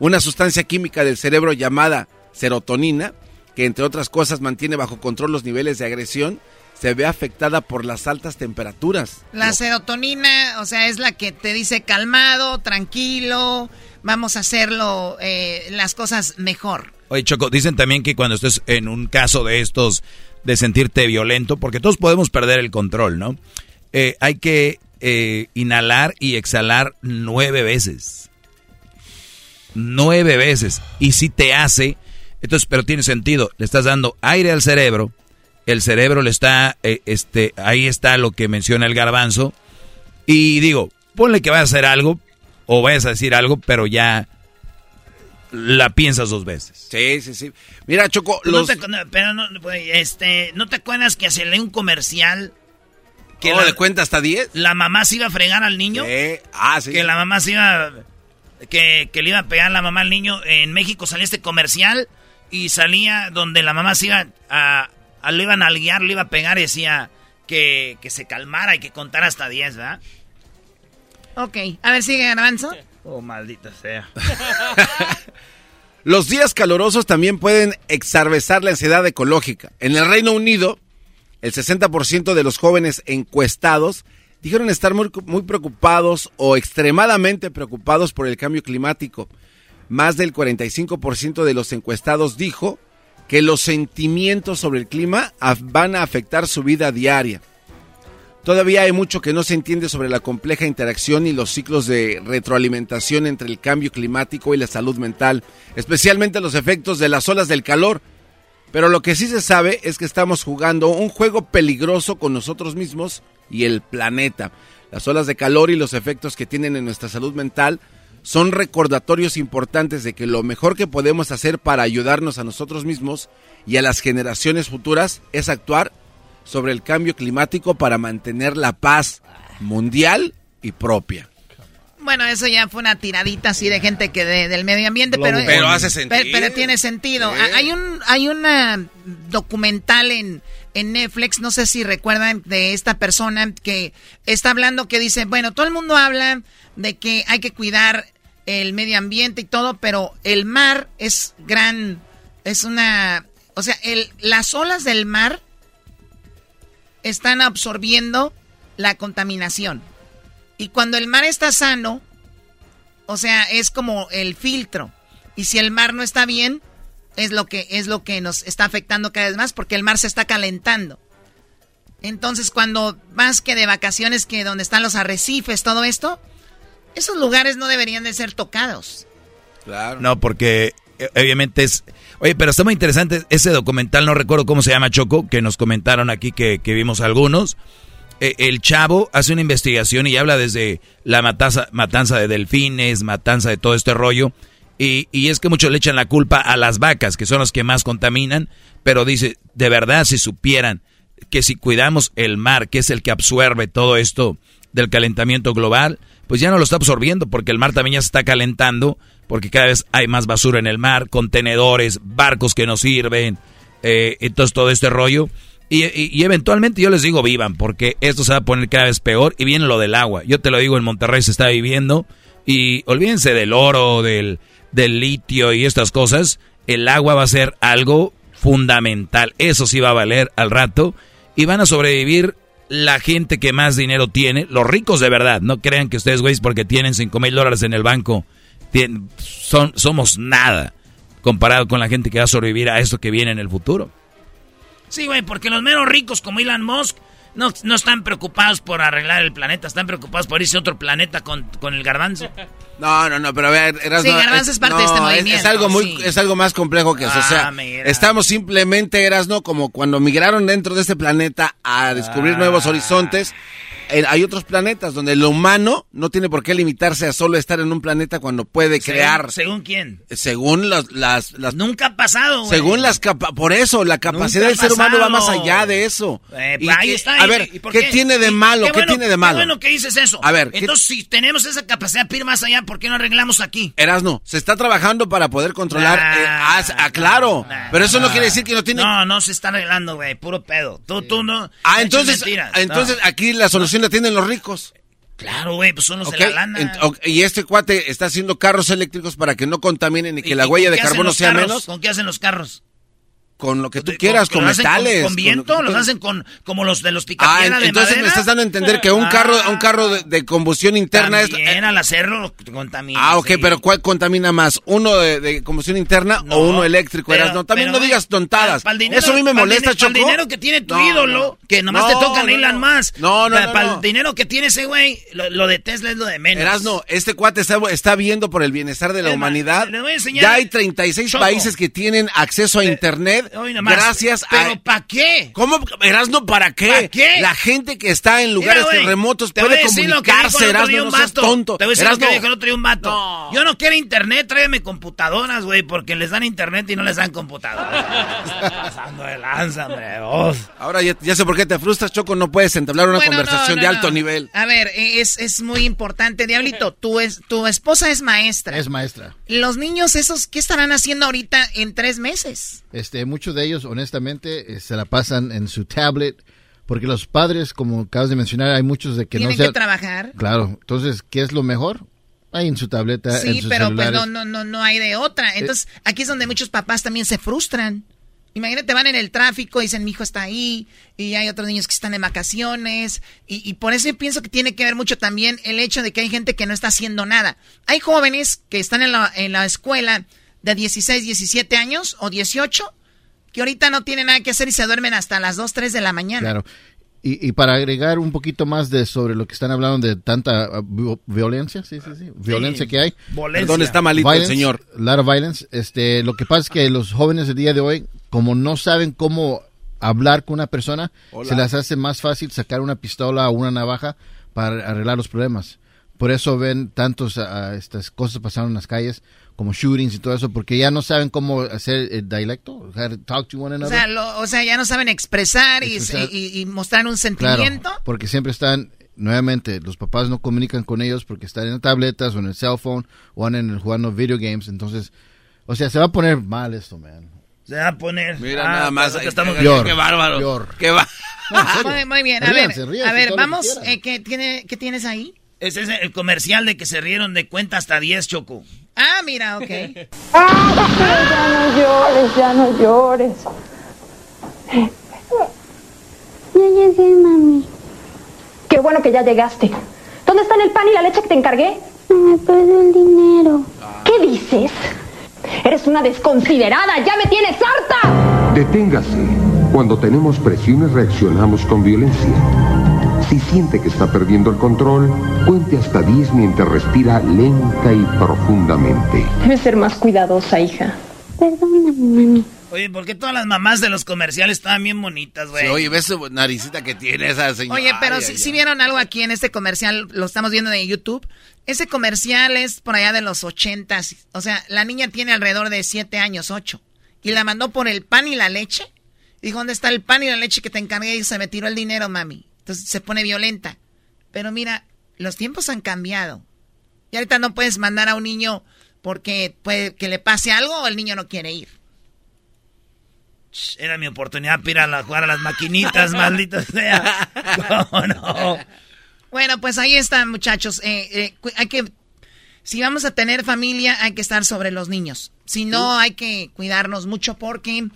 S6: una sustancia química del cerebro llamada serotonina, que entre otras cosas mantiene bajo control los niveles de agresión, se ve afectada por las altas temperaturas.
S8: La serotonina, o sea, es la que te dice calmado, tranquilo, vamos a hacerlo, eh, las cosas mejor.
S4: Oye, Choco, dicen también que cuando estés en un caso de estos, de sentirte violento, porque todos podemos perder el control, ¿no? Eh, hay que eh, inhalar y exhalar nueve veces. Nueve veces. Y si te hace, entonces, pero tiene sentido, le estás dando aire al cerebro, el cerebro le está, eh, este, ahí está lo que menciona el garbanzo. Y digo, ponle que vayas a hacer algo, o vayas a decir algo, pero ya la piensas dos veces.
S6: Sí, sí, sí. Mira, Choco,
S3: No
S6: los...
S3: te- no, pero no, pues, este, ¿no te acuerdas que se lee un comercial?
S6: ¿Que
S3: la-
S6: le cuenta hasta 10?
S3: La mamá se iba a fregar al niño.
S6: Ah, sí.
S3: Que la mamá se iba. Que, que le iba a pegar la mamá al niño. En México salía este comercial y salía donde la mamá se iba a. a- lo iban a guiar, le iba a pegar y decía que, que se calmara y que contara hasta 10, ¿verdad?
S8: Ok, a ver, sigue Garbanzo.
S3: Oh, maldita sea. [laughs]
S6: Los días calurosos también pueden exacerbar la ansiedad ecológica. En el Reino Unido, el 60% de los jóvenes encuestados dijeron estar muy, preocupados o extremadamente preocupados por el cambio climático. Más del 45% de los encuestados dijo que los sentimientos sobre el clima van a afectar su vida diaria. Todavía hay mucho que no se entiende sobre la compleja interacción y los ciclos de retroalimentación entre el cambio climático y la salud mental, especialmente los efectos de las olas del calor. Pero lo que sí se sabe es que estamos jugando un juego peligroso con nosotros mismos y el planeta. Las olas de calor y los efectos que tienen en nuestra salud mental son recordatorios importantes de que lo mejor que podemos hacer para ayudarnos a nosotros mismos y a las generaciones futuras es actuar sobre el cambio climático para mantener la paz mundial y propia.
S8: Bueno, eso ya fue una tiradita así de gente que de- del medio ambiente, pero,
S6: Pero hace sentido.
S8: Pero, pero tiene sentido. Hay un hay una documental en en Netflix, no sé si recuerdan de esta persona que está hablando que dice, bueno, todo el mundo habla de que hay que cuidar el medio ambiente y todo, pero el mar es gran es una, o sea, las olas del mar están absorbiendo la contaminación. Y cuando el mar está sano, o sea, es como el filtro. Y si el mar no está bien, es lo que es lo que nos está afectando cada vez más porque el mar se está calentando. Entonces, cuando vas que de vacaciones que donde están los arrecifes, todo esto, esos lugares no deberían de ser tocados.
S6: Claro.
S4: No, porque eh, obviamente es... Oye, pero está muy interesante ese documental, no recuerdo cómo se llama Choco, que nos comentaron aquí que, que vimos algunos. Eh, el chavo hace una investigación y habla desde la matanza, matanza de delfines, matanza de todo este rollo. Y, y es que muchos le echan la culpa a las vacas, que son las que más contaminan, pero dice, de verdad, si supieran que si cuidamos el mar, que es el que absorbe todo esto del calentamiento global, pues ya no lo está absorbiendo porque el mar también ya se está calentando, porque cada vez hay más basura en el mar, contenedores, barcos que no sirven, eh, entonces todo este rollo. Y, y- y eventualmente yo les digo vivan, porque esto se va a poner cada vez peor y viene lo del agua. Yo te lo digo, en Monterrey se está viviendo y olvídense del oro, del, del litio y estas cosas, el agua va a ser algo fundamental. Eso sí va a valer al rato y van a sobrevivir la gente que más dinero tiene, los ricos de verdad. No crean que ustedes, güeyes, porque tienen 5 mil dólares en el banco, son, somos nada comparado con la gente que va a sobrevivir a esto que viene en el futuro.
S3: Sí, güey, porque los menos ricos como Elon Musk no, no están preocupados por arreglar el planeta, están preocupados por irse a otro planeta con, con el garbanzo.
S6: No, no, no, pero a ver, Erasmo,
S3: Sí, Garbanzo es parte de este
S6: es-
S3: movimiento,
S6: Es, algo muy,
S3: sí.
S6: es algo más complejo que eso. o sea,
S3: Ah, mira.
S6: estamos simplemente, Erasno, como cuando migraron dentro de este planeta a descubrir
S3: Ah.
S6: nuevos horizontes. Hay otros planetas donde lo humano no tiene por qué limitarse a solo estar en un planeta cuando puede
S3: Según-
S6: crear.
S3: ¿Según quién?
S6: Según las, las, las
S3: Nunca ha pasado, güey.
S6: según las capa por eso la capacidad
S3: Nunca
S6: del ser humano va más allá de eso.
S3: Eh,
S6: Y
S3: ahí está.
S6: a
S3: ¿y-
S6: ver,
S3: y por
S6: ¿qué, tiene de malo?
S3: qué
S6: ¿Qué
S3: bueno-
S6: tiene de malo?
S3: Qué bueno que dices eso.
S6: A ver, ¿qué-
S3: Entonces, si tenemos esa capacidad ir más allá, ¿por qué no arreglamos aquí?
S6: Erasno, se está trabajando para poder controlar. eh, ah, ah, claro, pero eso no quiere decir que no tiene.
S3: No, no se está arreglando, güey. Puro pedo. Tú, tú no.
S6: Ah, entonces,
S3: mentiras.
S6: entonces
S3: No.
S6: aquí la solución la tienen los ricos.
S3: Claro, güey, pues son los
S6: Ok,
S3: de la lana.
S6: y este cuate está haciendo carros eléctricos para que no contaminen y que
S3: ¿Y-
S6: la huella de carbono sea
S3: carros?
S6: menos.
S3: ¿Con qué hacen los carros?
S6: Con lo que tú quieras, con,
S3: ¿Los hacen
S6: metales.
S3: ¿Con, viento?
S6: con
S3: ¿Los hacen con como los de los
S6: Ah,
S3: picapiedra de
S6: entonces
S3: madera?
S6: me estás dando a entender que un carro, un [laughs] carro de, de combustión interna es...
S3: También al hacerlo contamina.
S6: Ah, ok,
S3: sí.
S6: pero ¿cuál contamina más? ¿Uno de, de combustión interna o uno eléctrico?
S3: Pero-
S6: Eras, no, también
S3: pero,
S6: no digas tontadas.
S3: Dinero-
S6: Eso a mí me molesta, Choco.
S3: pa'l dinero que tiene tu
S6: No,
S3: ídolo, que nomás
S6: No,
S3: te tocan Elon más.
S6: No, no,
S3: Pa-
S6: no,
S3: Para
S6: no.
S3: el dinero que tiene ese güey, lo, lo de Tesla es lo de menos.
S6: Erasno, este cuate está, está viendo por el bienestar de la humanidad. Ya hay 36
S3: Choco.
S6: países que tienen acceso a internet
S3: Hoy nomás.
S6: gracias a...
S3: ¿Pero para qué?
S6: ¿Cómo? Erasno, ¿para qué?
S3: ¿Pa' qué?
S6: La gente que está en lugares
S3: Mira, güey,
S6: remotos puede
S3: a
S6: comunicarse, Erasno,
S3: un
S6: no seas tonto.
S3: Te voy a decir lo que
S6: Erasno,
S3: dijo el otro día un vato. Yo no quiero internet, tráeme computadoras, güey, porque les dan internet y no les dan computadoras. Estás pasando de lanza, hombre, vos.
S6: Ahora ya, ya sé por qué te frustras, Choco, no puedes entablar una
S8: Bueno,
S6: conversación
S8: no,
S6: de
S8: no,
S6: alto
S8: no.
S6: nivel.
S8: A ver, es, es muy importante. Diablito, tu, es, tu esposa es maestra.
S26: Es maestra.
S8: Los niños esos, ¿qué estarán haciendo ahorita en tres meses?
S26: Este, muchos de ellos, honestamente, eh, se la pasan en su tablet, porque los padres, como acabas de mencionar, hay muchos de que
S8: Tienen
S26: no
S8: que
S26: se...
S8: trabajar.
S26: Claro, entonces, ¿qué es lo mejor? Ahí en su tableta, en
S8: Sí,
S26: sus
S8: pero pues no, no, no, no hay de otra. Entonces, aquí es donde muchos papás también se frustran. Imagínate, van en el tráfico, dicen, mi hijo está ahí, y hay otros niños que están en vacaciones, y, y por eso yo pienso que tiene que ver mucho también el hecho de que hay gente que no está haciendo nada. Hay jóvenes que están en la, en la escuela de 16, 17 años o 18, que ahorita no tienen nada que hacer y se duermen hasta las 2, 3 de la mañana.
S26: Claro. Y, y para agregar un poquito más de sobre lo que están hablando de tanta ah, vi- violencia, sí, sí, sí, violencia que hay.
S6: Violencia. Perdón, está malito el señor.
S26: Lot of violence. Este, lo que pasa es que los jóvenes del día de hoy, como no saben cómo hablar con una persona,
S6: Hola.
S26: se les hace más fácil sacar una pistola o una navaja para arreglar los problemas. Por eso ven tantos ah, estas cosas pasando en las calles, como shootings y todo eso, porque ya no saben cómo hacer el dialecto, talk to one
S8: O
S26: another.
S8: sea, lo- o sea, ya no saben expresar, y-
S26: Expresar.
S8: Y, y mostrar un
S26: Claro,
S8: sentimiento.
S26: porque siempre están, nuevamente, los papás no comunican con ellos porque están en tabletas o en el cell phone o en- jugando video games. Entonces, o sea, se va a poner mal esto, man.
S3: Se va a poner.
S6: Mira
S3: Ah,
S6: nada más. ay,
S3: estamos-
S26: Peor,
S6: qué bárbaro.
S26: peor.
S6: Qué va- [laughs]
S8: Muy, muy bien, a
S26: Ríanse,
S8: ver,
S26: ríanse
S8: a ver,
S26: que
S8: vamos, eh, ¿qué, tiene, ¿qué tienes ahí?
S3: Ese es el comercial de que se rieron de cuenta hasta 10, Choco.
S8: Ah, mira, ok. [laughs]
S21: ya no llores, ya no llores.
S27: Ya llegué, mami. Qué bueno que ya llegaste. ¿Dónde están el pan y la leche que te encargué? Me perdió el dinero. ¿Qué dices? Eres una desconsiderada. ¡Ya me tienes harta!
S28: Deténgase. Cuando tenemos presiones reaccionamos con violencia. Si siente que está perdiendo el control, cuente hasta 10 mientras respira lenta y profundamente.
S27: Debes ser más cuidadosa, hija. Perdóname, mami.
S3: Oye, ¿por qué todas las mamás de los comerciales estaban bien bonitas, güey?
S6: Sí, oye, ves su naricita que tiene esa señora.
S8: Oye, pero si, vieron algo aquí en este comercial, lo estamos viendo en YouTube. Ese comercial es por allá de los ochentas. O sea, la niña tiene alrededor de siete años, ocho. Y la mandó por el pan y la leche. Dijo, ¿dónde está el pan y la leche que te encargué? Y se me tiró el dinero, mami. Entonces se pone violenta. Pero mira, los tiempos han cambiado. Y ahorita no puedes mandar a un niño porque puede que le pase algo o el niño no quiere ir.
S3: Era mi oportunidad para ir a la- jugar a las maquinitas, [laughs] maldita sea. [laughs] ¿Cómo no?
S8: Bueno, pues ahí están, muchachos. Eh, eh, hay que, si vamos a tener familia, hay que estar sobre los niños. Si no, hay que cuidarnos mucho porque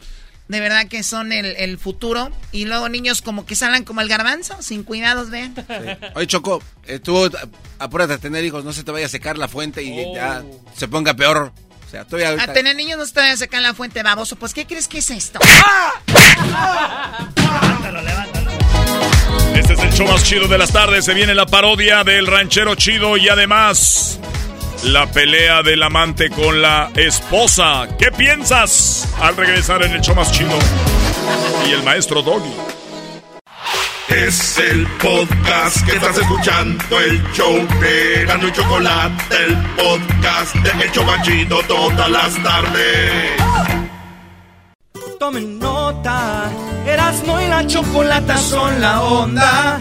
S8: de verdad que son el, el futuro. Y luego niños como que salen como el garbanzo, sin cuidados, vean.
S6: Oye, Choco, eh, tú a- apúrate a tener hijos, no se te vaya a secar la fuente y ya se ponga peor. O sea, todavía ahorita-
S8: A tener niños no se te vayan a sacar la fuente baboso. Pues, ¿qué crees que es esto?
S10: Este es el show más chido de las tardes. Se viene la parodia del ranchero chido y además la pelea del amante con la esposa. ¿Qué piensas al regresar en el show más chido? Y el maestro Doggy.
S1: Es el podcast que estás escuchando, el show de Erasmo y Chocolate, el podcast de El Chobachito todas las tardes.
S14: Tomen nota, Erasmo y la chocolata son la onda.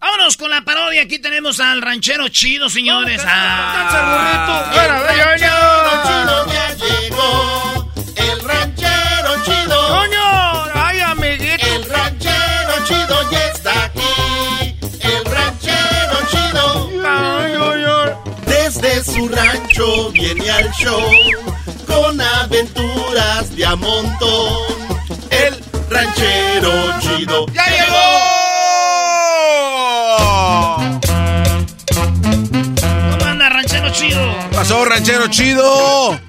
S14: Vámonos con la parodia. Aquí tenemos al ranchero chido, señores. Ah.
S1: El ranchero chido [laughs] ya llegó. El ranchero chido.
S14: ¡Coño! ¡Ay, amiguito!
S1: El ranchero chido ya está aquí. El ranchero chido. Desde su rancho viene al show. Con aventuras de a montón. El ranchero chido.
S14: ¡Ya llegó! Chido?
S6: pasó, ranchero chido?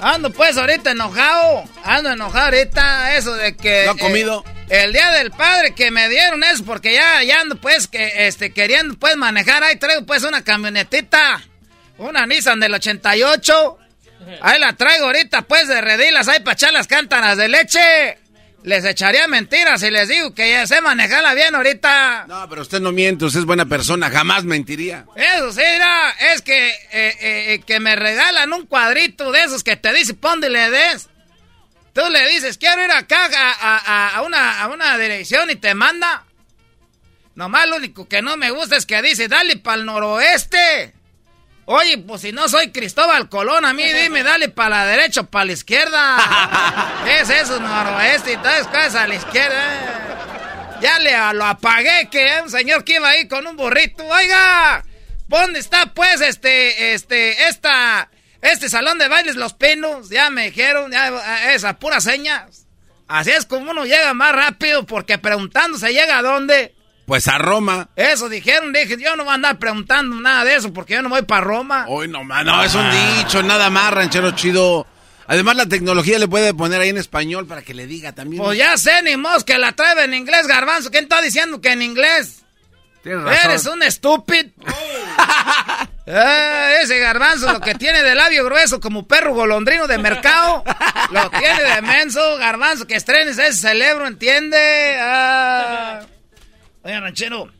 S3: Ando pues ahorita enojado. Ando enojado ahorita. Eso de que.
S6: ¿No ha comido?
S3: eh, el día del padre que me dieron eso, porque ya, ya ando pues que este queriendo pues manejar. Ahí traigo pues una camionetita. Una Nissan del 88. Ahí la traigo ahorita pues de redilas ahí para echar las cántaras de leche. Les echaría mentiras si les digo que ya sé manejarla bien ahorita.
S6: No, pero usted no miente, usted es buena persona, jamás mentiría.
S3: Eso sí, mira, es que, eh, eh, eh, que me regalan un cuadrito de esos que te dice ponte y le des. Tú le dices, quiero ir acá a, a- a una, a una dirección y te manda. Nomás lo único que no me gusta es que dice, dale para el noroeste. Oye, pues si no soy Cristóbal Colón, a mí [laughs] dime, dale para la derecha o para la izquierda. [laughs] ¿Qué es eso, noroeste? Y todas cosas a la izquierda. Ya le lo apagué, que un señor que iba ahí con un burrito. Oiga, ¿dónde está pues este, este, esta, este salón de bailes Los Pinos? Ya me dijeron, ya, esa pura señas. Así es como uno llega más rápido, porque preguntando se llega a dónde.
S6: Pues a Roma.
S3: Eso dijeron, dije, yo no voy a andar preguntando nada de eso, porque yo no voy para Roma.
S6: Hoy no, ma- no, es un dicho, nada más, ranchero chido. Además, la tecnología le puede poner ahí en español para que le diga también.
S3: Pues ya sé, ni mos que la trae en inglés, garbanzo. ¿Quién está diciendo que en inglés?
S6: Tienes razón.
S3: Eres un estúpido. [laughs] Eh, ese garbanzo lo que tiene de labio grueso como perro golondrino de mercado. Lo tiene de menso, garbanzo, que estrenes ese cerebro, ¿entiende? Ah.
S14: Oiga, ranchero,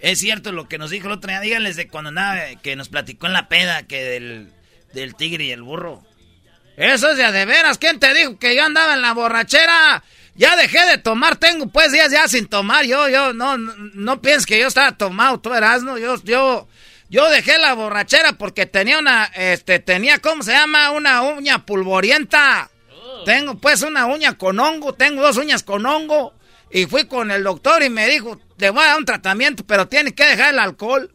S14: es cierto lo que nos dijo el otro día. Díganles de cuando andaba, que nos platicó en la peda, que del, del tigre y el burro.
S3: Eso es de a de veras. ¿Quién te dijo que yo andaba en la borrachera? Ya dejé de tomar, tengo pues días ya sin tomar. Yo, yo, no, no, no pienses que yo estaba tomado, tú eras, ¿no? Yo, yo, yo dejé la borrachera porque tenía una, este, tenía, ¿cómo se llama? Una uña pulvorienta. Tengo pues una uña con hongo, tengo dos uñas con hongo. Y fui con el doctor y me dijo, te voy a dar un tratamiento, pero tienes que dejar el alcohol.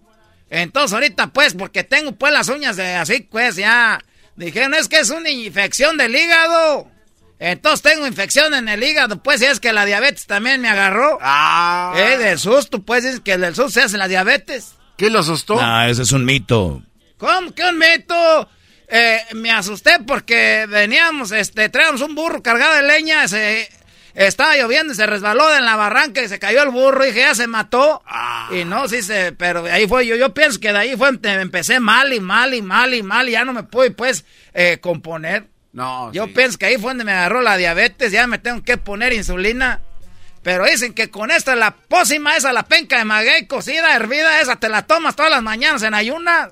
S3: Entonces ahorita pues, porque tengo pues las uñas de así, pues ya, dijeron, es que es una infección del hígado. Entonces tengo infección en el hígado, pues, y es que la diabetes también me agarró.
S6: Ah.
S3: Eh, del susto, pues, es que del susto se hace la diabetes.
S6: ¿Qué lo asustó?
S4: Ah, ese es un mito.
S3: ¿Cómo que un mito? Eh, me asusté porque veníamos, este, traíamos un burro cargado de leña, se, estaba lloviendo y se resbaló en la barranca y se cayó el burro y dije, ya se mató. Y no, sí se, pero ahí fue, yo, yo pienso que de ahí fue, empecé mal y mal y mal y mal y ya no me pude, pues, eh, componer.
S6: No,
S3: Yo pienso que ahí fue donde me agarró la diabetes, ya me tengo que poner insulina. Pero dicen que con esta, la pócima esa, la penca de maguey cocida, hervida, esa te la tomas todas las mañanas en ayunas.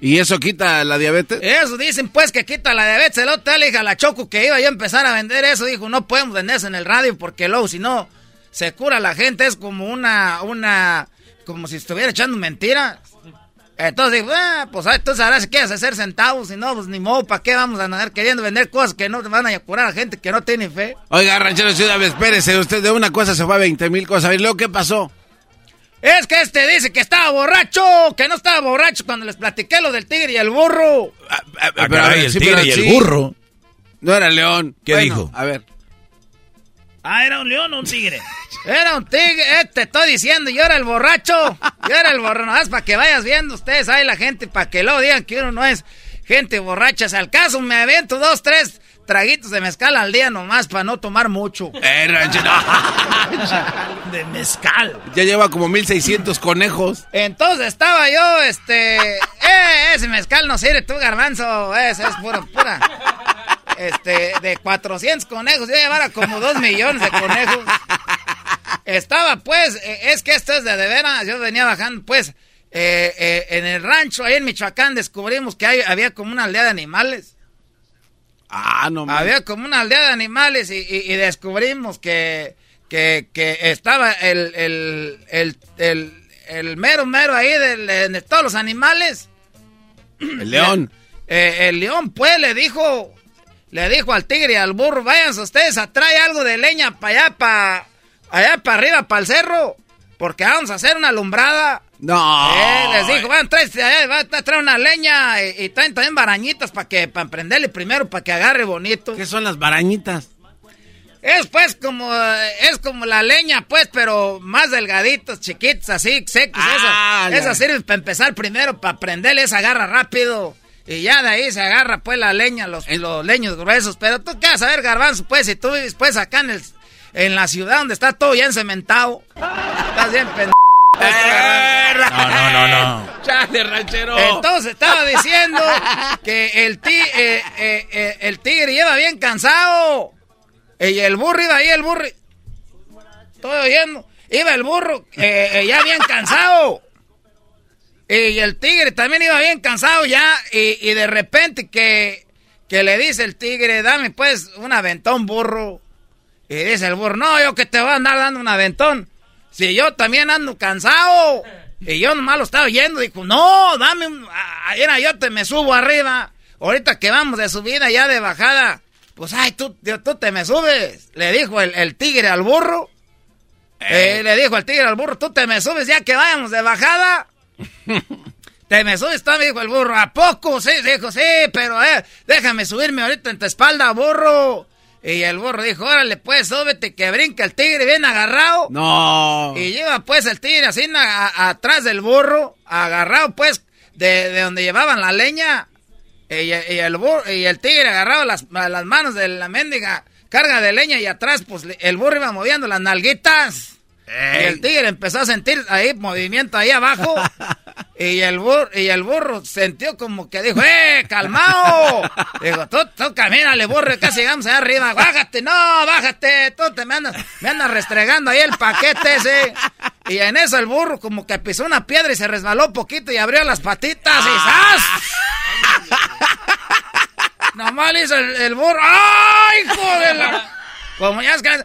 S6: ¿Y eso quita la diabetes?
S3: Eso dicen pues que quita la diabetes. El otro le dije a la Choco que iba yo a empezar a vender eso. Dijo, no podemos vender eso en el radio porque luego si no se cura la gente. Es como una, una, como si estuviera echando mentiras. Entonces dijo, ah, pues ah, entonces ahora si quieres hacer centavos, si no, pues ni modo, ¿para qué vamos a andar queriendo vender cosas que no te van a curar a gente que no tiene fe?
S6: Oiga, ranchero ver, espérese, usted de una cosa se fue a 20 mil cosas. A ver, luego, ¿qué pasó?
S3: Es que este dice que estaba borracho, que no estaba borracho cuando les platiqué lo del tigre y el burro.
S4: Ah,
S6: pero, a
S4: caray,
S6: ver,
S4: el
S6: sí,
S4: tigre
S6: pero
S4: y el
S6: sí.
S4: burro.
S6: No era león.
S4: ¿Qué
S6: Bueno,
S4: dijo?
S6: A ver.
S14: Ah, ¿era un león o un tigre? [laughs]
S3: Era un tigre, eh, te estoy diciendo, yo era el borracho. Yo era el borracho, nomás para que vayas viendo ustedes ahí la gente, para que luego digan que uno no es gente borracha. Si al caso me avento dos, tres traguitos de mezcal al día nomás para no tomar mucho. [laughs]
S6: Eh, ranchero. [laughs]
S14: De mezcal.
S6: Ya lleva como 1600 conejos.
S3: Entonces estaba yo, este, eh, ese mezcal no sirve, tú garbanzo, ese es pura, pura. Este, de 400 conejos, yo llevara como 2 millones de conejos. Estaba pues, eh, es que esto es de de veras, yo venía bajando pues, eh, eh, en el rancho, ahí en Michoacán, descubrimos que hay- había como una aldea de animales.
S6: Ah, no mames.
S3: Había como una aldea de animales y, y- y descubrimos que, que, que estaba el, el, el, el, el mero mero ahí de, de todos los animales.
S6: El león. [clears throat]
S3: Eh, el león, pues, le dijo, le dijo al tigre y al burro, váyanse ustedes a traer algo de leña para allá, para allá para arriba, para el cerro, porque vamos a hacer una alumbrada.
S6: No.
S3: Eh, les dijo, van, traen, van a traer una leña y, y traen también barañitas para que, para prenderle primero, para que agarre bonito.
S6: ¿Qué son las barañitas?
S3: Es pues como, es como la leña, pues, pero más delgaditos, chiquitos, así, secos.
S6: Ah,
S3: esa, esa sirve para empezar primero, para prenderle esa agarra rápido. Y ya de ahí se agarra pues la leña, los, los leños gruesos. Pero tú qué vas a ver, garbanzo, pues, si tú vives pues acá en, el, en la ciudad donde está todo ya encementado. Estás bien pendejo.
S4: No, no, no, no. [laughs]
S6: Chale, ranchero.
S3: Entonces estaba diciendo que el, ti, eh, eh, eh, el tigre lleva bien cansado. Y el burro iba ahí, el burro. Estoy oyendo. Iba el burro eh, eh, ya bien cansado. Y el tigre también iba bien cansado ya. Y, y de repente que, que le dice el tigre, dame pues un aventón burro. Y dice el burro, no, yo que te voy a andar dando un aventón. Si yo también ando cansado. Y yo nomás lo estaba oyendo. Dijo, no, dame un... Mira, yo te me subo arriba. Ahorita que vamos de subida ya de bajada. Pues, ay, tú, tú te me subes. Le dijo el, el tigre al burro. Eh, le dijo el tigre al burro, tú te me subes ya que vayamos de bajada. [laughs] te me subes, me dijo el burro. ¿A poco? Sí, dijo, sí, pero eh, déjame subirme ahorita en tu espalda, burro. Y el burro dijo, órale, pues, súbete, que brinca el tigre bien agarrado.
S6: No.
S3: Y lleva, pues, el tigre así a- a- atrás del burro, agarrado, pues, de, de donde llevaban la leña. Y, y el, burro, y el tigre agarrado las, las manos de la mendiga carga de leña y atrás, pues, el burro iba moviendo las nalguitas. Y el tigre empezó a sentir ahí movimiento ahí abajo. [laughs] y el burro, y el burro sintió como que dijo, ¡eh, calmao! Digo, tú, tú camínale, burro, casi llegamos allá arriba. Bájate, no, bájate. Tú te me andas, me andas restregando ahí el paquete ese. Y en eso el burro como que pisó una piedra y se resbaló poquito y abrió las patitas y ¡zas! [laughs] Nomás hizo el, el burro. ¡Ay, hijo de la! Como ya es que.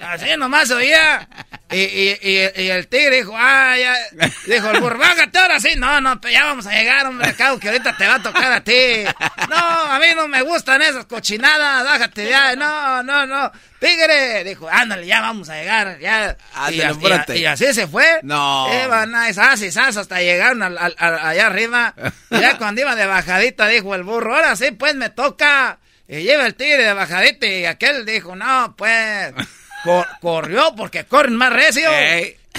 S3: Así nomás oía. Y, y, y, y el tigre dijo, ah, ya. Dijo el burro, bájate ahora sí. No, no, pues ya vamos a llegar, hombre, acá, que ahorita te va a tocar a ti. No, a mí no me gustan esas cochinadas, bájate ya. No, no, no. Tigre, dijo, ándale, ya vamos a llegar, ya.
S6: Ándale,
S3: y, así se fue.
S6: No.
S3: Iban a esas y sas hasta llegaron al- al- al- allá arriba. Ya cuando iba de bajadita dijo el burro, ahora sí, pues me toca. Y lleva el tigre de bajadita y aquel dijo, no, pues, [laughs] cor- corrió porque corren más recio.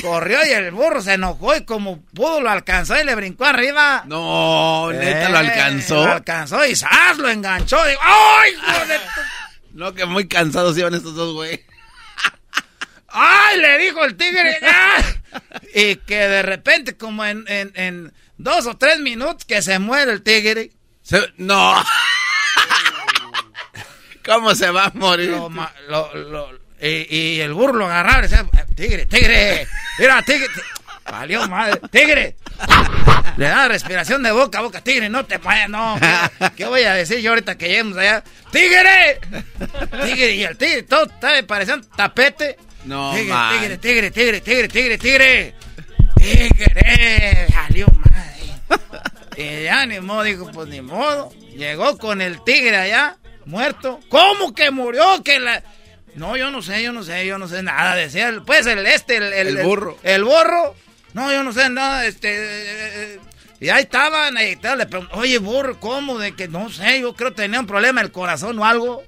S3: Corrió y el burro se enojó y como pudo lo alcanzó y le brincó arriba.
S6: No, neta, lo
S3: Eh,
S6: alcanzó.
S3: Lo alcanzó y ¡zas! lo enganchó. Digo, ¡ay, [laughs]
S6: No, que muy cansados iban estos dos, güey. [laughs]
S3: ¡Ay! Le dijo el tigre. ¡ah! Y que de repente, como en, en, en dos o tres minutos, que se muere el tigre.
S6: no. ¿Cómo se va a morir?
S3: Lo lo- lo- y, y el burro lo agarraba y decía, tigre, tigre, mira, tigre. ti- Valió madre, tigre. Le da respiración de boca a boca, tigre, no te vayas, no. ¿qué, qué voy a decir yo ahorita que lleguemos allá? ¡Tigre! Tigre, y el tigre, todo estaba parecía tapete.
S6: No,
S3: tigre,
S6: man.
S3: tigre, tigre, tigre, tigre, tigre, tigre. Tigre, salió madre. Y ya ni modo, dijo, pues ni modo. Llegó con el tigre allá, muerto. ¿Cómo que murió? Que la... No, yo no sé, yo no sé, yo no sé nada. Decía, el- pues el este, el,
S6: El burro.
S3: El, burro. No, yo no sé nada, este... eh, y ahí estaban, y tal, le pregunto, oye, burro, ¿cómo? De que no sé, yo creo que tenía un problema el corazón o algo.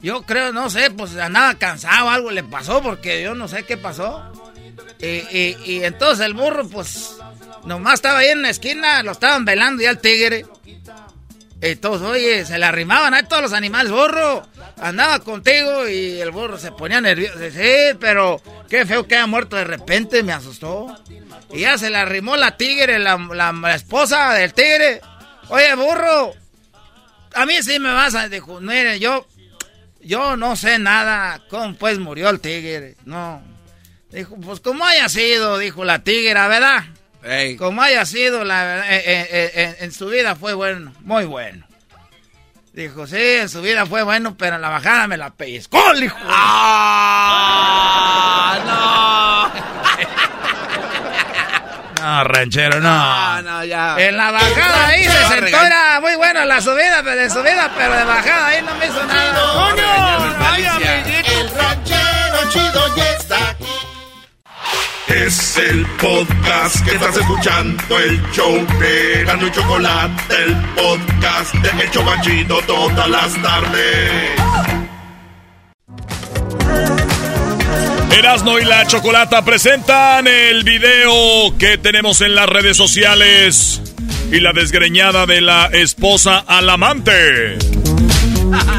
S3: Yo creo, no sé, pues andaba cansado, algo le pasó, porque yo no sé qué pasó. Y, y- y entonces el burro, pues, nomás estaba ahí en la esquina, lo estaban velando ya el tigre. Y todos, oye, se le arrimaban a todos los animales, burro. Andaba contigo y el burro se ponía nervioso. Sí, pero qué feo que haya muerto de repente, me asustó. Y ya se le arrimó la tigre, la, la- esposa del tigre. Oye, burro, a mí sí me vas a... Dijo, mire, yo, yo no sé nada. ¿Cómo pues murió el tigre? No. Dijo, pues como haya sido, dijo la tigre, ¿verdad? Como haya sido, la verdad, eh, eh, eh, en su vida fue bueno, muy bueno.
S29: Dijo, sí, en su vida fue bueno, pero en la bajada me la pellizcó, [laughs] hijo. ¡Ah!
S4: ¡No! [laughs] no, ranchero, no.
S6: no, ya.
S29: En la bajada ahí se sentó, era muy bueno la subida, pero de subida, pero de bajada ahí no me hizo nada. ¡Coño! ¡Ay, amiguito!
S1: El ranchero chido ya está aquí. Es el podcast que estás escuchando, el show de Gano y Chocolate, el podcast de Hecho Banchito todas las tardes.
S10: Erasno y la Chocolata presentan el video que tenemos en las redes sociales y la desgreñada de la esposa al amante.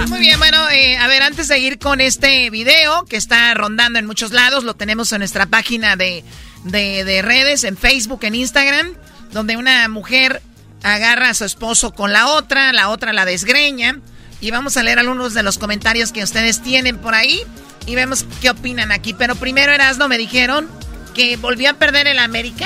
S8: Muy bien, bueno, eh, a ver, antes de ir con este video que está rondando en muchos lados, lo tenemos en nuestra página de, de, de redes, en Facebook, en Instagram, donde una mujer agarra a su esposo con la otra, la otra la desgreña. Y vamos a leer algunos de los comentarios que ustedes tienen por ahí y vemos qué opinan aquí. Pero primero, Erasno, me dijeron que volvió a perder el América.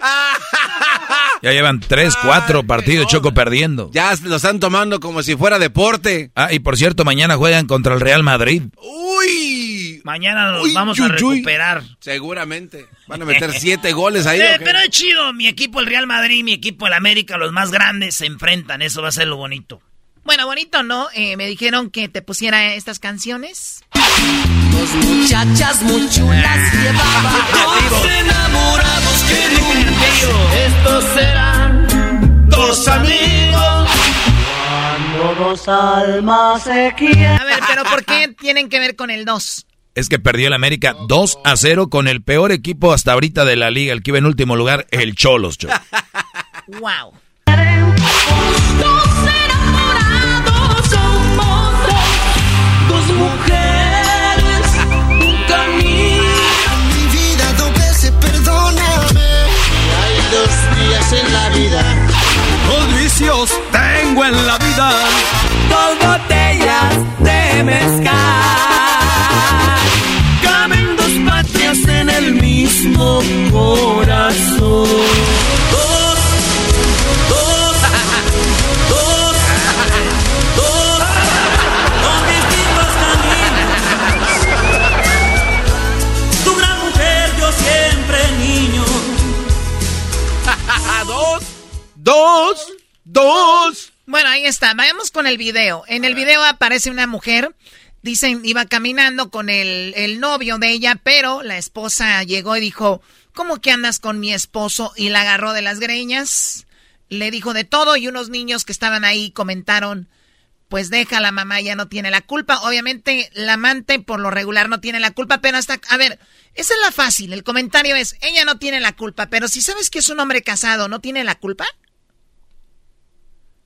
S8: [laughs]
S4: Ya llevan tres, cuatro partidos Choco perdiendo.
S6: Ya lo están tomando como si fuera deporte.
S4: Ah, y por cierto, mañana juegan contra el Real Madrid.
S6: ¡Uy!
S3: Mañana nos
S6: Uy,
S3: vamos
S6: uy,
S3: a
S6: uy.
S3: recuperar.
S6: Seguramente. Van a meter siete goles ahí. [laughs]
S3: Eh, pero es chido, mi equipo el Real Madrid y mi equipo el América, los más grandes, se enfrentan, eso va a ser lo bonito.
S8: Bueno, bonito, ¿no? Eh, me dijeron que te pusiera estas canciones.
S30: Dos muchachas muy chulas llevaban [laughs] dos enamorados estos serán dos amigos. Cuando dos almas se quieren.
S8: A ver, pero ¿por qué tienen que ver con el 2?
S4: Es que perdió el América 2 a 0 con el peor equipo hasta ahorita de la liga, el que iba en último lugar, el Cholos. Choco.
S8: Wow.
S30: Dos enamorados somos dos mujeres, dos días en la vida.
S14: Dos vicios tengo en la vida.
S30: Dos botellas de mezcal. Caben dos patrias en el mismo corazón. Dos, dos.
S8: Bueno, ahí está. Vayamos con el video. En el video aparece una mujer. Dicen, iba caminando con el, el novio de ella, pero la esposa llegó y dijo, ¿cómo que andas con mi esposo? Y la agarró de las greñas. Le dijo de todo y unos niños que estaban ahí comentaron, pues deja, la mamá ya no tiene la culpa. Obviamente la amante por lo regular no tiene la culpa, pero hasta, a ver, esa es la fácil. El comentario es, ella no tiene la culpa, pero si sabes que es un hombre casado, ¿no tiene la culpa?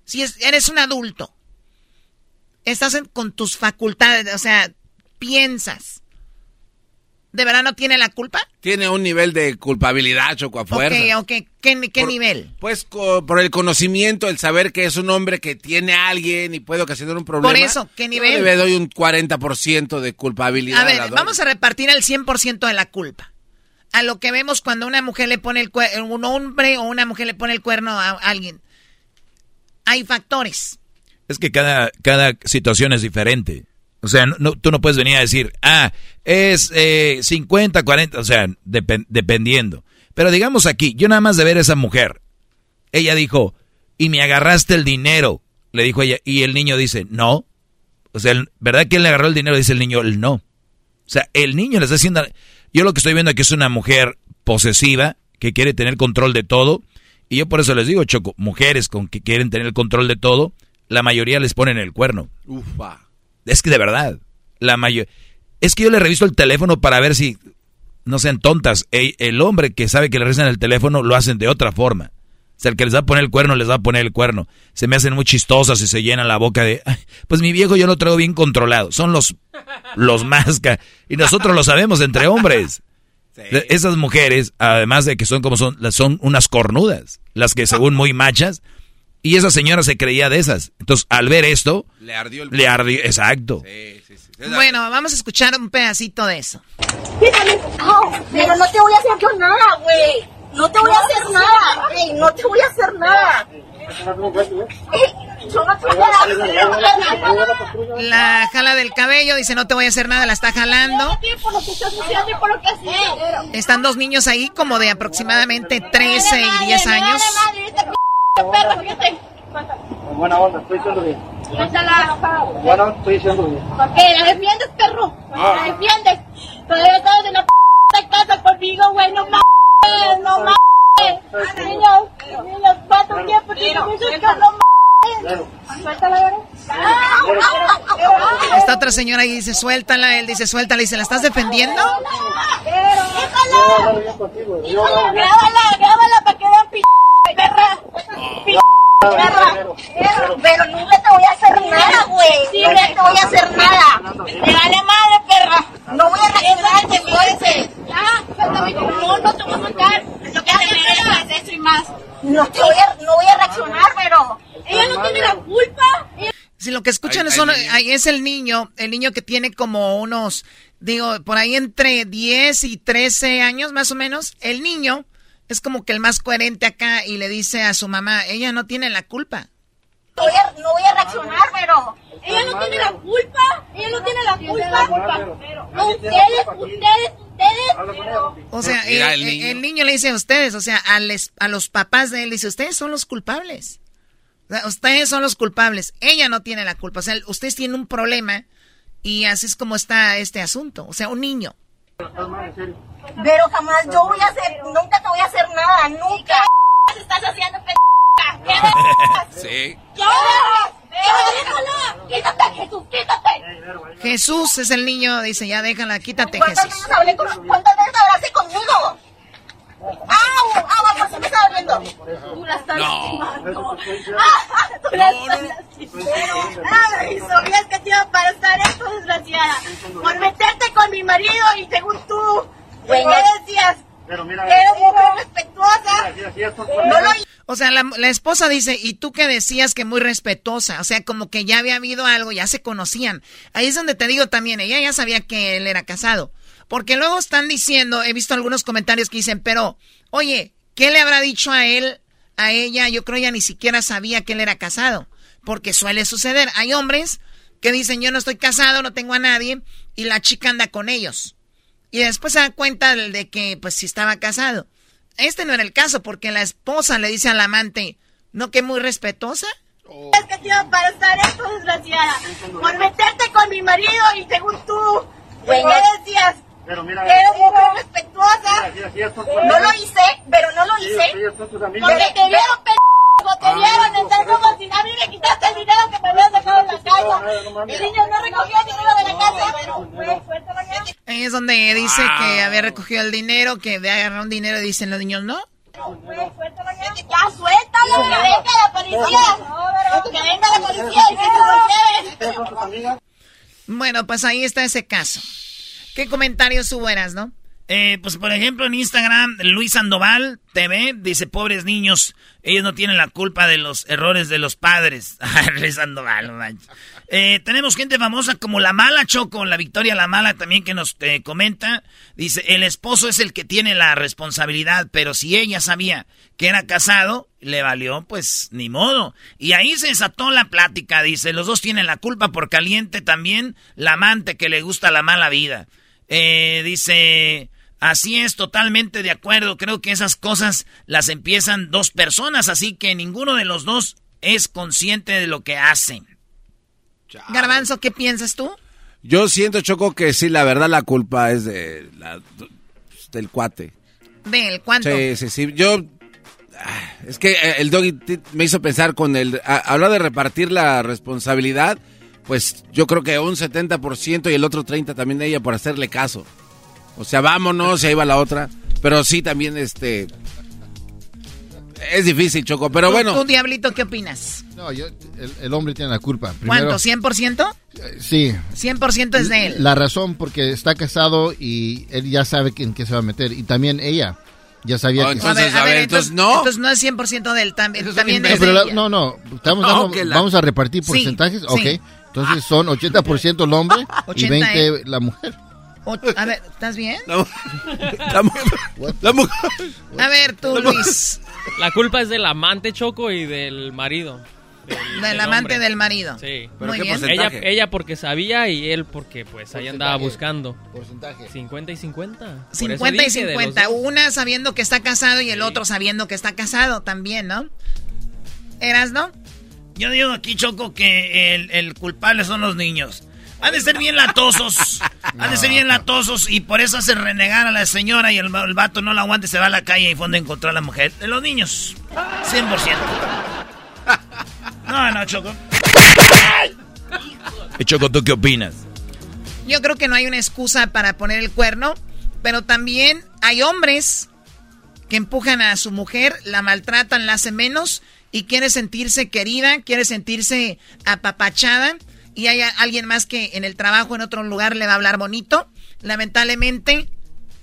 S8: Si es- eres un adulto, estás en- con tus facultades, o sea, piensas. ¿De verdad no tiene la culpa?
S6: Tiene un nivel de culpabilidad, Choco, a fuerza.
S8: Ok, ok. ¿Qué, qué
S6: Por-
S8: nivel?
S6: Pues co- por el conocimiento, el saber que es un hombre que tiene a alguien y puede ocasionar un problema.
S8: Por eso, ¿qué nivel?
S6: Yo le doy un 40% de culpabilidad.
S8: A ver, vamos a repartir el 100% de la culpa. A lo que vemos cuando una mujer le pone el cuerno, un hombre o una mujer le pone el cuerno a alguien. Hay factores.
S4: Es que cada, cada situación es diferente. O sea, no, tú no puedes venir a decir, ah, es eh, 50, 40, o sea, depen- dependiendo. Pero digamos aquí, yo nada más de ver a esa mujer, ella dijo, y me agarraste el dinero, le dijo ella, y el niño dice, no. O sea, ¿verdad que él le agarró el dinero? Dice el niño, el no. O sea, el niño le está haciendo... Yo lo que estoy viendo aquí es una mujer posesiva que quiere tener control de todo. Y yo por eso les digo, Choco, mujeres con que quieren tener el control de todo, la mayoría les ponen el cuerno.
S6: Ufa.
S4: Es que de verdad, la mayor... Es que yo le reviso el teléfono para ver si no sean tontas. El, el hombre que sabe que le revisan el teléfono lo hacen de otra forma. O sea, el que les va a poner el cuerno, les va a poner el cuerno. Se me hacen muy chistosas y se llenan la boca de... "Ay, pues mi viejo yo lo traigo bien controlado. Son los, los [laughs] más... ca- Y nosotros lo sabemos entre hombres. Esas mujeres, además de que son como son, las- son unas cornudas. Las que según muy machas. Y esa señora se creía de esas. Entonces, al ver esto...
S6: Le ardió el...
S4: Le ardió, exacto.
S8: Bueno, vamos a escuchar un pedacito de eso.
S31: Pero no te voy a hacer yo nada, güey. No te voy a hacer nada, güey. No te voy a hacer nada.
S8: La jala del cabello, dice no te voy a hacer nada, la está jalando. Están dos niños ahí como de aproximadamente 13 y 10 años.
S32: Buena onda, estoy diciendo bien. Bueno, estoy diciendo bien.
S31: ¿Por ¿La defiendes, perro?
S32: Ah.
S31: ¿La defiendes? Todavía estás en la p*** casa conmigo, güey, no mames, no mames. Niños, cuatro.
S8: Esta otra señora ahí dice suéltala, él dice suéltala y se la estás defendiendo.
S31: ¡Grábala! ¡Grábala para que vean p! Perra! Pero nunca te voy a hacer nada, güey. Nunca te voy a hacer nada. Me vale madre, perra. No voy a reaccionar, te fuerces. Ya. No, no te voy a soltar. Lo que haces es eso y más. No te voy a, no voy a reaccionar, pero... Ella no tiene la culpa.
S8: Si lo que escuchan
S31: ay,
S8: ahí es el niño, el niño que tiene como unos, digo, por ahí entre 10 y 13 años más o menos. El niño es como que el más coherente acá y le dice a su mamá, ella no tiene la culpa.
S31: No voy a, no voy a reaccionar, pero... Ella no tiene la culpa. Ella no tiene la culpa. No, ustedes, ustedes, ustedes.
S8: O sea, el,
S31: el
S8: el
S31: niño.
S8: niño. le dice a ustedes, o sea, a, les- a los papás de él, dice, ustedes son los culpables. O sea, ustedes son los culpables. Ella no tiene la culpa. O sea, ustedes tienen un problema y así es como está este asunto. O sea, un niño.
S31: Pero jamás yo voy a hacer, nunca te voy a hacer nada, nunca. ¿Qué estás haciendo, p***? ¿Qué [laughs]
S4: Sí.
S31: ¿Qué ¡Déjala! ¡Quítate, Jesús, quítate!
S8: Jesús es el niño, dice, ya déjala, quítate
S31: ¿Cuántas
S8: Jesús.
S31: veces hablé con, cuántas veces hablaste conmigo? ¡Au! ¡Au! ¿Por qué me estás hablando? Tú la estás
S4: No.
S31: lastimando. ¡Ah! Tú la estás lastimando. ¡Ay! Sabías que te iba a pasar esto, desgraciada. Por meterte con mi marido y según tú, ¿qué decías?
S32: Pero mira,
S31: Eres mujer respetuosa. No lo
S8: O sea, la, la esposa dice, ¿y tú que decías que muy respetuosa? O sea, como que ya había habido algo, ya se conocían. Ahí es donde te digo también, ella ya sabía que él era casado. Porque luego están diciendo, he visto algunos comentarios que dicen, pero, oye, ¿qué le habrá dicho a él, a ella? Yo creo ella ni siquiera sabía que él era casado. Porque suele suceder. Hay hombres que dicen, yo no estoy casado, no tengo a nadie, y la chica anda con ellos. Y después se da cuenta de que, pues, si estaba casado. Este no era el caso, porque la esposa le dice al amante, ¿no que muy respetuosa?
S31: Es que te iba a pasar esto, desgraciada. Por meterte con mi marido y según tú, ¿qué decías?
S32: Pero mira,
S31: Eres mujer respetuosa.
S32: Mira,
S31: No lo hice, pero no lo hice. Porque te vieron, p***, te
S32: Ah,
S31: vieron, estás como si a mí me quitaste el dinero que me habías dejado en la casa. El niño no recogió el dinero de la casa, pero suéltalo ya.
S8: Ahí es donde dice que había recogido el dinero, que había agarrado un dinero y dicen los niños, ¿no?
S31: Güey, suéltalo ya. Ya, suéltalo, que venga la policía. Que venga la policía y que se lo lleven.
S8: Bueno, pues ahí está ese caso. ¿Qué comentarios hubo, eras, no?
S3: Eh, pues por ejemplo en Instagram, Luis Sandoval TV dice, pobres niños, ellos no tienen la culpa de los errores de los padres. Ay, [laughs] Luis Sandoval. Eh, tenemos gente famosa como La Mala Choco, la Victoria La Mala también que nos eh, comenta. Dice, el esposo es el que tiene la responsabilidad, pero si ella sabía que era casado, le valió, pues ni modo. Y ahí se desató la plática, dice, los dos tienen la culpa por caliente también la amante que le gusta la mala vida. Eh, dice, así es, totalmente de acuerdo. Creo que esas cosas las empiezan dos personas, así que ninguno de los dos es consciente de lo que hacen.
S8: Garbanzo, ¿qué piensas tú?
S6: Yo siento, Choco, que sí, la verdad la culpa es de la- del cuate.
S8: Del cuánto.
S6: Sí, sí, sí. Yo. Es que eh, el doggy me hizo pensar con el. a- Hablar de repartir la responsabilidad. Pues yo creo que un 70% y el otro 30% también de ella por hacerle caso. O sea, vámonos y ahí va la otra. Pero sí, también este. Es difícil, Choco. Pero
S8: ¿Tú-
S6: bueno.
S8: ¿Tú, Diablito, qué opinas?
S26: No, yo, el, el hombre tiene la culpa. Primero,
S8: ¿Cuánto? ¿100%?
S26: Sí.
S8: 100% es de él.
S26: La razón porque está casado y él ya sabe en qué se va a meter. Y también ella ya sabía
S6: Oh,
S26: que...
S6: entonces, a ver, entonces, no.
S8: Entonces no es 100% de él, también, también
S26: No,
S8: es
S26: pero
S8: de
S26: la-
S8: ella.
S26: no, no, estamos [laughs]
S8: No, la-
S26: vamos a repartir porcentajes,
S8: sí.
S26: ok. Entonces son 80% el hombre y
S8: 80
S26: 20 la mujer.
S8: O- a ver, ¿estás bien?
S6: La, mujer. La mujer.
S8: A ver, tú, Luis.
S33: La culpa es del amante Choco y del marido.
S8: Del amante del marido.
S33: Sí.
S8: Muy bien.
S33: Ella, ella porque sabía y él porque pues ahí andaba buscando.
S26: Porcentaje.
S33: 50 y 50. Por eso
S8: 50 y
S33: dije de los
S8: 50.
S33: dos.
S8: Una sabiendo que está casado y el otro sabiendo que está casado también, ¿no? ¿Eras, no?
S3: Yo digo aquí, Choco, que el, el culpable son los niños. Han de ser bien latosos. [laughs] Han de ser bien latosos y por eso hace renegar a la señora y el, el vato no la aguanta y se va a la calle y fonde a encontrar a la mujer. De los niños. 100%. [laughs] No, no, Choco.
S4: Choco, ¿tú qué opinas?
S8: Yo creo que no hay una excusa para poner el cuerno, pero también hay hombres que empujan a su mujer, la maltratan, la hacen menos y quiere sentirse querida, quiere sentirse apapachada y hay alguien más que en el trabajo, en otro lugar, le va a hablar bonito. Lamentablemente,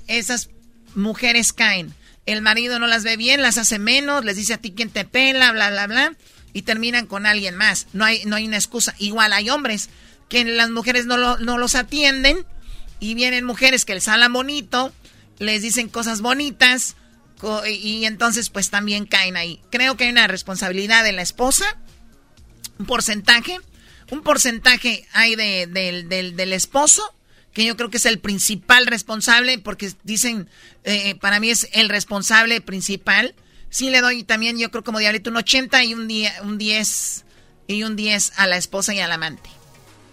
S8: esas mujeres caen. El marido no las ve bien, las hace menos, les dice a ti quién te pela, bla, bla, bla, y terminan con alguien más. No hay, no hay una excusa. Igual hay hombres que las mujeres no, lo- no los atienden y vienen mujeres que les hablan bonito, les dicen cosas bonitas y, entonces pues también caen ahí. Creo que hay una responsabilidad de la esposa, un porcentaje, un porcentaje hay de- del, del- del esposo, que yo creo que es el principal responsable, porque dicen, eh, para mí es el responsable principal. Sí le doy también, yo creo como diablito, un 80 y un, día, un 10 y un 10 a la esposa y al amante.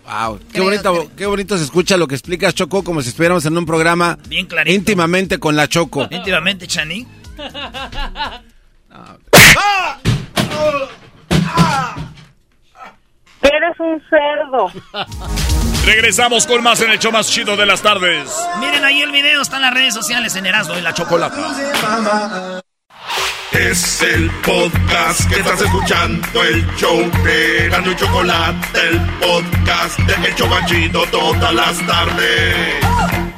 S6: Wow, qué
S8: Creo
S6: bonito, qué bonito se escucha lo que explicas, Choco, como si estuviéramos en un programa
S3: Bien clarito.
S6: íntimamente con la Choco.
S3: Íntimamente, Chani.
S21: Eres un cerdo.
S1: Regresamos con más en el show más chido de las tardes.
S3: Miren ahí el video, está en las redes sociales en Erasmo y la Chocolata.
S1: Es el podcast que estás escuchando, el show de Gano y Chocolate, el podcast de El Chobachito todas las tardes.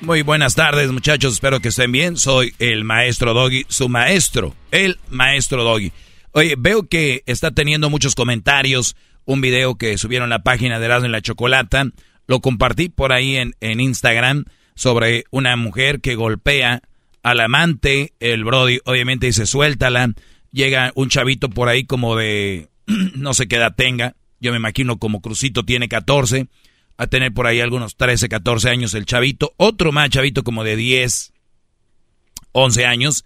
S4: Muy buenas tardes, muchachos. Espero que estén bien. Soy el maestro Doggy, su maestro, el maestro Doggy. Oye, veo que está teniendo muchos comentarios. Un video que subieron la página de Erasmo y la Chocolata. Lo compartí por ahí en, en Instagram sobre una mujer que golpea al amante. El Brody obviamente dice suéltala. Llega un chavito por ahí como de [clears throat] no sé qué edad tenga. Yo me imagino como Crucito tiene 14 a tener por ahí algunos 13, 14 años el chavito, otro más chavito como de 10, 11 años.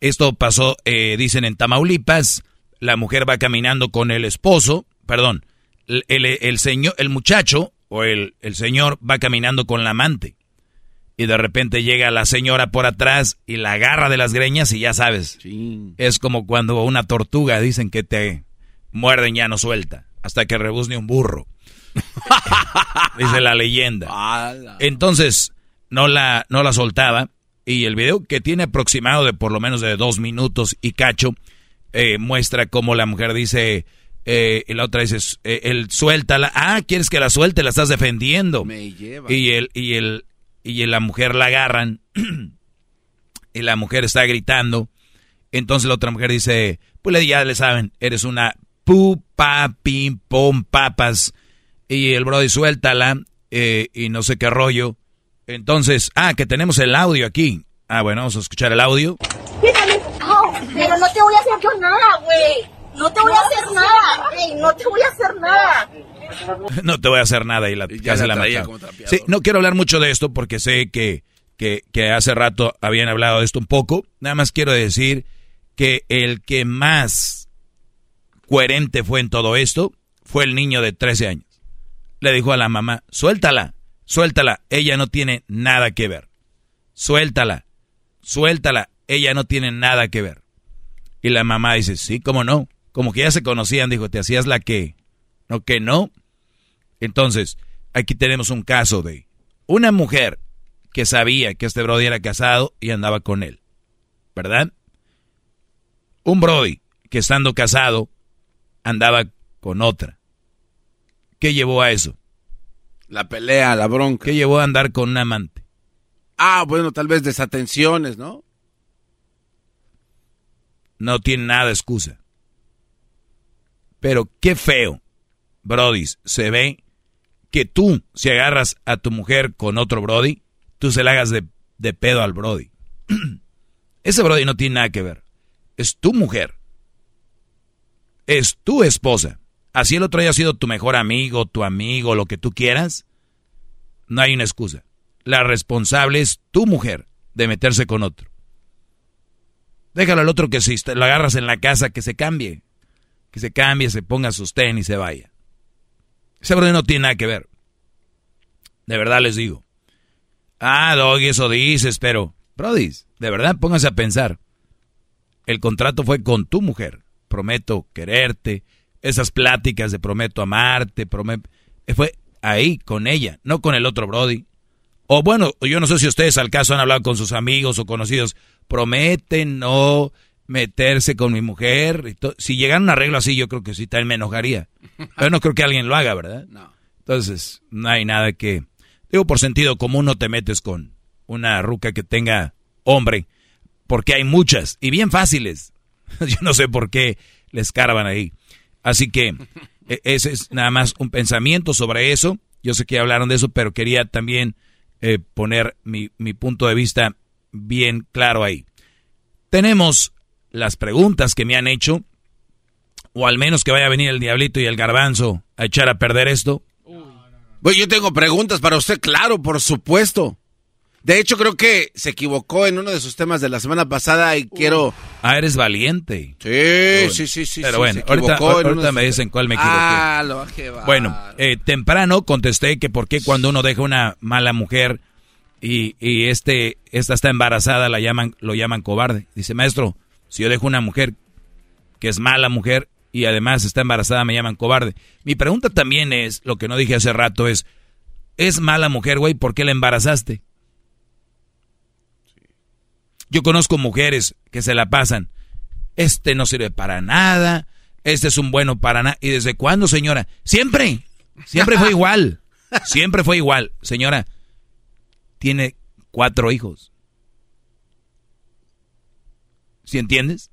S4: Esto pasó, eh, dicen, en Tamaulipas. La mujer va caminando con el esposo, perdón, el, el- el señor, el muchacho o el, el señor va caminando con la amante. Y de repente llega la señora por atrás y la agarra de las greñas y ya sabes. Es como cuando una tortuga dicen que te muerden ya no suelta, hasta que rebuzne un burro. [laughs] Dice la leyenda. Entonces, no la, no la soltaba. Y el video que tiene aproximado de por lo menos de dos minutos y cacho, eh, muestra cómo la mujer dice, eh, y la otra dice, eh, el suéltala. Ah, ¿quieres que la suelte? La estás defendiendo. Y el, y el, y la mujer la agarran. [clears throat] y la mujer está gritando. Entonces la otra mujer dice, pues ya le saben, eres una pupa, pim, pom, papas. Y el Brody suéltala eh, y no sé qué rollo. Entonces, ah, que tenemos el audio aquí. Ah, bueno, vamos a escuchar el audio.
S31: Pero no te voy a hacer yo nada, güey. No te voy a hacer nada, güey. No te voy a hacer nada. [laughs]
S4: no te voy a hacer nada y la,
S6: ya
S4: casi
S6: la
S4: la. Sí, no quiero hablar mucho de esto porque sé que, que, que hace rato habían hablado de esto un poco. Nada más quiero decir que el que más coherente fue en todo esto fue el niño de 13 años. Le dijo a la mamá, suéltala, suéltala, ella no tiene nada que ver. Suéltala, suéltala, ella no tiene nada que ver. Y la mamá dice, sí, cómo no. Como que ya se conocían, dijo, te hacías la que, no que no. Entonces, aquí tenemos un caso de una mujer que sabía que este brody era casado y andaba con él, ¿verdad? Un Brody que estando casado andaba con otra. ¿Qué llevó a eso?
S6: La pelea, la bronca.
S4: ¿Qué llevó a andar con un amante?
S6: Ah, bueno, tal vez desatenciones, ¿no?
S4: No tiene nada de excusa. Pero qué feo, Brody, se ve que tú, si agarras a tu mujer con otro Brody, tú se la hagas de, de pedo al Brody. [clears throat] Ese Brody no tiene nada que ver. Es tu mujer. Es tu esposa. Así el otro haya sido tu mejor amigo, tu amigo, lo que tú quieras, no hay una excusa. La responsable es tu mujer de meterse con otro. Déjalo al otro que si lo agarras en la casa, que se cambie. Que se cambie, se ponga sus tenis y se vaya. Ese Brody no tiene nada que ver. De verdad les digo. Ah, Doggy, eso dices, pero... Brody, de verdad pónganse a pensar. El contrato fue con tu mujer. Prometo quererte. Esas pláticas de prometo amarte. Prometo... Fue ahí, con ella, no con el otro Brody. O bueno, yo no sé si ustedes al caso han hablado con sus amigos o conocidos. Prometen no meterse con mi mujer. Si llegan a un arreglo así, yo creo que sí, también me enojaría. Pero no creo que alguien lo haga, ¿verdad? No. Entonces, no hay nada que... Digo, por sentido común no te metes con una ruca que tenga hombre, porque hay muchas y bien fáciles. [laughs] Yo no sé por qué les carban ahí. Así que e, ese es nada más un pensamiento sobre eso. Yo sé que hablaron de eso, pero quería también eh, poner mi, mi punto de vista bien claro ahí. Tenemos las preguntas que me han hecho, o al menos que vaya a venir el diablito y el garbanzo a echar a perder esto.
S6: Bueno, yo tengo preguntas para usted, claro, por supuesto. De hecho, creo que se equivocó en uno de sus temas de la semana pasada y quiero...
S4: Ah, eres valiente.
S6: Sí, sí, sí, sí.
S4: Pero bueno, ahorita, ahorita me dicen cuál me equivoqué.
S6: Ah, lo bajé,
S4: Bueno, eh, temprano contesté que por qué cuando uno deja una mala mujer y, y este, esta está embarazada, la llaman, lo llaman cobarde. Dice, maestro, si yo dejo una mujer que es mala mujer y además está embarazada, me llaman cobarde. Mi pregunta también es, lo que no dije hace rato es, ¿es mala mujer, güey? ¿Por qué la embarazaste? Yo conozco mujeres que se la pasan. Este no sirve para nada. Este es un bueno para nada. ¿Y desde cuándo, señora? Siempre. Siempre fue igual. [laughs] Siempre fue igual. Señora, tiene cuatro hijos. ¿Sí entiendes?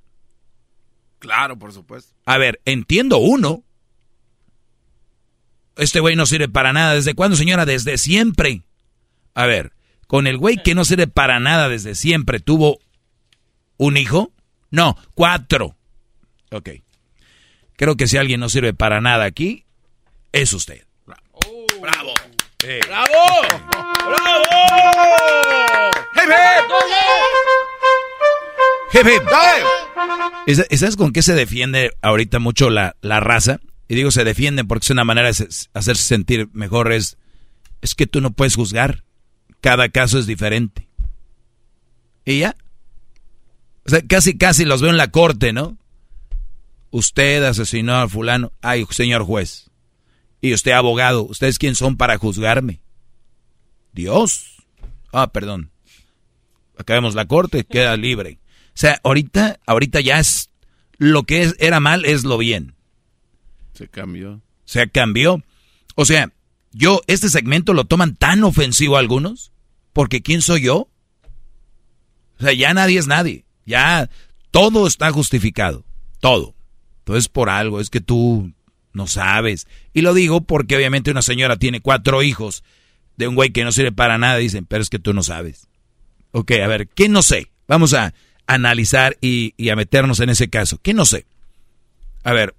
S6: Claro, por supuesto.
S4: A ver, entiendo uno. Este güey no sirve para nada. ¿Desde cuándo, señora? Desde siempre. A ver, con el güey que no sirve para nada desde siempre, ¿tuvo un hijo? No, cuatro. Ok. Creo que si alguien no sirve para nada aquí, es usted.
S6: Bravo. ¡Bravo!
S4: ¡Bravo! ¡Hip, ¿Sabes con qué se defiende ahorita mucho la, la raza? Y digo se defienden porque es una manera de hacerse sentir mejor. Es, es que tú no puedes juzgar cada caso es diferente. ¿Y ya? O sea, casi, casi los veo en la corte, ¿no? Usted asesinó a fulano. Ay, señor juez. Y usted abogado. ¿Ustedes quién son para juzgarme? Dios. Ah, perdón. Acabemos la corte, queda libre. O sea, ahorita, ahorita ya es lo que es, era mal es lo bien.
S6: Se cambió.
S4: Se cambió. O sea, yo, este segmento lo toman tan ofensivo algunos, porque ¿quién soy yo? O sea, ya nadie es nadie. Ya todo está justificado. Todo. Entonces, por algo, es que tú no sabes. Y lo digo porque obviamente una señora tiene cuatro hijos de un güey que no sirve para nada. Dicen, pero es que tú no sabes. Ok, a ver, ¿qué no sé? Vamos a analizar y, y a meternos en ese caso. ¿Qué no sé? A ver,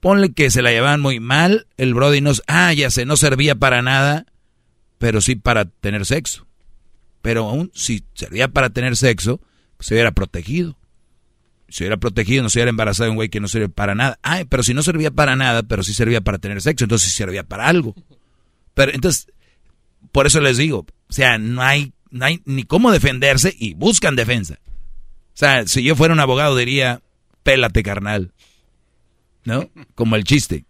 S4: Ponle que se la llevaban muy mal, el Brody no, ah, ya sé, no servía para nada, pero sí para tener sexo. Pero aún si servía para tener sexo, se hubiera protegido. Se hubiera protegido, no se hubiera embarazado un güey que no sirve para nada. Ay, pero si no servía para nada, pero sí servía para tener sexo, entonces sí servía para algo. Pero entonces, por eso les digo, o sea, no hay, no hay ni cómo defenderse y buscan defensa. O sea, si yo fuera un abogado diría, pélate carnal. ¿No? Como el chiste.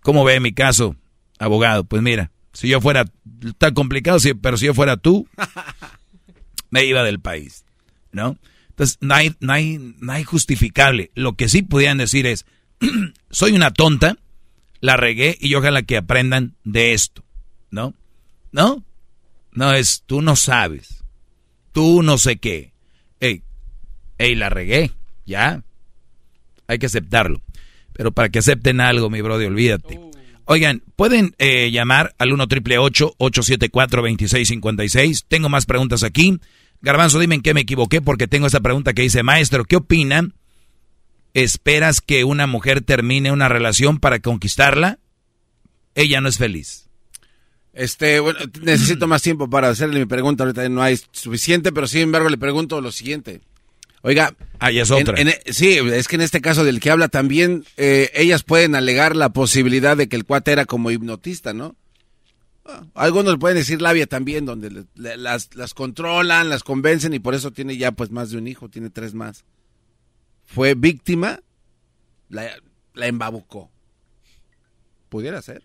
S4: ¿Cómo ve mi caso, abogado? Pues mira, si yo fuera, tan complicado, pero si yo fuera tú, me iba del país, ¿no? Entonces, no hay, no hay, no hay justificable. Lo que sí pudieran decir es, [clears throat] soy una tonta, la regué y ojalá que aprendan de esto, ¿no? ¿No? No es, tú no sabes, tú no sé qué. Ey, ey, la regué, ya. Hay que aceptarlo. Pero para que acepten algo, mi brother, olvídate. Oigan, pueden eh, llamar al 1 triple 874 2656. Tengo más preguntas aquí. Garbanzo, dime en qué me equivoqué porque tengo esta pregunta que dice, maestro, ¿qué opina? ¿Esperas que una mujer termine una relación para conquistarla? Ella no es feliz.
S6: Este, bueno, necesito más tiempo para hacerle mi pregunta. Ahorita no hay suficiente, pero sin embargo le pregunto lo siguiente. Oiga,
S4: ahí es otra.
S6: En, sí, es que en este caso del que habla también, eh, ellas pueden alegar la posibilidad de que el cuate era como hipnotista, ¿no? Ah, algunos pueden decir labia también, donde las, las controlan, las convencen y por eso tiene ya pues más de un hijo, tiene tres más. Fue víctima, la, la embabucó. Pudiera ser.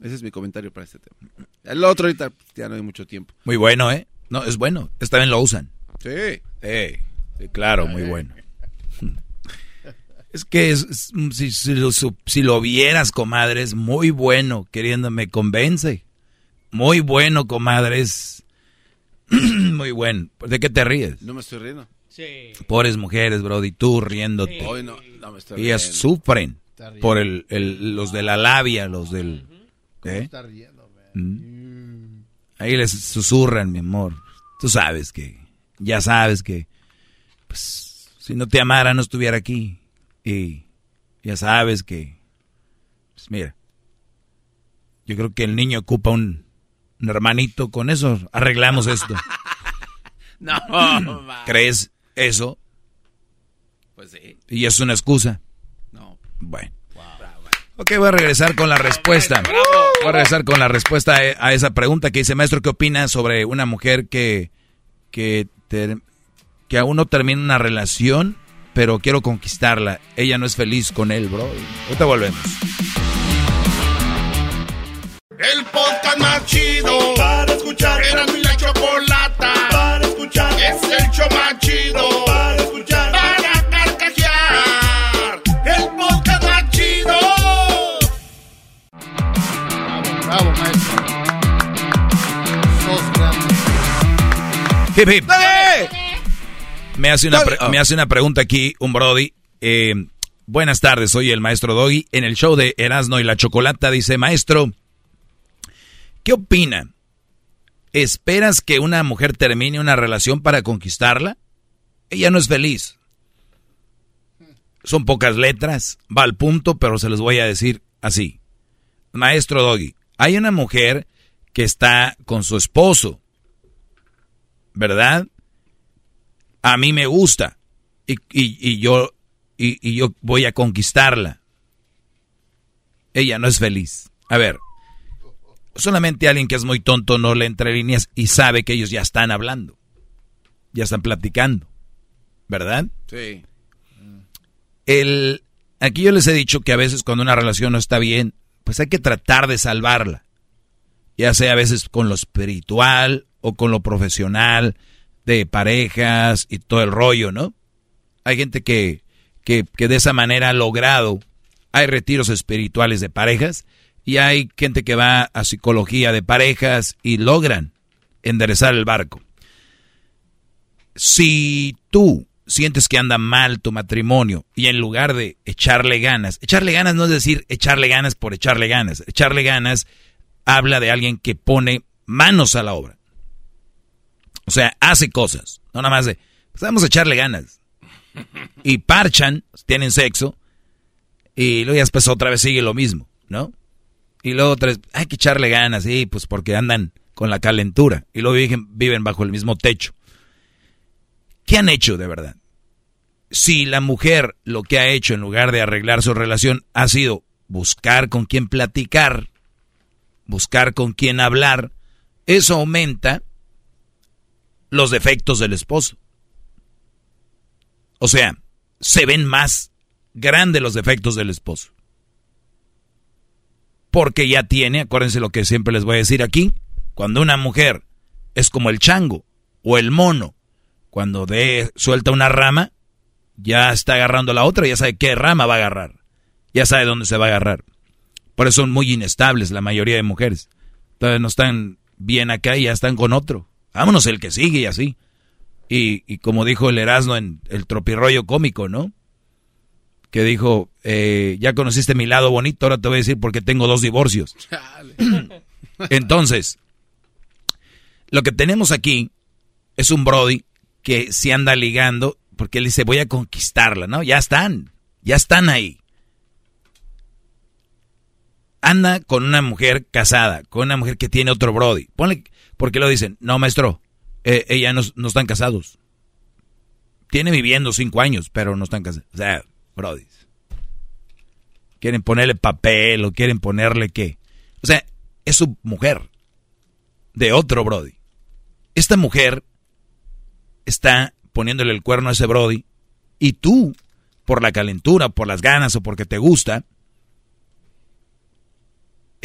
S6: Ese es mi comentario para este tema. El otro ahorita ya no hay mucho tiempo.
S4: Muy bueno, ¿eh? No, es bueno. Esta vez lo usan.
S6: Sí.
S4: sí claro, muy bueno. Es que es, si, si, lo, vieras, comadre, es muy bueno, queriendo, me convence. Muy bueno, comadre, es [clears throat] muy bueno. ¿De qué te ríes?
S6: No me estoy riendo.
S4: Sí. Pobres mujeres, Brody, tú riéndote. Ellas sufren por el, el, los de la labia, los del... ¿eh? Mm. Ahí les susurran, mi amor. Tú sabes que, ya sabes que, pues, si no te amara no estuviera aquí. Y ya sabes que, pues mira, yo creo que el niño ocupa un, hermanito, con eso arreglamos esto. [laughs]
S6: no,
S4: ¿crees eso?
S6: Pues sí.
S4: ¿Y es una excusa? Ok, voy a regresar con la respuesta. Voy a regresar con la respuesta a esa pregunta que dice, maestro, ¿qué opina sobre una mujer que, que, que aún no termina una relación pero quiero conquistarla. Ella no es feliz con él, bro. Ahorita volvemos.
S1: El podcast más chido
S4: Hip hip. Me hace una, me hace una pregunta aquí un Brody. Eh, buenas tardes, soy el maestro Doggy. En el show de Erasno y la Chocolata dice, maestro, ¿qué opina? ¿Esperas que una mujer termine una relación para conquistarla? Ella no es feliz. Son pocas letras, va al punto, pero se los voy a decir así. Maestro Doggy, hay una mujer que está con su esposo, ¿verdad? a mí me gusta y, y, yo, y, yo voy a conquistarla. Ella no es feliz. A ver, solamente alguien que es muy tonto no le entre líneas y sabe que ellos ya están hablando, ya están platicando, ¿verdad?
S6: Sí.
S4: El, aquí yo les he dicho que a veces cuando una relación no está bien, pues hay que tratar de salvarla, ya sea a veces con lo espiritual o con lo profesional, de parejas y todo el rollo, ¿no? Hay gente que, que, que de esa manera ha logrado, hay retiros espirituales de parejas y hay gente que va a psicología de parejas y logran enderezar el barco. Si tú sientes que anda mal tu matrimonio y en lugar de echarle ganas, echarle ganas no es decir echarle ganas por echarle ganas, echarle ganas habla de alguien que pone manos a la obra. O sea, hace cosas. No nada más de, pues vamos a echarle ganas. Y parchan, tienen sexo. Y luego ya después otra vez sigue lo mismo, ¿no? Y luego otra vez, hay que echarle ganas, sí, pues porque andan con la calentura. Y luego viven, viven bajo el mismo techo. ¿Qué han hecho de verdad? Si la mujer lo que ha hecho en lugar de arreglar su relación ha sido buscar con quién platicar, buscar con quién hablar, eso aumenta los defectos del esposo. O sea, se ven más grandes los defectos del esposo. Porque ya tiene, acuérdense lo que siempre les voy a decir aquí, cuando una mujer es como el chango, O el mono, cuando de, suelta una rama, ya está agarrando la otra, ya sabe qué rama va a agarrar. Ya sabe dónde se va a agarrar. Por eso son muy inestables la mayoría de mujeres. Entonces no están bien acá y ya están con otro. Vámonos el que sigue y así. Y, y como dijo el Erasmo en el tropirroyo cómico, ¿no? Que dijo, eh, ya conociste mi lado bonito, ahora te voy a decir porque tengo dos divorcios. [laughs] [clears throat] Entonces, lo que tenemos aquí es un Brody que se anda ligando porque él dice, voy a conquistarla, ¿no? Ya están, ya están ahí. Anda con una mujer casada, con una mujer que tiene otro Brody. Ponle, porque lo dicen, no, maestro, eh, ella no, no, están casados. Tiene viviendo cinco años, pero no están casados. O sea, Brody. Quieren ponerle papel o quieren ponerle qué. O sea, es su mujer. De otro Brody. Esta mujer está poniéndole el cuerno a ese Brody. Y tú, por la calentura, por las ganas o porque te gusta,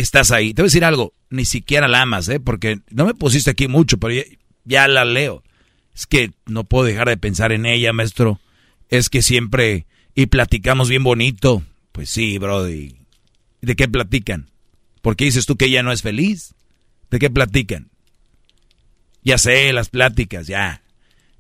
S4: estás ahí. Te voy a decir algo, ni siquiera la amas, ¿eh? Porque no me pusiste aquí mucho, pero ya, ya, la leo. Es que no puedo dejar de pensar en ella, maestro. Es que siempre... Y platicamos bien bonito. Pues sí, Brody. ¿De qué platican? ¿Por qué dices tú que ella no es feliz? ¿De qué platican? Ya sé, las pláticas, ya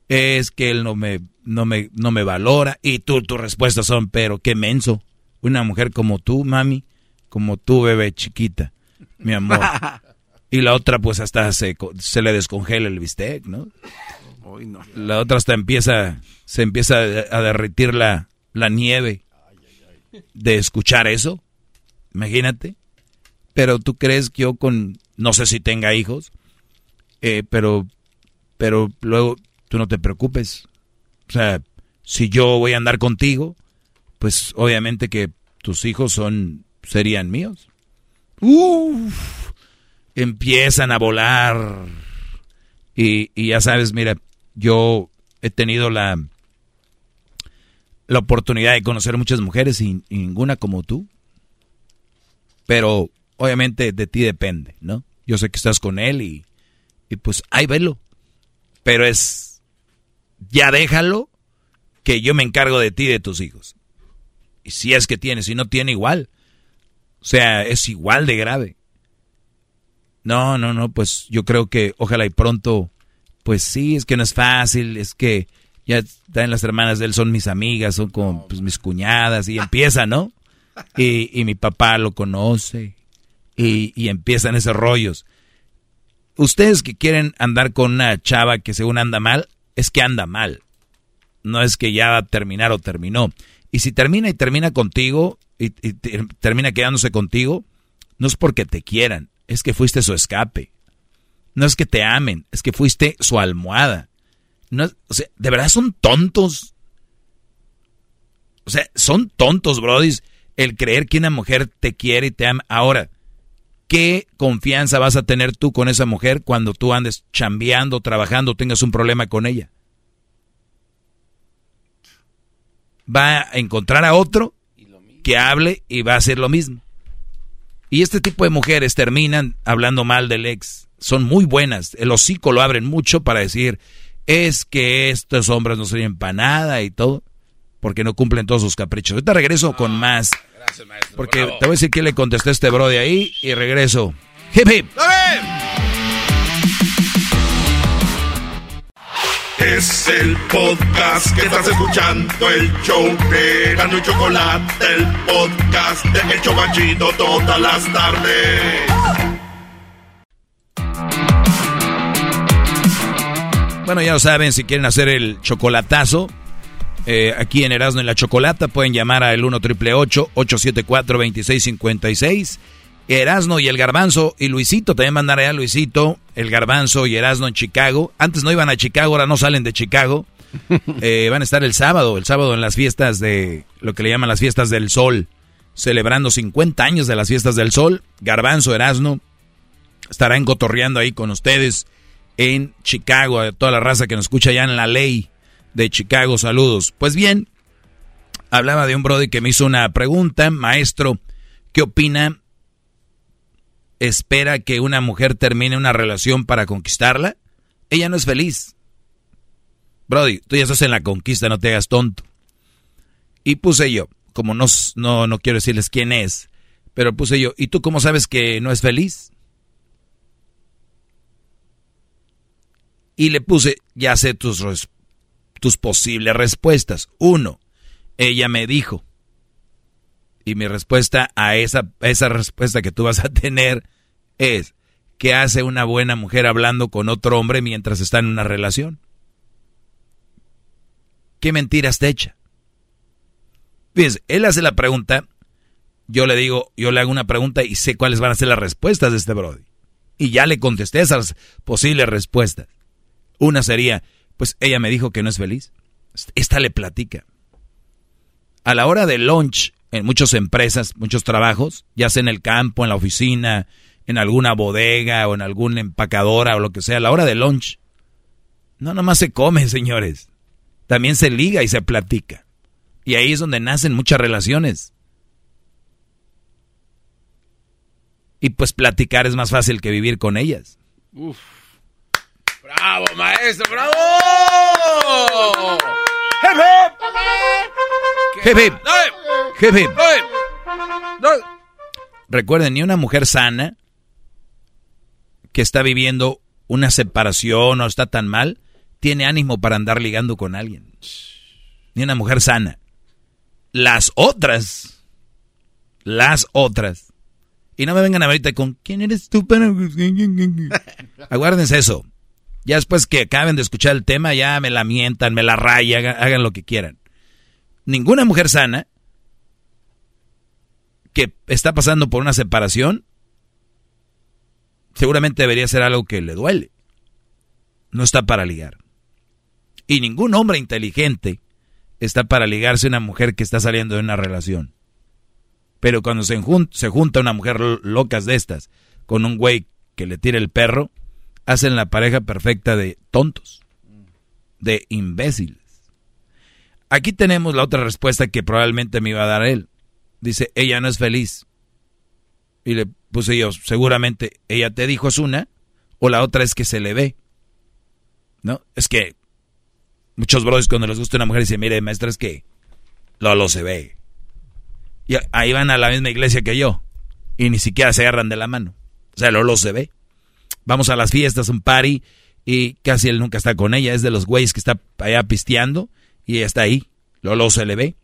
S4: es que él no me, no me, no me valora. Y tú, tus respuestas son, pero qué menso. Una mujer como tú, mami, como tú, bebé chiquita, mi amor. [laughs] y la otra, pues hasta se, se le descongela el bistec, ¿no? La otra hasta empieza, se empieza a derretir la, la nieve de escuchar eso. Imagínate. Pero tú crees que yo con, no sé si tenga hijos, eh, pero, pero luego tú no te preocupes. O sea, si yo voy a andar contigo, pues obviamente que tus hijos son serían míos. Uf, empiezan a volar. Y, y ya sabes, mira, yo he tenido la, la oportunidad de conocer muchas mujeres y, y, ninguna como tú. Pero obviamente de ti depende, ¿no? Yo sé que estás con él y, y pues ahí velo. Pero es ya déjalo, que yo me encargo de ti y de tus hijos. Y si es que tiene, si no tiene igual. O sea, es igual de grave. No, no, no, pues yo creo que ojalá y pronto, pues sí, es que no es fácil, es que ya están las hermanas de él, son mis amigas, son como pues, mis cuñadas, y [laughs] empieza, ¿no? Y, y mi papá lo conoce, y, y empiezan esos rollos. Ustedes que quieren andar con una chava que según anda mal, es que anda mal. No es que ya va a terminar o terminó. Y si termina y termina contigo, y, termina quedándose contigo, no es porque te quieran, es que fuiste su escape. No es que te amen, es que fuiste su almohada. No, o sea, de verdad son tontos. O sea, son tontos, brodis, el creer que una mujer te quiere y te ama. Ahora, ¿qué confianza vas a tener tú con esa mujer cuando tú andes chambeando, trabajando, tengas un problema con ella? Va a encontrar a otro que hable y va a hacer lo mismo. Y este tipo de mujeres terminan hablando mal del ex. Son muy buenas. El hocico lo abren mucho para decir, es que estos hombres no sirven para nada y todo, porque no cumplen todos sus caprichos. Ahorita regreso con más porque te voy a decir que le contesté a este bro de ahí y regreso. Hip hip.
S1: Es el podcast que estás escuchando, el show de Gano y Chocolate, el podcast de El Chocachito todas las tardes.
S4: Bueno, ya lo saben, si quieren hacer el chocolatazo, eh, aquí en Erasmo en la Chocolata. Pueden llamar al 1 triple 874 2656. Erasno y el Garbanzo y Luisito, también mandaré a Luisito, el Garbanzo y Erasno en Chicago. Antes no iban a Chicago, ahora no salen de Chicago. [laughs] Eh, van a estar el sábado, el sábado en las fiestas de lo que le llaman las fiestas del sol, celebrando 50 años de las fiestas del sol. Garbanzo, Erasno, estarán cotorreando ahí con ustedes en Chicago, a toda la raza que nos escucha allá en la ley de Chicago. Saludos. Pues bien, hablaba de un brody que me hizo una pregunta, maestro, ¿qué opina? ¿Espera que una mujer termine una relación para conquistarla? Ella no es feliz. Brody, tú ya estás en la conquista, no te hagas tonto. Y puse yo, como no, no, no quiero decirles quién es, pero puse yo, ¿y tú cómo sabes que no es feliz? Y le puse, ya sé tus, tus posibles respuestas. Uno, ella me dijo. Y mi respuesta a esa, esa respuesta que tú vas a tener es, ¿qué hace una buena mujer hablando con otro hombre mientras está en una relación? ¿Qué mentiras te echa? Fíjense, él hace la pregunta, yo le digo, yo le hago una pregunta y sé cuáles van a ser las respuestas de este Brody. Y ya le contesté esas posibles respuestas. Una sería, pues ella me dijo que no es feliz. Esta le platica. A la hora de lunch, en muchas empresas, muchos trabajos, ya sea en el campo, en la oficina, en alguna bodega o en alguna empacadora o lo que sea, a la hora de lunch, no nomás se come, [laughs] señores. También se liga y se platica. Y ahí es donde nacen muchas relaciones. Y pues platicar es más fácil que vivir con ellas.
S6: Uf. ¡Bravo, maestro! ¡Bravo!
S4: ¡Hip, hip! ¡Hip, hip! Recuerden, ni una mujer sana que está viviendo una separación o está tan mal, tiene ánimo para andar ligando con alguien. Ni una mujer sana. Las otras, las otras. Y no me vengan ahorita con, ¿quién eres tú para...? [laughs] Aguárdense eso. Ya después que acaben de escuchar el tema, ya me la mientan, me la rayan, hagan, lo que quieran. Ninguna mujer sana que está pasando por una separación seguramente debería ser algo que le duele. No está para ligar. Y ningún hombre inteligente está para ligarse a una mujer que está saliendo de una relación. Pero cuando se, se junta una mujer locas de estas con un güey que le tira el perro, hacen la pareja perfecta de tontos, de imbéciles. Aquí tenemos la otra respuesta que probablemente me iba a dar él. Dice, ella no es feliz. Y le puse yo, seguramente ella te dijo es una, o la otra es que se le ve. ¿No? Es que muchos brothers cuando les gusta una mujer dicen, mire, maestra, es que lo, lo se ve. Y ahí van a la misma iglesia que yo. Y ni siquiera se agarran de la mano. O sea, lo, lo se ve. Vamos a las fiestas, un party, y casi él nunca está con ella. Es de los güeyes que está allá pisteando y está ahí. Lolo se le ve.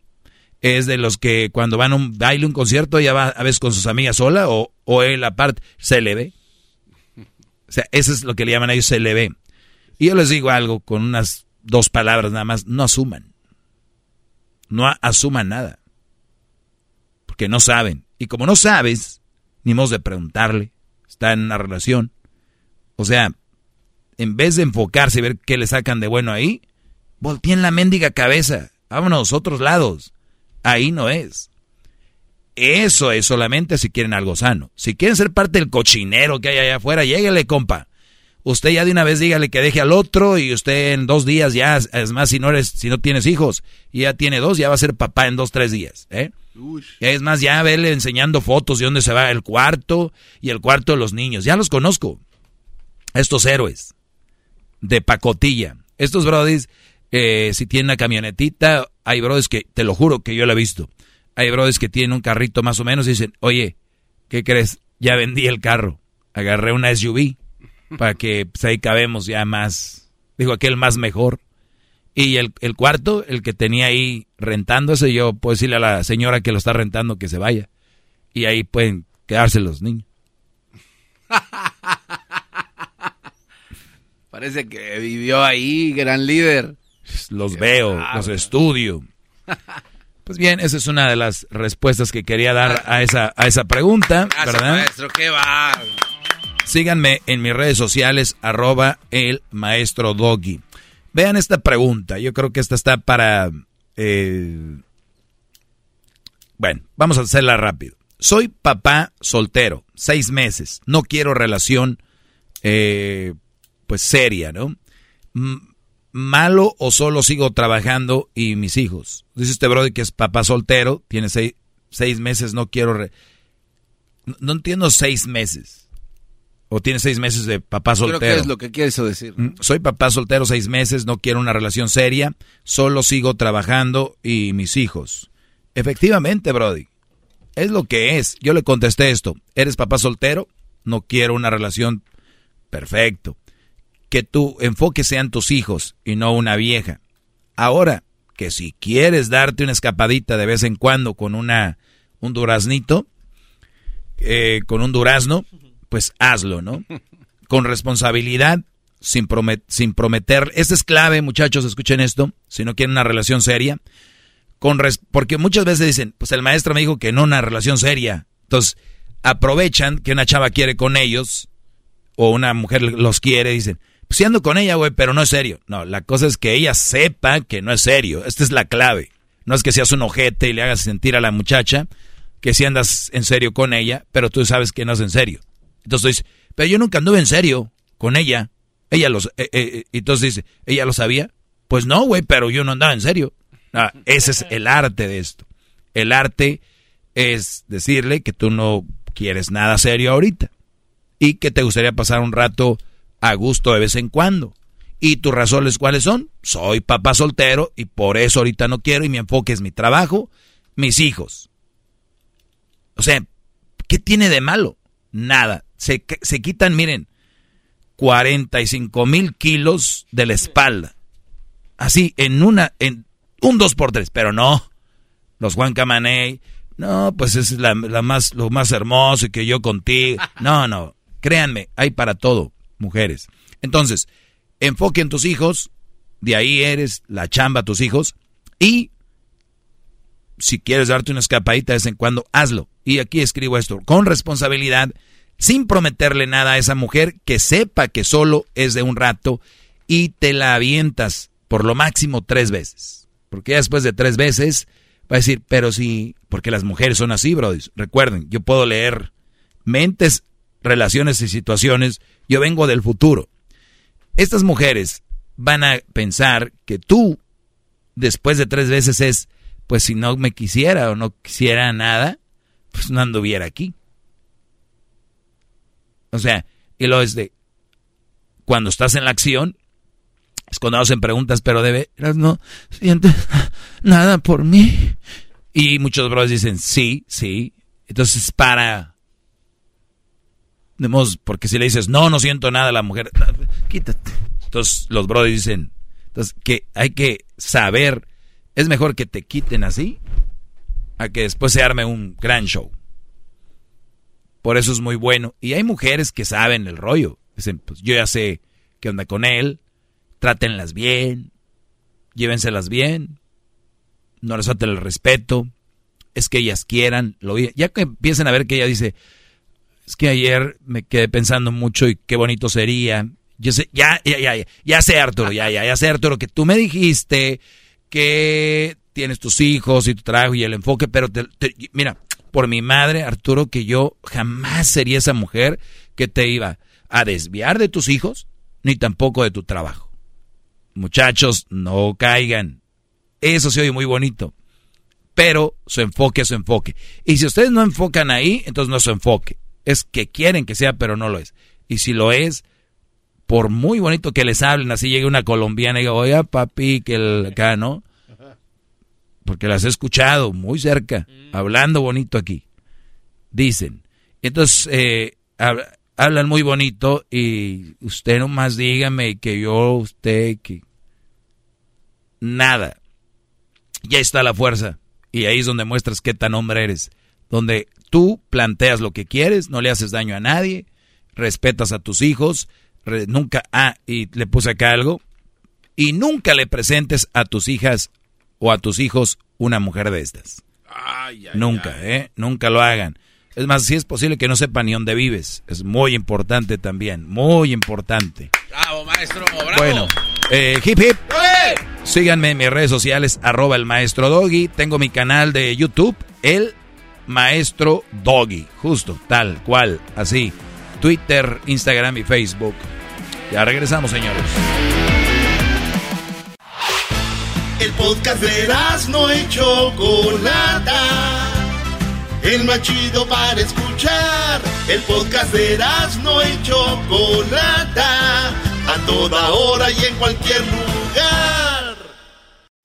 S4: Es de los que cuando van a un baile, un concierto, ella va a veces con sus amigas sola o, o él aparte, se le ve. O sea, eso es lo que le llaman a ellos, se le ve. Y yo les digo algo con unas dos palabras nada más, no asuman. No asuman nada. Porque no saben. Y como no sabes, ni modo de preguntarle, está en una relación, o sea, en vez de enfocarse y ver qué le sacan de bueno ahí, volteen la mendiga cabeza. Vámonos a otros lados. Ahí no es. Eso es solamente si quieren algo sano. Si quieren ser parte del cochinero que hay allá afuera, lléguele, compa. Usted ya de una vez dígale que deje al otro y usted en dos días ya, es más, si no eres, si no tienes hijos y ya tiene dos, ya va a ser papá en dos, tres días, ¿eh? Es más, ya verle enseñando fotos de dónde se va el cuarto y el cuarto de los niños. Ya los conozco estos héroes de pacotilla. Estos brodis, eh, si tienen una camionetita, hay brodis que, te lo juro que yo lo he visto, hay brodis que tienen un carrito más o menos y dicen, oye, ¿qué crees? Ya vendí el carro, agarré una SUV para que pues, ahí cabemos ya más, digo, aquel más mejor. Y el, el cuarto, el que tenía ahí rentándose, yo puedo decirle a la señora que lo está rentando que se vaya. Y ahí pueden quedarse los niños. [laughs]
S6: Parece que vivió ahí, gran líder.
S4: Los veo, los estudio. Pues bien, esa es una de las respuestas que quería dar a esa, a esa pregunta, ¿verdad?
S6: maestro, ¿qué va?
S4: Síganme en mis redes sociales, arroba el maestro Doggy. Vean esta pregunta, yo creo que esta está para... Eh, bueno, vamos a hacerla rápido. Soy papá soltero, seis meses, no quiero relación eh, pues seria, ¿no? Malo o solo sigo trabajando y mis hijos. Dice este brother que es papá soltero, tiene seis, meses, no quiero... No, entiendo seis meses. ¿O tienes seis meses de papá soltero?
S6: Creo que es lo que quieres decir.
S4: Mm, Soy papá soltero seis meses, no quiero una relación seria, solo sigo trabajando y mis hijos. Efectivamente, Brody. Es lo que es. Yo le contesté esto. ¿Eres papá soltero? No quiero una relación. Perfecto. Que tu enfoque sean tus hijos y no una vieja. Ahora, que si quieres darte una escapadita de vez en cuando con una un duraznito, eh, con un durazno, pues hazlo, ¿no? [laughs] Con responsabilidad, sin, promet sin prometer. Esta es clave, muchachos, escuchen esto, si no quieren una relación seria. Con porque muchas veces dicen, pues el maestro me dijo que no una relación seria. Entonces, aprovechan que una chava quiere con ellos, o una mujer los quiere, dicen, pues si ando con ella, güey, pero no es serio. No, la cosa es que ella sepa que no es serio. Esta es la clave. No es que seas un ojete y le hagas sentir a la muchacha que si andas en serio con ella, pero tú sabes que no es en serio. Entonces pero yo nunca anduve en serio con ella. Ella los, eh, eh, entonces dice, ¿ella lo sabía? Pues no, güey, pero yo no andaba en serio. Ah, ese es el arte de esto. El arte es decirle que tú no quieres nada serio ahorita y que te gustaría pasar un rato a gusto de vez en cuando. ¿Y tus razones cuáles son? Soy papá soltero y por eso ahorita no quiero y mi enfoque es mi trabajo, mis hijos. O sea, ¿qué tiene de malo? Nada. Se, se quitan, miren, 45 mil kilos de la espalda. Así, en una, en un 2 por 3 pero no. Los Juan Camaney, no, pues es la, la más, lo más hermoso y que yo contigo. No, no, créanme, hay para todo, mujeres. Entonces, enfoque en tus hijos, de ahí eres la chamba a tus hijos, y si quieres darte una escapadita de vez en cuando, hazlo. Y aquí escribo esto, con responsabilidad, sin prometerle nada a esa mujer, que sepa que solo es de un rato, y te la avientas por lo máximo tres veces. Porque después de tres veces va a decir, pero sí, porque las mujeres son así, bro. Recuerden, yo puedo leer mentes, relaciones y situaciones, yo vengo del futuro. Estas mujeres van a pensar que tú, después de tres veces, es, pues si no me quisiera o no quisiera nada, pues no anduviera aquí. O sea, y lo es de, cuando estás en la acción, es cuando preguntas, pero de veras no sientes nada por mí. Y muchos brothers dicen, sí, sí. Entonces, para... porque si le dices, no, no siento nada la mujer, quítate. Entonces, los brothers dicen, entonces, que hay que saber, es mejor que te quiten así, a que después se arme un gran show. Por eso es muy bueno. Y hay mujeres que saben el rollo. Dicen, pues yo ya sé qué onda con él, trátenlas bien, llévenselas bien, no les falten el respeto, es que ellas quieran, lo, ya que empiecen a ver que ella dice, es que ayer me quedé pensando mucho y qué bonito sería. Yo sé, ya, ya, ya, ya, sé Arturo, ya, ya, ya sé Arturo, que tú me dijiste que tienes tus hijos y tu trabajo y el enfoque, pero mira, por mi madre, Arturo, que yo jamás sería esa mujer que te iba a desviar de tus hijos, ni tampoco de tu trabajo. Muchachos, no caigan. Eso se oye muy bonito. Pero su enfoque es su enfoque. Y si ustedes no enfocan ahí, entonces no es su enfoque. Es que quieren que sea, pero no lo es. Y si lo es, por muy bonito que les hablen, así llegue una colombiana y diga, oye, papi, que el acá, ¿no? Porque las he escuchado muy cerca, hablando bonito aquí. Dicen. Entonces, eh, hablan muy bonito y usted nomás dígame que yo, usted, que nada. Ya está la fuerza. Y ahí es donde muestras qué tan hombre eres. Donde tú planteas lo que quieres, no le haces daño a nadie, respetas a tus hijos, nunca, ah, y le puse acá algo, y nunca le presentes a tus hijas o a tus hijos una mujer de estas. nunca, ¿eh? Nunca lo hagan. Es más, si es posible que no sepan ni dónde vives. Es muy importante también, muy importante.
S6: Bravo, maestro, bravo.
S4: Bueno, eh, hip hip. Síganme en mis redes sociales, arroba el maestro Doggy. Tengo mi canal de YouTube, el maestro Doggy. Justo, tal cual, así. Twitter, Instagram y Facebook. Ya regresamos, señores.
S1: El podcast de no hecho Chocolata el más chido para escuchar. El podcast de Erasmo y Chocolata, a toda hora y en cualquier lugar.